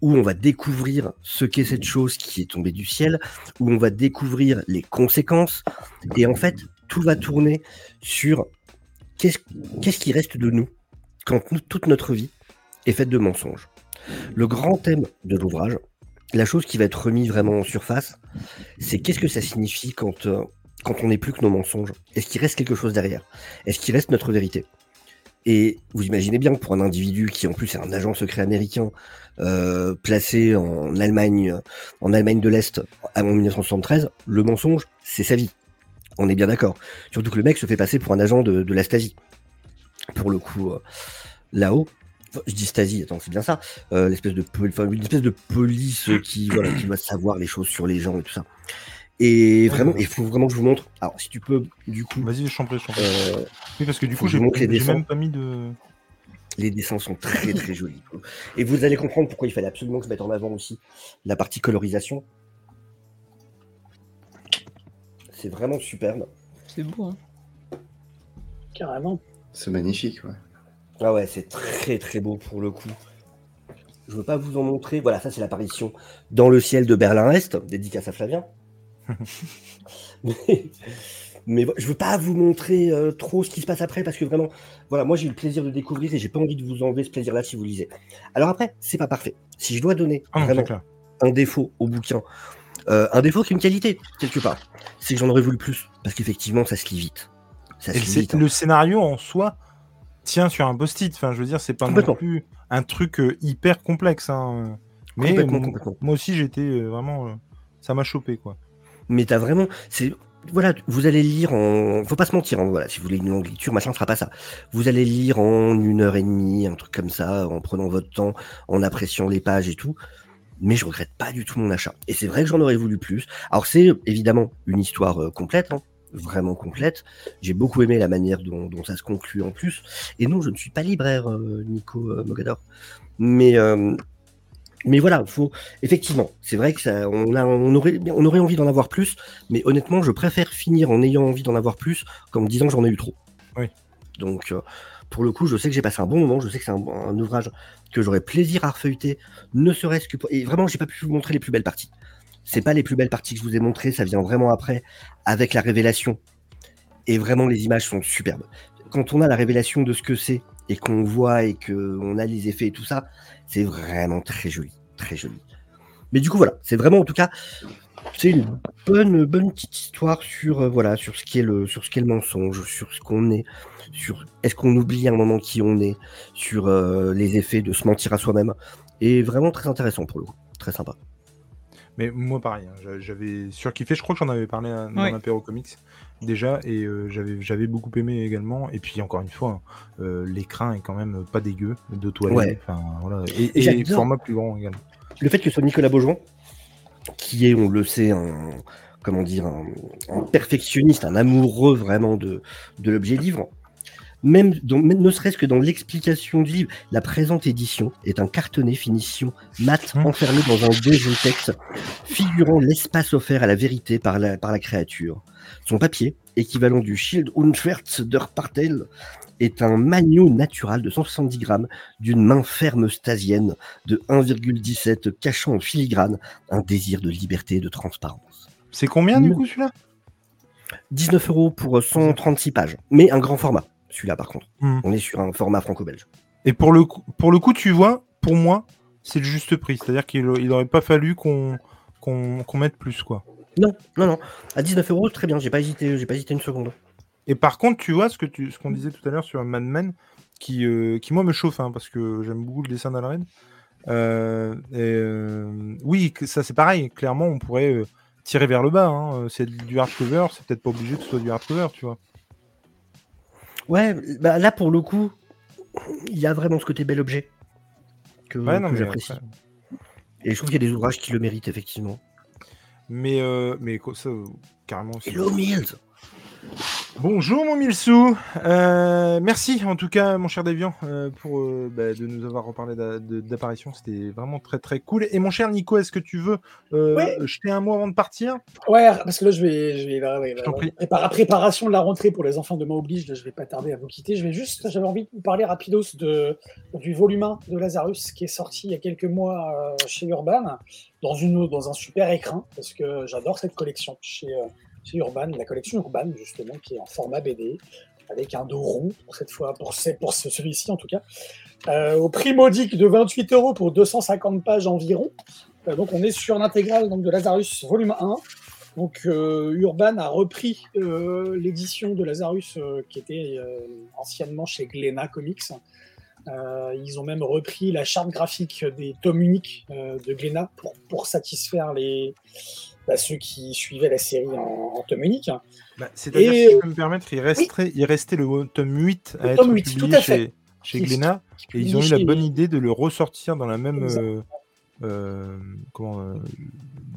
où on va découvrir ce qu'est cette chose qui est tombée du ciel, où on va découvrir les conséquences. Et en fait, tout va tourner sur qu'est-ce qui reste de nous quand toute notre vie est faite de mensonges. Le grand thème de l'ouvrage, la chose qui va être remise vraiment en surface, c'est qu'est-ce que ça signifie quand euh, quand on n'est plus que nos mensonges Est-ce qu'il reste quelque chose derrière? Est-ce qu'il reste notre vérité? Et vous imaginez bien que pour un individu qui en plus est un agent secret américain euh, placé en Allemagne, en Allemagne de l'Est avant 1973, le mensonge, c'est sa vie. On est bien d'accord. Surtout que le mec se fait passer pour un agent de, de la Stasi. Pour le coup, euh, là-haut, je dis Stasi, attends, c'est bien ça, euh, l'espèce de, une espèce de police qui, voilà, qui doit savoir les choses sur les gens et tout ça. Et vraiment, il faut vraiment que je vous montre. Alors, si tu peux, du coup. Vas-y, je t'en prie, euh, oui, parce que du coup, j'ai même pas mis de. Les dessins sont très très jolis. Et vous allez comprendre pourquoi il fallait absolument que je mette en avant aussi la partie colorisation. C'est vraiment superbe. C'est beau, hein Carrément. C'est magnifique, ouais. Ah ouais, c'est très très beau pour le coup. Je veux pas vous en montrer. Voilà, ça c'est l'apparition dans le ciel de Berlin-Est, dédicace à Flavien mais, mais je veux pas vous montrer euh, trop ce qui se passe après parce que vraiment, voilà, moi j'ai eu le plaisir de découvrir et j'ai pas envie de vous enlever ce plaisir-là si vous lisez. Alors après, c'est pas parfait. Si je dois donner ah vraiment un défaut au bouquin, euh, un défaut qui est une qualité quelque part, c'est que j'en aurais voulu plus parce qu'effectivement ça se lit vite. Ça hein. Le scénario en soi tient sur un post-it. Enfin, je veux dire, c'est pas non plus un truc euh, hyper complexe. Hein. Mais moi aussi, j'étais vraiment, ça m'a chopé quoi mais t'as vraiment, c'est, voilà, vous allez lire en, faut pas se mentir, hein, voilà, si vous voulez une longue lecture, machin, ne fera pas ça. Vous allez lire en une heure et demie, un truc comme ça, en prenant votre temps, en appréciant les pages et tout. Mais je regrette pas du tout mon achat. Et c'est vrai que j'en aurais voulu plus. Alors c'est évidemment une histoire euh, complète, hein, vraiment complète. J'ai beaucoup aimé la manière dont, ça se conclut en plus. Et non, je ne suis pas libraire, euh, Nico euh, Mogador. Mais mais voilà, faut effectivement, c'est vrai que ça, on, a, on, aurait, on aurait envie d'en avoir plus, mais honnêtement, je préfère finir en ayant envie d'en avoir plus qu'en me disant que j'en ai eu trop. Oui. Donc, euh, pour le coup, je sais que j'ai passé un bon moment, je sais que c'est un, ouvrage que j'aurais plaisir à refeuilleter, ne serait-ce que pour... Et vraiment, j'ai pas pu vous montrer les plus belles parties. C'est pas les plus belles parties que je vous ai montrées, ça vient vraiment après, avec la révélation. Et vraiment, les images sont superbes. Quand on a la révélation de ce que c'est, et qu'on voit et qu'on a les effets et tout ça, c'est vraiment très joli, très joli. Mais du coup, voilà, c'est vraiment en tout cas, c'est une bonne, bonne petite histoire sur, euh, voilà, sur ce qui est le, sur ce qu'est le mensonge, sur ce qu'on est, sur est-ce qu'on oublie un moment qui on est, sur euh, les effets de se mentir à soi-même, et vraiment très intéressant pour le coup, très sympa. Mais moi, pareil, hein, j'avais surkiffé. Je crois que j'en avais parlé dans l'Apéro Comics déjà, et euh, j'avais j'avais beaucoup aimé également. Et puis, encore une fois, euh, l'écran est quand même pas dégueu de toilette. Voilà. Et, et format plus grand également. Le fait que ce soit Nicolas Beaujon, qui est, on le sait, un, comment dire, un, un perfectionniste, un amoureux vraiment de, de l'objet livre. Même, dans- même ne serait-ce que dans l'explication du livre, la présente édition est un cartonné finition mat Mmh. enfermé dans un deuxième texte figurant l'espace offert à la vérité par la, par la créature. Son papier, équivalent du Shield Unschwerz der Partel, est un magno natural de 170 grammes d'une main ferme stasienne de 1,17 cachant en filigrane un désir de liberté et de transparence. C'est combien du Non. coup celui-là? 19 euros pour 136 pages, mais un grand format, celui-là par contre. Hmm. On est sur un format franco-belge. Et pour le, coup, pour le coup, tu vois, pour moi, c'est le juste prix. C'est-à-dire qu'il il aurait pas fallu qu'on mette plus, quoi. Non, non, non. À 19 euros, très bien, j'ai pas hésité, j'ai pas hésité une seconde. Et par contre, tu vois ce que tu, ce qu'on disait tout à l'heure sur Mad Men, qui, euh, qui moi me chauffe, hein, parce que j'aime beaucoup le dessin d'Alred. Euh, euh, oui, ça c'est pareil. Clairement, on pourrait tirer vers le bas. hein. C'est du hardcover, c'est peut-être pas obligé que ce soit du hardcover, tu vois. Ouais, bah là pour le coup, il y a vraiment ce côté bel objet que, Ouais, que j'apprécie. Et je trouve qu'il y a des ouvrages qui le méritent effectivement. Mais, euh, mais ça, euh, carrément. Hello Mills Bonjour mon Milsou, Euh, merci en tout cas mon cher Deviant euh, pour euh, bah, de nous avoir reparlé d'apparition, c'était vraiment très très cool. Et mon cher Nico, est-ce que tu veux euh, Ouais. jeter un mot avant de partir? Ouais, parce que là, je vais. Je vais là, ouais, là, prie. prépara- préparation de la rentrée pour les enfants de ma oblige, là, je vais pas tarder à vous quitter. Je vais juste. J'avais envie de vous parler rapidos de, du volume 1 de Lazarus qui est sorti il y a quelques mois chez Urban, dans, une, dans un super écrin, parce que j'adore cette collection chez, chez Urban, la collection Urban, justement, qui est en format BD, avec un dos rond pour cette fois, pour, ce- pour ce- celui-ci en tout cas. Euh, au prix modique de 28 euros pour 250 pages environ. Euh, donc on est sur l'intégrale donc, de Lazarus volume 1. Donc euh, Urban a repris l'édition de Lazarus qui était anciennement chez Glénat Comics. Ils ont même repris la charte graphique des tomes uniques de Glénat pour, pour satisfaire les, bah, ceux qui suivaient la série en, en tome unique. Bah, C'est-à-dire, si je euh, peux me permettre, il restait, il restait le tome 8 à Le être tome 8, publié tout à chez, fait. chez Glénat, et ils ont eu la bonne idée de le ressortir dans la même euh, euh, comment, euh,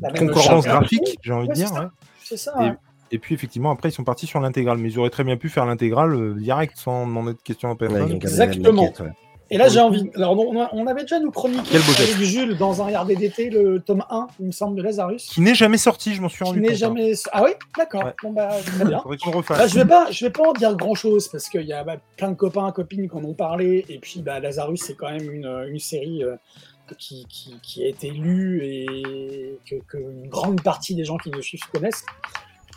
la même concordance graphique, j'ai envie de Ouais, dire. C'est ça. Et- hein. Et puis effectivement, après, ils sont partis sur l'intégrale, mais ils auraient très bien pu faire l'intégrale euh, direct sans demander de questions à personne. Ouais, Exactement. ouais. Et là, j'ai envie. Alors, on, a- on avait déjà nous chroniqué avec. Jules dans un RDDT le tome 1, il me semble, de Lazarus. Qui n'est jamais sorti, je m'en suis rendu compte. hein. jamais. Ah oui D'accord. Ouais. Bon, bah, très bien. Faudrait qu'on le Bah, refasse. je vais pas, je vais pas en dire grand chose parce qu'il y a bah, plein de copains, copines qui en ont parlé et puis bah, Lazarus c'est quand même une, une série euh, qui, qui, qui a été lue et que, que une grande partie des gens qui nous suivent connaissent.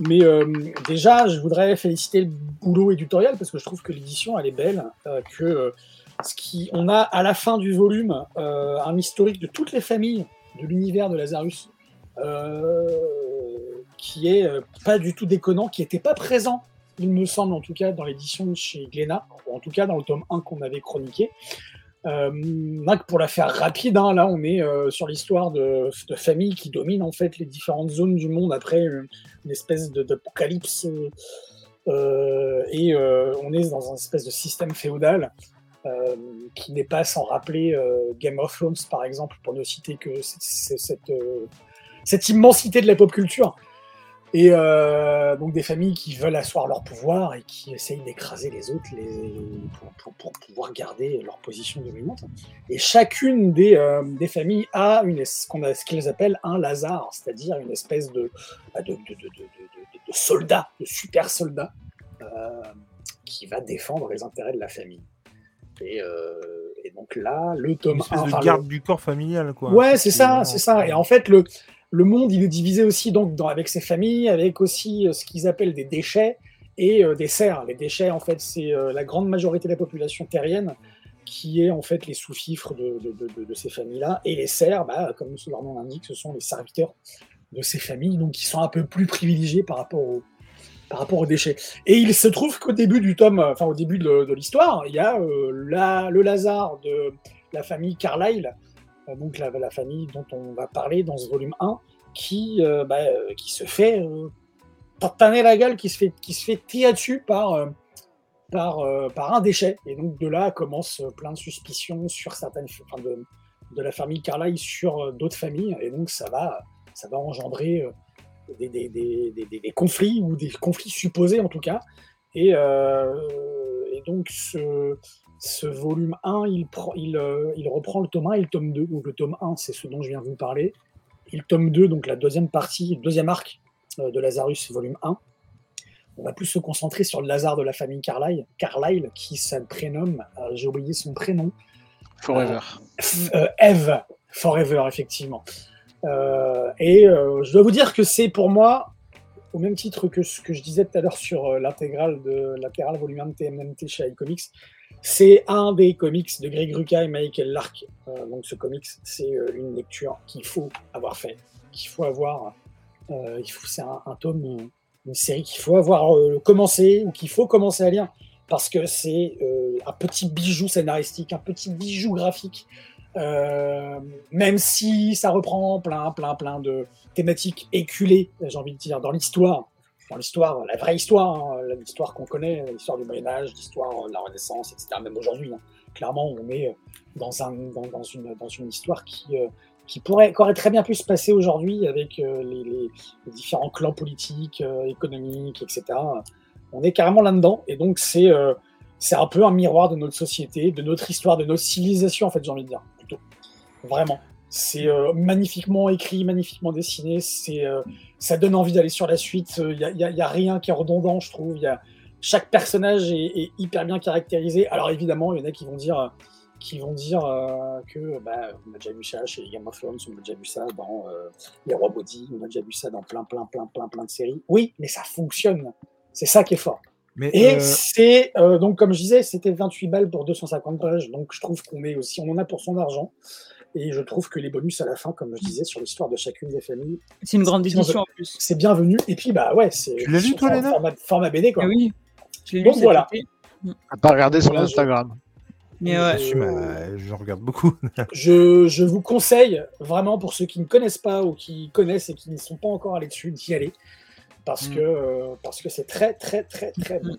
Mais euh, déjà, je voudrais féliciter le boulot éditorial parce que je trouve que l'édition elle est belle, euh, que on a à la fin du volume euh, un historique de toutes les familles de l'univers de Lazarus. euh, qui est euh, pas du tout déconnant, qui n'était pas présent, il me semble en tout cas, dans l'édition chez Glénat, ou en tout cas dans le tome 1 qu'on avait chroniqué. Pour la faire rapide, hein, là on est sur l'histoire de, de familles qui dominent en fait les différentes zones du monde après une, espèce d'apocalypse et on est dans un espèce de système féodal euh, qui n'est pas sans rappeler euh, Game of Thrones par exemple pour ne citer que euh, cette immensité de la pop culture et donc des familles qui veulent asseoir leur pouvoir et qui essayent d'écraser les autres pour, pouvoir garder leur position dominante. Et chacune des, familles a ce qu'on appellent un Lazare, c'est-à-dire une espèce de, bah, soldat, de super soldat, qui va défendre les intérêts de la famille. Et, euh, et donc là, le Une tome espèce 1, de le- garde du corps familial, quoi. Ouais, c'est ça, c'est ça. Et en fait, le, le monde, il est divisé aussi donc dans, avec ses familles, avec aussi euh, ce qu'ils appellent des déchets et euh, des serres. Les déchets, en fait, c'est la grande majorité de la population terrienne qui est en fait les sous-fifres de, de, de- de- de ces familles-là. Et les serres, bah, comme leur nom l'indique, ce sont les serviteurs de ces familles, donc qui sont un peu plus privilégiés par rapport aux, par rapport aux déchets. Et il se trouve qu'au début du tome, enfin au début de, l'histoire, il y a euh, le Lazare de la famille Carlyle, euh, donc la, famille dont on va parler dans ce volume 1, qui, euh, bah, euh, qui se fait euh, tartaner la gueule, qui se fait, qui se fait tirer dessus par, euh, euh, un déchet. Et donc de là commence euh, plein de suspicions sur certaines, enfin, de, de la famille Carlyle sur euh, d'autres familles. Et donc ça va, ça va engendrer euh, des, des- des- des- des- des conflits, ou des conflits supposés en tout cas. Et, euh, et donc, ce, ce volume 1, il, prend- il, euh, il reprend le tome 1 et le tome 2. Donc, le tome 1, c'est ce dont je viens de vous parler. Et le tome 2, donc la deuxième partie, le deuxième arc euh, de Lazarus, volume 1. On va plus se concentrer sur le Lazare de la famille Carlyle, Carlyle qui se prénomme, j'ai oublié son prénom, Forever. Euh, Eve Forever, effectivement. Euh, et euh, je dois vous dire que c'est pour moi, au même titre que ce que je disais tout à l'heure sur euh, l'intégrale de l'intégrale volume 1 de TMNT chez iComics, c'est un des comics de Greg Rucka et Michael Lark. Donc ce comics, c'est une lecture qu'il faut avoir fait, qu'il faut avoir. c'est un, tome, une série qu'il faut avoir commencé ou qu'il faut commencer à lire parce que c'est un petit bijou scénaristique, un petit bijou graphique. Euh, même si ça reprend plein, plein, plein de thématiques éculées, j'ai envie de dire, dans l'histoire, dans l'histoire, la vraie histoire, hein, l'histoire qu'on connaît, l'histoire du Moyen Âge, l'histoire de la Renaissance, etc. Même aujourd'hui, hein. clairement, on est euh, dans, un, dans, dans une, histoire qui, euh, pourrait, aurait très bien pu se passer aujourd'hui avec les, différents clans politiques, économiques, etc. On est carrément là-dedans, et donc c'est c'est un peu un miroir de notre société, de notre histoire, de notre civilisation, en fait, j'ai envie de dire, Vraiment. C'est euh, magnifiquement écrit, magnifiquement dessiné. Euh, ça donne envie d'aller sur la suite. Il n'y a, rien qui est redondant, je trouve. Y a, chaque personnage est, hyper bien caractérisé. Alors évidemment, il y en a qui vont dire, qui vont dire euh, que bah, on a déjà vu ça chez Game of Thrones, on a déjà vu ça dans euh, Les Rois Maudits, on a déjà vu ça dans plein, plein, plein, plein, plein de séries. Oui, mais ça fonctionne. C'est ça qui est fort. Mais Et euh, c'est euh, donc comme je disais, c'était 28 balles pour 250 pages, donc je trouve qu'on est aussi, on en a pour son argent. Et je trouve que les bonus à la fin, comme je disais, sur l'histoire de chacune des familles, C'est une grande édition en plus. c'est bienvenu. Et puis bah ouais, c'est Tu l'as lu, toi, format- Léna? format, format BD quoi. Ah oui, je l'ai lu Donc cet voilà. À pas regarder Voilà, je- Instagram. Mais ouais. je, bah, je regarde beaucoup. Je, je vous conseille vraiment pour ceux qui ne connaissent pas ou qui connaissent et qui ne sont pas encore allés dessus d'y aller parce Mm. que euh, parce que c'est très très très très bon.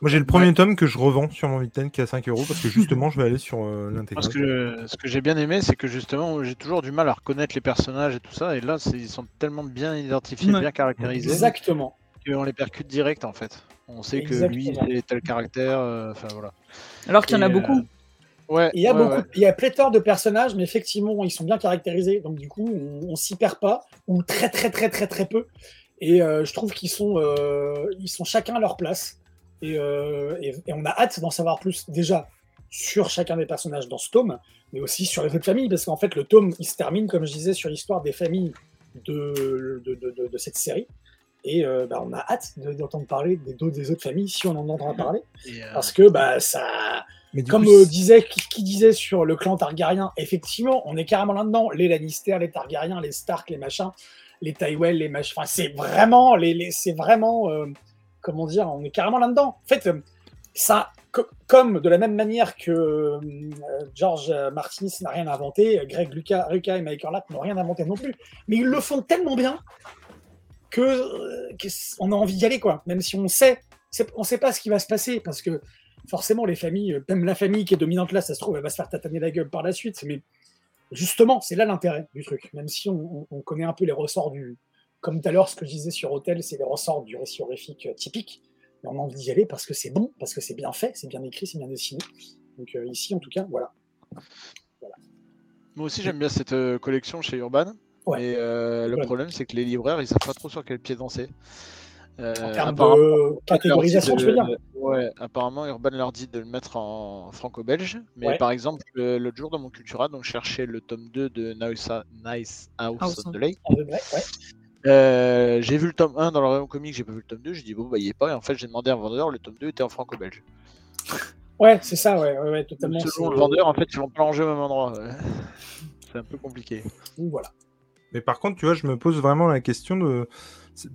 Moi, j'ai le premier tome que je revends sur mon Viten qui est à 5 euros parce que justement, je vais aller sur euh, l'intégrale. que, ce que j'ai bien aimé, c'est que justement, j'ai toujours du mal à reconnaître les personnages et tout ça. Et là, ils sont tellement bien identifiés, Ouais. bien caractérisés, Exactement. qu'on les percute direct en fait. On sait que lui, c'est tel caractère. euh, Enfin voilà. Alors qu'il y en a Et, euh, beaucoup. Ouais. Il y a ouais, beaucoup, ouais. il y a pléthore de personnages, mais effectivement, ils sont bien caractérisés. Donc du coup, on, on s'y perd pas ou très très très très très peu. Et euh, je trouve qu'ils sont, euh, ils sont chacun à leur place. Et, euh, et- et on a hâte d'en savoir plus déjà sur chacun des personnages dans ce tome, mais aussi sur les autres familles, parce qu'en fait, le tome, il se termine, comme je disais, sur l'histoire des familles de, de, de- de- de cette série. Et euh, bah, on a hâte de- d'entendre parler des, des autres familles, si on en entendra parler, Et, euh, parce que bah, ça, Mais comme coup, euh, disait, qui, qui disait sur le clan Targaryen, effectivement, on est carrément là-dedans. Les Lannister, les Targaryens, les Stark, les machins, les Tywell, les machins. Enfin, c'est vraiment, les, c'est vraiment, euh, comment dire, on est carrément là-dedans. En fait, euh, ça, co- comme de la même manière que euh, George Martin n'a rien inventé, Greg Lucas, Rucka et Michael Latt n'ont rien inventé non plus. Mais ils le font tellement bien que, on a envie d'y aller, quoi. Même si on sait, on sait pas ce qui va se passer parce que forcément, les familles, même la famille qui est dominante là, ça se trouve, elle va se faire tataner la gueule par la suite. Mais justement, c'est là l'intérêt du truc. Même si on, on- on connaît un peu les ressorts du. Comme tout à l'heure, ce que je disais sur Hôtel, c'est les ressorts du récit horrifique euh, typique. Mais on a envie d'y aller parce que c'est bon, parce que c'est bien fait, c'est bien écrit, c'est bien dessiné. Donc euh, ici, en tout cas, voilà. Moi aussi, j'aime bien cette euh, collection chez Urban. Ouais. Mais euh, le problème, c'est que les libraires, ils savent pas trop sur quel pied danser. Euh, En termes de catégorisation, tu veux de- dire Ouais, apparemment, Urban leur dit de le mettre en franco-belge. Mais Ouais. par exemple, le- l'autre jour dans mon Cultura, donc je cherchais le tome 2 de Nice, nice House, House, on the Lake. Ouais. Euh, j'ai vu le tome 1 dans le rayon comique, j'ai pas vu le tome 2. J'ai dit, bon, bah, il y est pas. Et en fait, j'ai demandé à un vendeur, le tome 2 était en franco-belge. Ouais, c'est ça, ouais, ouais, ouais, totalement. Selon le vendeur, en fait, ils vont pas ranger au même endroit. ouais. C'est un peu compliqué. Voilà. Mais par contre, tu vois, je me pose vraiment la question de.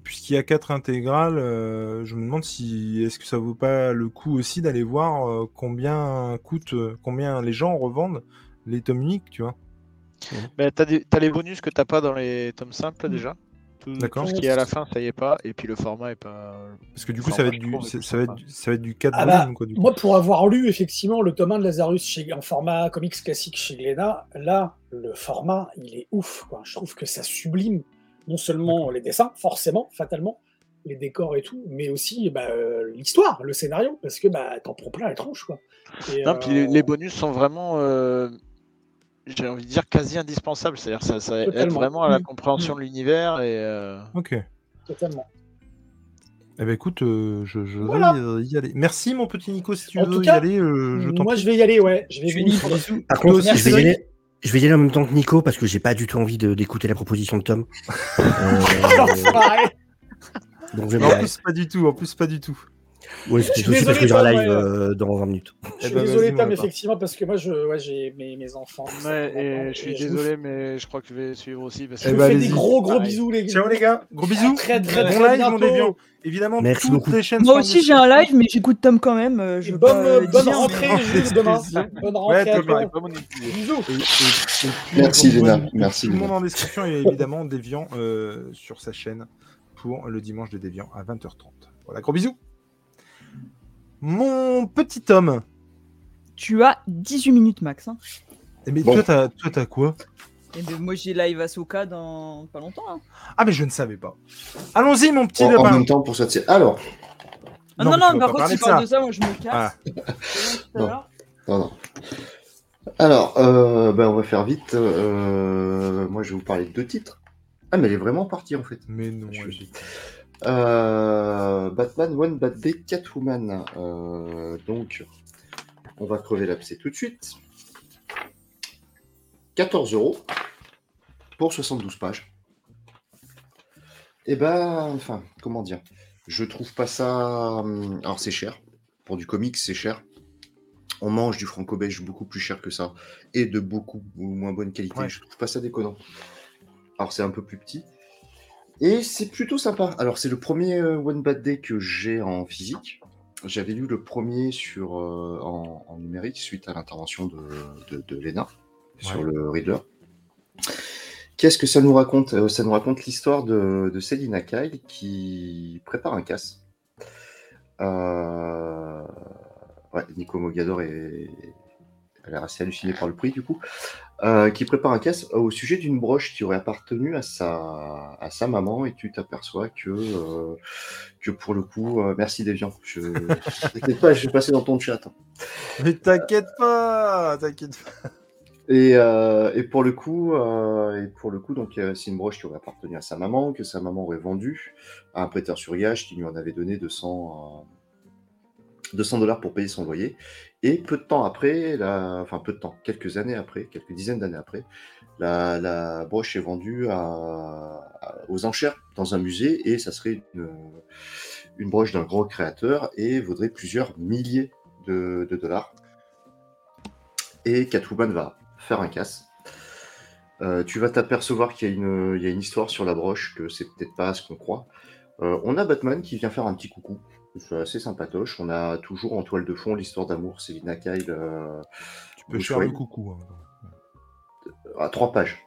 Puisqu'il y a quatre intégrales, euh, je me demande si est-ce que ça vaut pas le coup aussi d'aller voir euh, combien coûte, euh, combien les gens revendent les tomes uniques, tu vois. Mais t'as, des- t'as les bonus que t'as pas dans les tomes simples Mm. déjà. Tout, D'accord. tout ce qui est à la fin, ça y est pas. Et puis le format est pas. Parce que du coup, ça va être du, ça va être, du- ça va être du 4 Ah bah, volumes, quoi, du coup. Moi, pour avoir lu effectivement le tome 1 de Lazarus chez, en format comics classique chez Glénat, là, le format, il est ouf. Quoi. Je trouve que ça sublime non seulement les dessins, forcément, fatalement, les décors et tout, mais aussi bah, euh, l'histoire, le scénario, parce que bah, t'en prends plein la tronche. Quoi. Et, Non, puis les, euh, les bonus sont vraiment, euh, j'ai envie de dire, quasi indispensables. C'est-à-dire ça, ça aide vraiment à la Mm. compréhension de l'univers. Et, euh, Ok. Totalement. Eh ben écoute, euh, je, je Voilà. vais y aller. Merci mon petit Nico, si tu En veux tout y aller, euh, je t'en Moi, je vais y aller, ouais. Je vais. Par contre, aussi, je vais, y aller, je vais y aller en même temps que Nico parce que j'ai pas du tout envie d'écouter la proposition de Tom. Euh, donc je vais en plus, pas du tout, en plus, pas du tout. Je suis aussi parce désolé, que j'ai live ouais. euh, dans 20 minutes. Je Eh suis ben, désolé, vas-y, mon Tom, effectivement, parce que moi, je, ouais, j'ai mes, mes enfants. tout ouais, et je suis et vous- désolé, mais je crois que je vais suivre aussi. Parce Je que vous ben, fais des gros, gros Pareil. bisous, les gars. Ciao les gars, gros bisous. Très, très, bon très live, mon bientôt. déviant. Évidemment, Merci toutes beaucoup. les chaînes Moi sont en aussi j'ai un live, mais j'écoute Tom quand même. euh, je bonne, euh, bonne rentrée, Jules, demain. Bonne rentrée. Bisous. Merci, Léna. tout Merci, le monde en description et évidemment Déviant euh, sur sa chaîne pour le dimanche des Déviants à 20h30. Voilà, gros bisous. Mon petit Tom. Tu as 18 minutes max. Hein. Eh, mais Bon. toi, t'as, toi, t'as quoi? Et ben, moi j'ai live Ahsoka dans pas longtemps. hein. Ah, mais je ne savais pas. Allons-y, mon petit En, en lapin. même temps pour ça. c'est- Alors, Ah Non, non, mais non, par pas contre, parler si de tu parles ça. de ça, moi je me casse. Ah. Tout à Non. l'heure. non, non. Alors, euh, ben, on va faire vite. Euh, moi, je vais vous parler de deux titres. Ah, mais elle est vraiment partie en fait. Mais non, Je- elle est- Euh, Batman One Bad Day Catwoman. Euh, donc, on va crever l'abcès tout de suite. 14 euros pour 72 pages. Et ben, enfin, comment dire? Je trouve pas ça. hum, Alors, c'est cher. Pour du comics, c'est cher. On mange du franco-belge beaucoup plus cher que ça. Et de beaucoup moins bonne qualité. Ouais. Je trouve pas ça déconnant. Alors, c'est un peu plus petit. Et c'est plutôt sympa. Alors, c'est le premier euh, One Bad Day que j'ai en physique. J'avais lu le premier sur, euh, en, en numérique suite à l'intervention de, de, de Lena sur le Riddler. Qu'est-ce que ça nous raconte Euh, Ça nous raconte l'histoire de, de Selina Kyle qui prépare un casse. Euh, Ouais, Nico Mogador est... Elle a assez halluciné par le prix du coup. Euh, qui prépare un casse au sujet d'une broche qui aurait appartenu à sa, à sa maman et tu t'aperçois que, euh, que pour le coup, euh, merci Deviant. Je... T'inquiète pas, je vais passer dans ton chat. hein. Mais t'inquiète pas, t'inquiète pas. Et, euh, et pour le coup, euh, et pour le coup, donc euh, c'est une broche qui aurait appartenu à sa maman, que sa maman aurait vendue à un prêteur sur gage qui lui en avait donné 200, euh, 200 dollars pour payer son loyer. Et peu de temps après, enfin peu de temps, quelques années après, quelques dizaines d'années après, la, broche est vendue aux enchères dans un musée et ça serait une, broche d'un gros créateur et vaudrait plusieurs milliers de, dollars. Et Catwoman va faire un casse. Euh, tu vas t'apercevoir qu'il y, a une- il y a une histoire sur la broche, que c'est peut-être pas ce qu'on croit. Euh, on a Batman qui vient faire un petit coucou. C'est assez sympatoche. On a toujours en toile de fond l'histoire d'amour Selina Kyle euh, Tu peux faire le coucou. hein. à trois pages.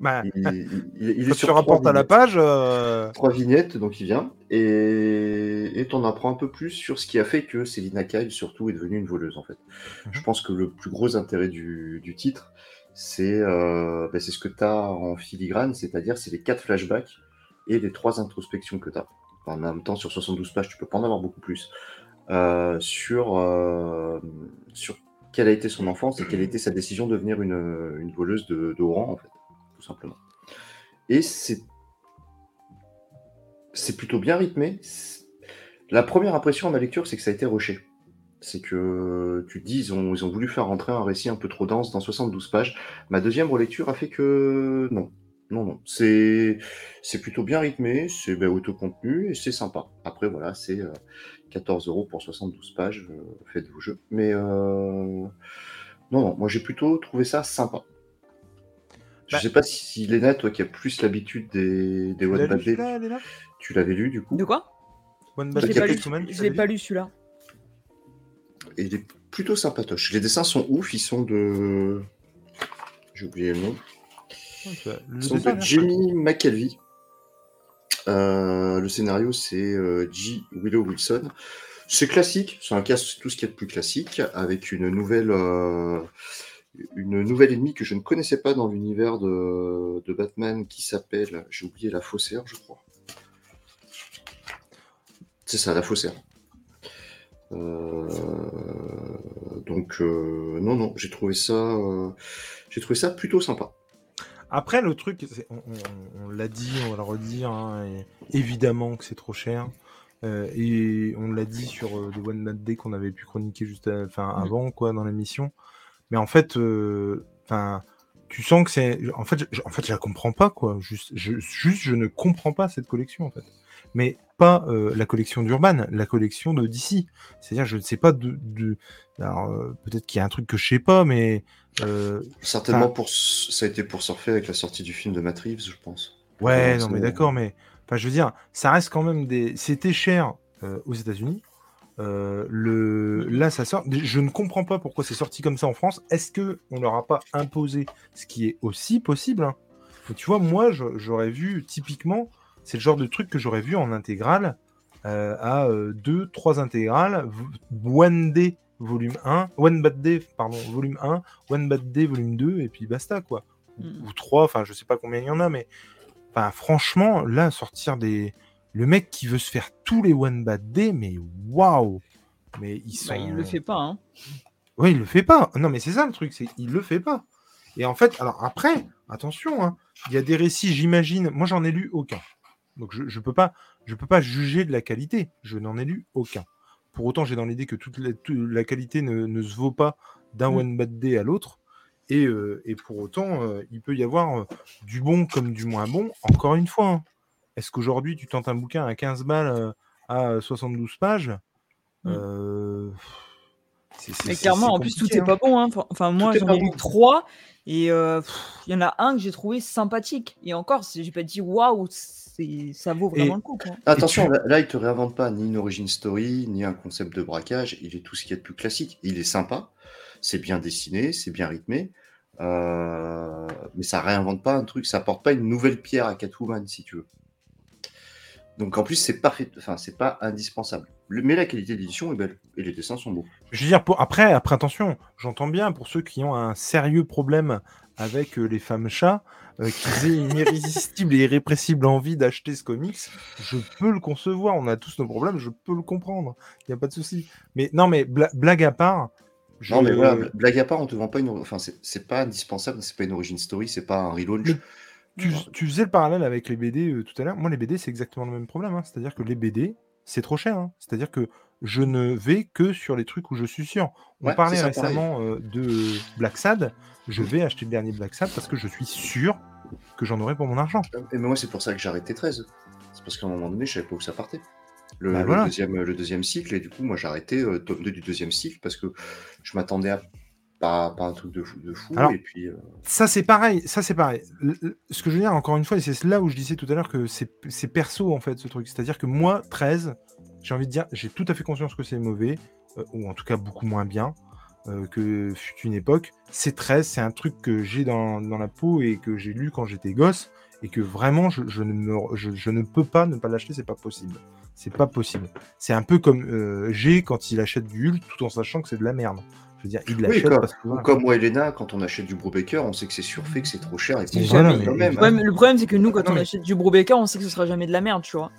Bah, Il, il- il- il est sur trois à la vignettes. page, euh, Trois vignettes, donc il vient. Et tu en apprends un peu plus sur ce qui a fait que Selina Kyle, surtout, est devenue une voleuse, en fait. Mhm. Je pense que le plus gros intérêt du, du titre, c'est euh, ben, c'est ce que tu as en filigrane, c'est-à-dire c'est les quatre flashbacks et les trois introspections que tu as. En même temps, sur 72 pages, tu peux pas en avoir beaucoup plus. Euh, sur, euh, sur quelle a été son enfance et quelle a été sa décision de devenir une, voleuse de, de rang, en fait, tout simplement. Et c'est c'est plutôt bien rythmé. La première impression à ma lecture, c'est que ça a été rushé. C'est que tu te dis, ils ont, ils ont voulu faire rentrer un récit un peu trop dense dans 72 pages. Ma deuxième relecture a fait que non. Non, non. C'est c'est plutôt bien rythmé, c'est ben, autocontenu et c'est sympa. Après, voilà, c'est euh, 14 euros pour 72 pages. euh, faites vos jeux. Mais euh, non, non, moi j'ai plutôt trouvé ça sympa. Je Bah- sais pas si Léna, toi qui as plus l'habitude des, des tu One Bad Day, tu l'avais lu du coup? De quoi? One Je Bad Day je l'ai lu? pas lu celui-là. Et il est plutôt sympatoche. Les dessins sont ouf, ils sont de. J'ai oublié le nom. Le de là. Jamie McKelvey. Euh, le scénario, c'est euh, G. Willow Wilson. C'est classique, c'est un cas tout ce qu'il y a de plus classique, avec une nouvelle, euh, une nouvelle ennemie que je ne connaissais pas dans l'univers de, de Batman qui s'appelle, j'ai oublié la faussaire, je crois. C'est ça, la faussaire. Euh, donc euh, non, non, j'ai trouvé ça, euh, j'ai trouvé ça plutôt sympa. Après, le truc, on, on- on l'a dit, on va le redire, hein, évidemment que c'est trop cher. Euh, et on l'a dit sur euh, The One Mad Day qu'on avait pu chroniquer juste à- enfin, Mm. avant quoi dans l'émission. Mais en fait, euh, enfin, tu sens que c'est. En fait, je, en fait, je la comprends pas quoi. Juste, je, juste, je ne comprends pas cette collection en fait. Mais pas euh, la collection d'Urban, la collection de DC. C'est-à-dire, je ne sais pas de. de- alors, euh, peut-être qu'il y a un truc que je sais pas, mais. euh, Certainement pour ça a été pour surfer avec la sortie du film de Matt Reeves, je pense. Ouais, Ouais, non, mais d'accord, mais enfin, je veux dire, ça reste quand même des. C'était cher aux États-Unis. Le là, ça sort. Je ne comprends pas pourquoi c'est sorti comme ça en France. Est-ce que on leur a pas imposé ce qui est aussi possible hein? Tu vois, moi, j'aurais vu typiquement, c'est le genre de truc que j'aurais vu en intégrale euh, à euh, deux, trois intégrales, v- One Day volume 1, One Bad Day, pardon, volume 1, One Bad Day volume 2, et puis basta, quoi. Ou- Mm. Ou 3, enfin, je sais pas combien il y en a, mais enfin, franchement, là, sortir des. Le mec qui veut se faire tous les One Bad Day, mais waouh! Mais ils sont. Bah, il le fait pas, hein. Oui, il le fait pas. Non, mais c'est ça le truc, c'est il le fait pas. Et en fait, alors après, attention, hein, il y a des récits, j'imagine. Moi, j'en ai lu aucun. Donc, je, je peux pas, je peux pas juger de la qualité. Je n'en ai lu aucun. Pour autant, j'ai dans l'idée que toute la, toute la qualité ne, ne se vaut pas d'un Mm. one bad day à l'autre. Et, euh, et pour autant, euh, il peut y avoir euh, du bon comme du moins bon. Encore une fois, hein. est-ce qu'aujourd'hui, tu tentes un bouquin à 15 balles à 72 pages Mm. c'est- c'est- Mais clairement, c'est en plus, tout compliqué, est hein. pas bon. Hein. Enfin, moi, Tout j'en pas ai lu trois. Et il y en a un que j'ai trouvé sympathique. Et encore, j'ai pas dit waouh, ça vaut vraiment Et- le coup. Quoi. Attention, tu- là, là, il te réinvente pas ni une origin story, ni un concept de braquage. Il est tout ce qu'il y a de plus classique. Il est sympa, c'est bien dessiné, c'est bien rythmé, euh, mais ça réinvente pas un truc, ça apporte pas une nouvelle pierre à Catwoman, si tu veux. Donc en plus, c'est parfait, enfin, c'est pas indispensable. Le- mais la qualité d'édition est belle et les dessins sont beaux. Je veux dire, pour... après, après, attention, j'entends bien pour ceux qui ont un sérieux problème avec euh, les femmes chats, euh, qu'ils aient une irrésistible et irrépressible envie d'acheter ce comics, je peux le concevoir. On a tous nos problèmes, je peux le comprendre. Il n'y a pas de souci. Mais non, mais bla- blague à part. je- Non, mais voilà, bl- blague à part, on te vend pas une, enfin, c'est c'est pas indispensable, c'est pas une origin story, c'est pas un relaunch. Tu, tu faisais le parallèle avec les BD euh, tout à l'heure. Moi, les BD, c'est exactement le même problème. hein. C'est-à-dire que les BD, c'est trop cher. hein. C'est-à-dire que je ne vais que sur les trucs où je suis sûr. On Ouais, parlait récemment euh, de Black Sad. Je vais acheter le dernier Black Sad parce que je suis sûr que j'en aurai pour mon argent. Et moi, c'est pour ça que j'ai arrêté 13. C'est parce qu'à un moment donné, je savais pas où ça partait. Le, Bah le voilà. deuxième, le deuxième cycle, et du coup, moi, j'ai arrêté euh, tome 2 du deuxième cycle parce que je m'attendais à pas, pas un truc de fou. De fou Alors- et puis, euh, Ça, c'est pareil. Ça, c'est pareil. Le- le- ce que je veux dire, encore une fois, et c'est là où je disais tout à l'heure que c'est perso, en fait, ce truc. C'est-à-dire que moi, 13, j'ai envie de dire, j'ai tout à fait conscience que c'est mauvais, euh, ou en tout cas beaucoup moins bien euh, que fut une époque. C'est 13, c'est un truc que j'ai dans, dans la peau et que j'ai lu quand j'étais gosse, et que vraiment, je, je ne, me- je, je ne peux pas ne pas l'acheter, c'est pas possible. C'est pas possible. C'est un peu comme G quand il achète du Hulk tout en sachant que c'est de la merde. Je veux dire, il Oui, l'achète comme- parce que. ou voilà. comme moi, Elena, quand on achète du Brubaker, on sait que c'est surfait, que c'est trop cher. Et C'est jamais- quand mais- même, Le problème, le problème, c'est que nous, quand Non, on mais- achète du Brubaker, on sait que ce sera jamais de la merde, tu vois.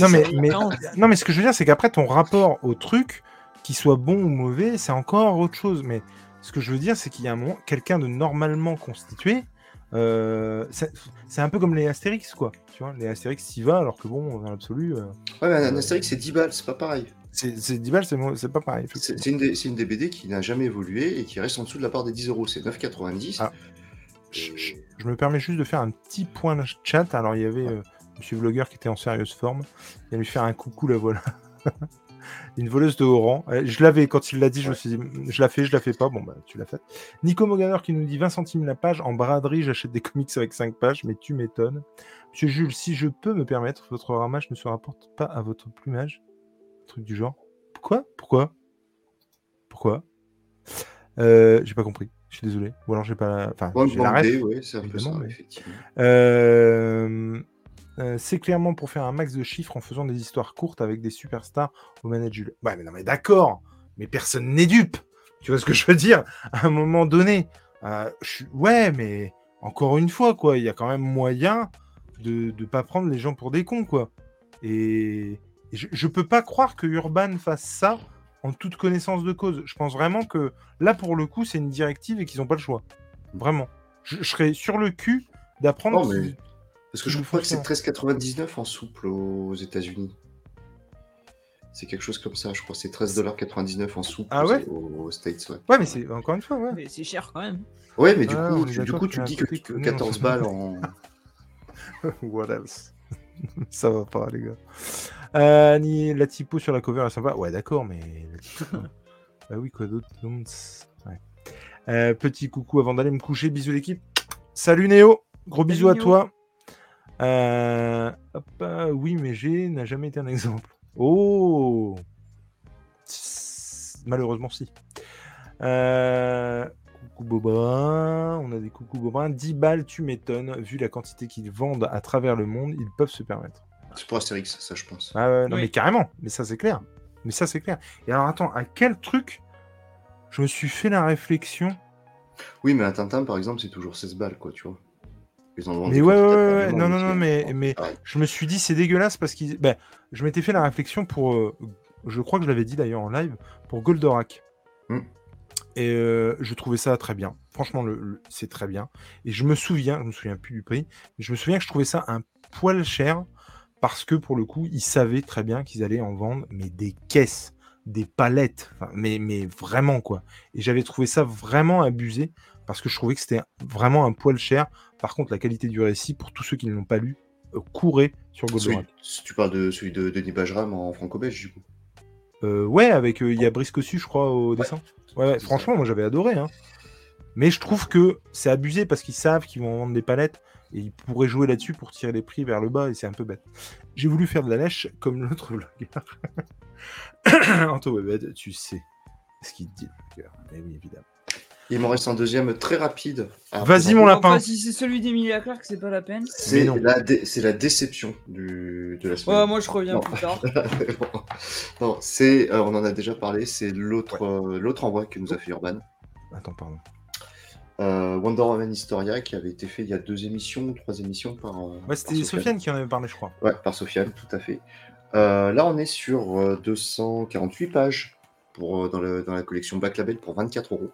Non, mais, non, mais ce que je veux dire, c'est qu'après, ton rapport au truc, qu'il soit bon ou mauvais, c'est encore autre chose. Mais ce que je veux dire, c'est qu'il y a un moment, quelqu'un de normalement constitué, euh, c'est un peu comme les Astérix, quoi. Tu vois, les Astérix, t'y vas, alors que bon, dans l'absolu, euh, Ouais, mais un Astérix, c'est 10 balles, c'est pas pareil. C'est c'est 10 balles, c'est pas pareil. C'est une, une des BD qui n'a jamais évolué et qui reste en dessous de la part des 10 euros. C'est 9,90. Ah. Je, je- me permets juste de faire un petit point de chat. Alors, il y avait euh, Monsieur Vlogueur qui était en sérieuse forme. Il va lui faire un coucou, la voilà. Une voleuse de haut rang. Euh, Je l'avais, quand il l'a dit, je me suis dit, je la fais, je la fais pas. Bon, bah, tu l'as fait. Nico Moganer qui nous dit 20 centimes la page. En braderie, j'achète des comics avec 5 pages, mais tu m'étonnes. Monsieur Jules, si je peux me permettre, votre ramage ne se rapporte pas à votre plumage. Truc du genre. Pourquoi? Pourquoi? Pourquoi? Euh, J'ai pas compris. Je suis désolé. Ou alors j'ai pas la. Enfin, Bonne j'ai la ref. ouais, c'est mais-. Euh, euh, c'est clairement pour faire un max de chiffres en faisant des histoires courtes avec des superstars au manager. Ouais, mais non, mais d'accord, mais personne n'est dupe. Tu vois ce que je veux dire? À un moment donné, je Ouais, mais encore une fois, quoi, il y a quand même moyen de ne pas prendre les gens pour des cons, quoi. Et je, je peux pas croire que Urban fasse ça en toute connaissance de cause. Je pense vraiment que là, pour le coup, c'est une directive et qu'ils n'ont pas le choix. Vraiment. Je, je serais sur le cul d'apprendre. Non, mais- Parce que je crois que c'est 13,99 en souple aux États-Unis. C'est quelque chose comme ça, je crois. C'est 13,99$ en souple Ah aux- ouais aux, aux States. Ouais. Ouais, mais c'est encore une fois, ouais. Mais c'est cher quand même. Ouais, mais du Ah, coup, tu, du coup, tu dis que que- 14 balles en. What else? Ça va pas, les gars. Euh, ni- la typo sur la cover est sympa. Ouais, d'accord, mais. bah oui, quoi d'autre. Ouais. Euh, petit coucou avant d'aller me coucher. Bisous, l'équipe. Salut, Néo. Gros Salut, bisous à Néo. toi. Euh, hop, euh, oui, mais G n'a jamais été un exemple. Oh Malheureusement, si. Euh, coucou Bobrin, on a des coucou Bobrin. 10 balles, tu m'étonnes. Vu la quantité qu'ils vendent à travers le monde, ils peuvent se permettre. C'est pour Astérix, ça, je pense. Ah ouais, non, Oui. mais carrément. Mais ça, c'est clair. Mais ça, c'est clair. Et alors, attends, à quel truc je me suis fait la réflexion Oui, mais un Tintin, par exemple, c'est toujours 16 balles, quoi, tu vois. Ils en vendent Mais ouais, ouais, ouais, non, non, non, mais- mais- Pareil. Je me suis dit, c'est dégueulasse parce que ben, je m'étais fait la réflexion pour. euh, je crois que je l'avais dit d'ailleurs en live, pour Goldorak. Hmm. Et euh, je trouvais ça très bien. Franchement, le, le- c'est très bien. Et je me souviens, je me souviens plus du prix, mais je me souviens que je trouvais ça un poil cher parce que pour le coup, ils savaient très bien qu'ils allaient en vendre, mais des caisses, des palettes, mais, mais vraiment quoi. Et j'avais trouvé ça vraiment abusé parce que je trouvais que c'était vraiment un poil cher. Par contre, la qualité du récit, pour tous ceux qui ne l'ont pas lu, euh, courez sur Goldorak. tu parles de celui de Denis Bajram en franco-belge, du coup. Euh, ouais, avec euh, il y a Brice Cossu, je crois, au dessin. Ouais, ouais, franchement, moi j'avais adoré. Hein. Mais je trouve que c'est abusé parce qu'ils savent qu'ils vont vendre des palettes et ils pourraient jouer là-dessus pour tirer les prix vers le bas et c'est un peu bête. J'ai voulu faire de la lèche comme l'autre vlogueur. Anto Webed, tu sais ce qu'il te dit, le vlogueur. Eh oui, évidemment. Il m'en reste un deuxième très rapide. à Vas-y, mon lapin. enfin, si c'est celui d'Emilia Clarke, c'est pas la peine. C'est la, dé- c'est la déception du, de la semaine. Ouais, moi je reviens Non. plus tard. non, c'est, euh, on en a déjà parlé, c'est l'autre euh, l'autre envoi que nous a fait Urban. Attends, pardon. Euh, Wonder Woman Historia qui avait été fait il y a deux émissions, trois émissions par. euh, Ouais, c'était Sofiane qui en avait parlé, je crois. Ouais, par Sofiane, tout à fait. Euh, là, on est sur euh, 248 pages pour, dans, le- dans la collection Back Label pour 24 euros.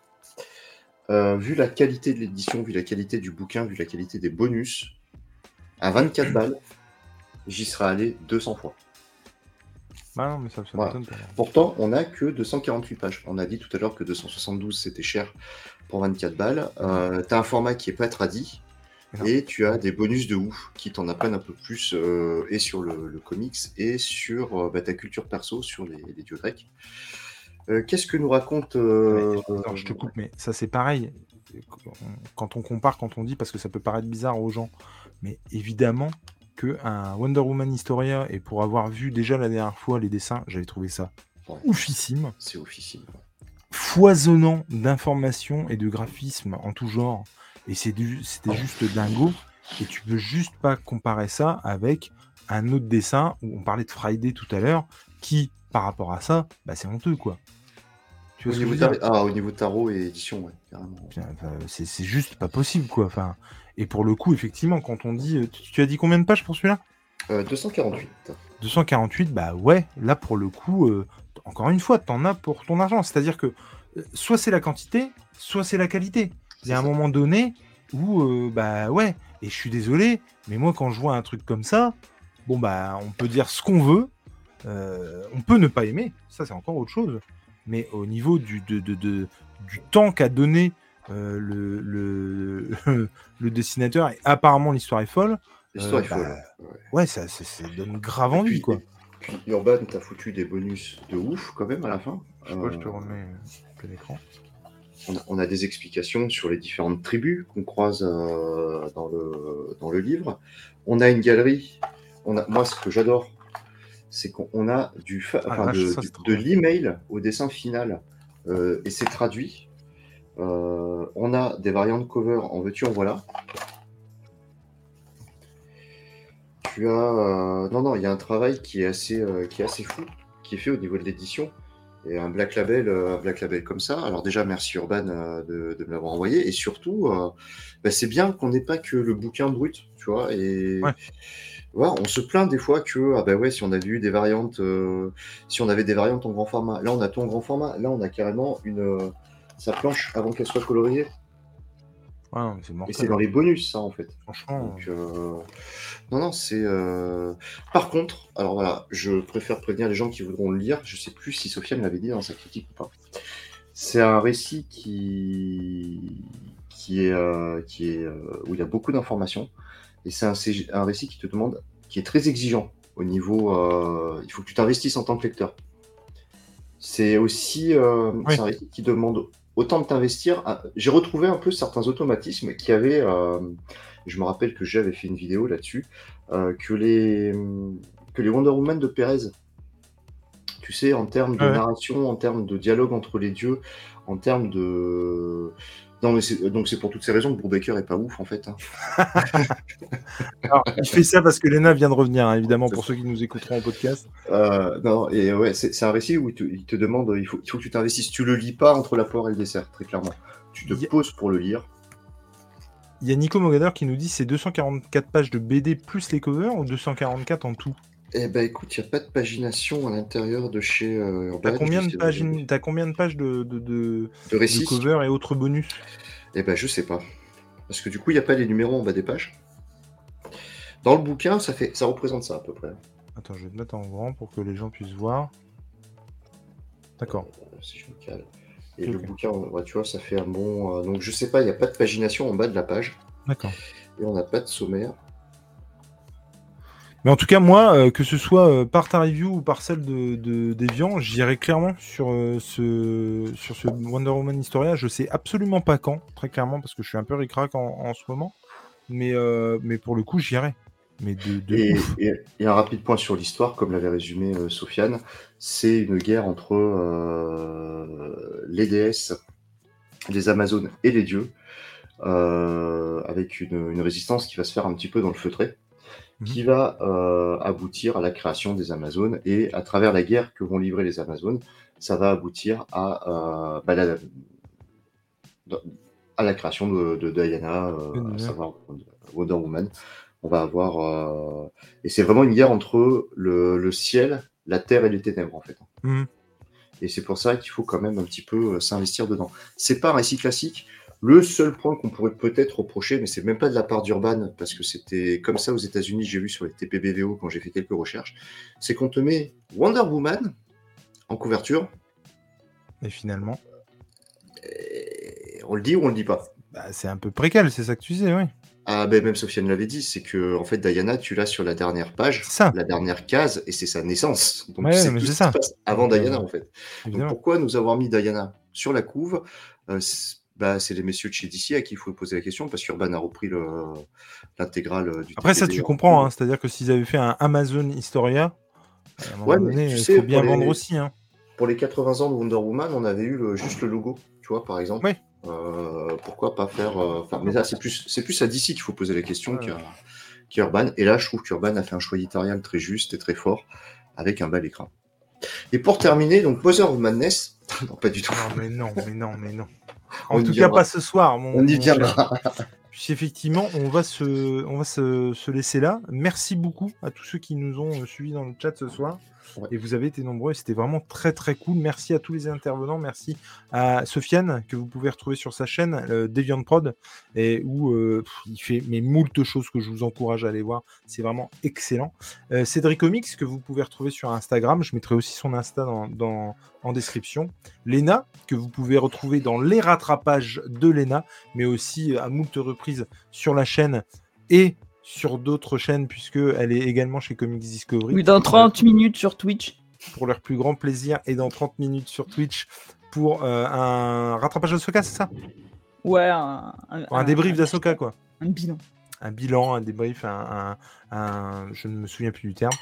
Euh, vu la qualité de l'édition, vu la qualité du bouquin, vu la qualité des bonus, à 24 balles, j'y serais allé 200 fois. Bah non, mais ça, ça Voilà. Pourtant, on n'a que 248 pages. On a dit tout à l'heure que 272 c'était cher pour 24 balles. Euh, tu as un format qui est pas tradit Non. et tu as des bonus de ouf qui t'en apprennent un peu plus euh, et sur le, le comics et sur euh, bah, ta culture perso sur les, les dieux grecs. Euh, Qu'est-ce que nous raconte attends, je te coupe, mais ça c'est pareil. Quand on compare, quand on dit, parce que ça peut paraître bizarre aux gens, mais évidemment que un Wonder Woman Historia, et pour avoir vu déjà la dernière fois les dessins, j'avais trouvé ça Ouais. oufissime, C'est officiel. Foisonnant d'informations et de graphismes en tout genre, et c'était juste dingo, et tu peux juste pas comparer ça avec un autre dessin, où on parlait de Friday tout à l'heure, qui, par rapport à ça, bah, c'est honteux, quoi. Tu Au ce niveau, ah, au niveau tarot et édition, ouais, carrément. Enfin, c'est c'est juste pas possible, quoi. Enfin, et pour le coup, effectivement, quand on dit. Tu, tu as dit combien de pages pour celui-là? Euh, 248. 248, bah ouais, là pour le coup, euh, encore une fois, t'en as pour ton argent. C'est-à-dire que euh, soit c'est la quantité, soit c'est la qualité. Il y a un moment donné où, bah ouais, et je suis désolé, mais moi quand je vois un truc comme ça, bon bah on peut dire ce qu'on veut, on peut ne pas aimer, ça c'est encore autre chose. Mais au niveau du, de, de- de- du temps qu'a donné le, le, le dessinateur, et apparemment l'histoire est folle, L'histoire Euh, est folle. bah, ouais. ouais, ça, ça, ça donne grave envie, puis- quoi. Puis Urban, t'as foutu des bonus de ouf quand même à la fin. Je sais pas, je te Euh, remets plein écran. on, a, on a des explications sur les différentes tribus qu'on croise euh, dans, le, dans le livre. On a une galerie. On a, moi, ce que j'adore, c'est qu'on a du, fa- Ah, enfin, de, l'email au dessin final euh, et c'est traduit. Euh, on a des variantes cover en veux-tu, en voilà. Tu as. euh, non, non, il y a un travail qui est assez, euh, qui est assez fou, qui est fait au niveau de l'édition. Et un Black Label, euh, un Black Label comme ça. Alors déjà, merci Urban de, de me l'avoir envoyé. Et surtout, bah, c'est bien qu'on n'ait pas que le bouquin brut, tu vois. Et Ouais. voilà, on se plaint des fois que, ah bah ouais, si on avait eu des variantes, euh, si on avait des variantes en grand format. Là, on a tout en grand format. Là, on a carrément une euh, sa planche avant qu'elle soit coloriée. Non, mais c'est Et mortel. c'est dans les bonus, ça, en fait. Franchement, Donc, euh, non, non, c'est. euh, Par contre, alors voilà, je préfère prévenir les gens qui voudront le lire. Je sais plus si Sofiane l'avait dit dans sa critique ou pas. C'est un récit qui qui est euh, qui est où il y a beaucoup d'informations et c'est un, récit qui te demande qui est très exigeant au niveau. il faut que tu t'investisses en tant que lecteur. C'est aussi Oui. un récit qui demande autant de t'investir. Ah, J'ai retrouvé un peu certains automatismes qui avaient. euh, je me rappelle que j'avais fait une vidéo là-dessus, euh, que, les, que les Wonder Woman de Pérez, tu sais, en termes de Ouais. narration, en termes de dialogue entre les dieux, en termes de. Non, mais c'est, donc c'est pour toutes ces raisons que Brubaker est pas ouf en fait. hein. Alors, il fait ça parce que Lena vient de revenir, hein, évidemment, pour ceux qui nous écouteront en podcast. Euh, non, et ouais, c'est, c'est un récit où il te, il te demande, il faut, il faut que tu t'investisses. Tu le lis pas entre la poire et le dessert, très clairement. Tu te poses pour le lire. Il y a Nico Mogader qui nous dit c'est 244 pages de BD plus les covers ou 244 en tout? Eh ben écoute, il n'y a pas de pagination à l'intérieur de chez euh, T'as Urban. combien, de pages, t'as combien de pages de, de, de, de de récits covers et autres bonus? Eh ben, je sais pas. Parce que du coup, il n'y a pas les numéros en bas des pages. Dans le bouquin, ça, fait, ça représente ça à peu près. Attends, je vais te mettre en grand pour que les gens puissent voir. D'accord. Euh, Si je me cale. Et le bouquin, ouais, tu vois, ça fait un bon. euh, donc, je sais pas, il n'y a pas de pagination en bas de la page. D'accord. Et on n'a pas de sommaire. Mais en tout cas, moi, euh, que ce soit euh, par ta review ou par celle de, de d'Evian, j'irai clairement sur, euh, ce, sur ce Wonder Woman Historia. Je sais absolument pas quand, très clairement, parce que je suis un peu ricrac en, en ce moment. Mais, mais pour le coup, j'irai. Mais de, de Et, ouf. et- et un rapide point sur l'histoire, comme l'avait résumé Sofiane, c'est une guerre entre les déesses, les Amazones et les dieux, avec une, une résistance qui va se faire un petit peu dans le feutré, Mhm. qui va euh, aboutir à la création des Amazones, et à travers la guerre que vont livrer les Amazones, ça va aboutir à, euh, bah, la, à la création de, de Diana, euh, à savoir Wonder Woman. On va avoir. Et c'est vraiment une guerre entre le, le ciel, la terre et les ténèbres, en fait. Mhm. Et c'est pour ça qu'il faut quand même un petit peu s'investir dedans. C'est pas un récit classique. Le seul point qu'on pourrait peut-être reprocher, mais c'est même pas de la part d'Urban, parce que c'était comme ça aux États-Unis, j'ai vu sur les TPBVO quand j'ai fait quelques recherches, c'est qu'on te met Wonder Woman en couverture. Et finalement, et on le dit ou on le dit pas? Bah, c'est un peu préquel, c'est ça que tu disais, oui. Ah ben même Sofiane l'avait dit, c'est que en fait Diana, tu l'as sur la dernière page, ça. la dernière case, et c'est sa naissance. Donc Ouais, c'est mais tout c'est ce qui ça. se passe avant euh, Diana en fait. Donc pourquoi nous avoir mis Diana sur la couve? Euh, bah, c'est les messieurs de chez DC à qui il faut poser la question parce qu'Urban a repris le- l'intégrale du Après, ça, tu en comprends, hein, c'est-à-dire que s'ils avaient fait un Amazon Historia, Ouais, donné, tu il sais, faut bien les- vendre aussi. Hein. Pour les 80 ans de Wonder Woman, on avait eu le- juste le logo, tu vois, par exemple. Oui. Euh, pourquoi pas faire. euh, mais là, c'est plus, c'est plus à DC qu'il faut poser la question Ouais. qu'Urban. Et là, je trouve qu'Urban a fait un choix éditorial très juste et très fort, avec un bel écran. Et pour terminer, donc Mother of Madness. non, pas du tout. Non, mais non, mais non, mais non. En tout cas, pas ce soir. Mon, On y viendra. cher. Puisqu'effectivement, on va, se, on va se, se laisser là. Merci beaucoup à tous ceux qui nous ont euh, suivis dans le chat ce soir. Et vous avez été nombreux, et c'était vraiment très très cool. Merci à tous les intervenants, merci à Sofiane, que vous pouvez retrouver sur sa chaîne, euh, Deviant Prod, et où euh, il fait mais moult choses que je vous encourage à aller voir. C'est vraiment excellent. Euh, Cédric Comics, que vous pouvez retrouver sur Instagram, je mettrai aussi son Insta en description. Lena, que vous pouvez retrouver dans les rattrapages de Lena, mais aussi à moult reprises sur la chaîne et sur d'autres chaînes, puisque elle est également chez Comics Discovery. Oui, dans 30 minutes sur Twitch. Pour leur plus grand plaisir, et dans 30 minutes sur Twitch pour euh, un rattrapage d'Asoka, c'est ça? Ouais, un, un, débrief d'Asoka, quoi. Un bilan. un bilan, un débrief, un, je ne me souviens plus du terme.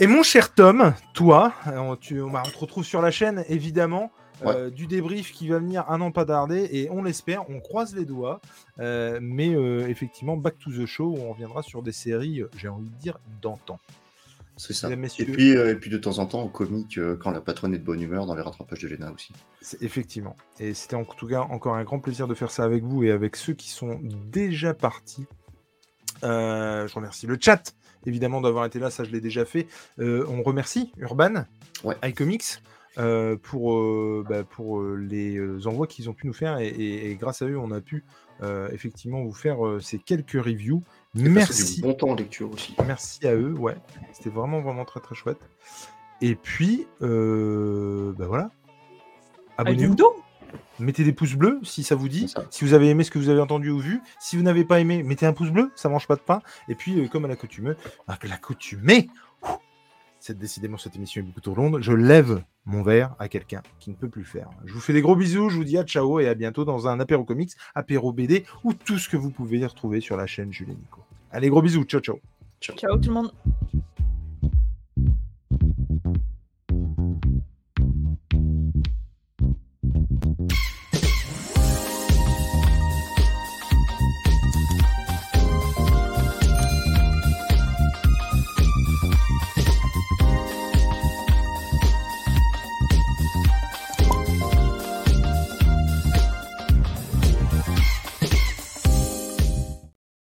Et mon cher Tom, toi, euh, on, tu- on va- on te retrouve sur la chaîne, évidemment, euh, du débrief qui va venir un an pas tarder, et on l'espère, on croise les doigts, euh, mais euh, effectivement, back to the show, on reviendra sur des séries, j'ai envie de dire, d'antan. C'est ça. Et messieurs. puis, et puis de temps en temps, en comique, quand la patronne est de bonne humeur, dans les rattrapages de Lena aussi. C'est- Effectivement. Et c'était en tout cas encore un grand plaisir de faire ça avec vous et avec ceux qui sont déjà partis. Je remercie le chat, évidemment, d'avoir été là. Ça, je l'ai déjà fait. Euh, on remercie Urban, Ouais. iComics, euh, pour, euh, bah, pour euh, les envois qu'ils ont pu nous faire. Et, et- et grâce à eux, on a pu euh, effectivement vous faire euh, ces quelques reviews. Merci. Bon temps en lecture aussi. Merci à eux, ouais. C'était vraiment, vraiment très, très chouette. Et puis, euh, bah voilà. Abonnez-vous. Aldo Mettez des pouces bleus si ça vous dit. Ça. Si vous avez aimé ce que vous avez entendu ou vu. Si vous n'avez pas aimé, mettez un pouce bleu, ça mange pas de pain. Et puis, euh, comme à l'accoutumée, à l'accoutumée, c'est décidément cette émission est beaucoup trop longue. Je lève mon verre à quelqu'un qui ne peut plus faire. Je vous fais des gros bisous, je vous dis à ciao et à bientôt dans un apéro comics, apéro BD ou tout ce que vous pouvez retrouver sur la chaîne Jules et Nico. Allez, gros bisous, ciao ciao. Ciao tout le monde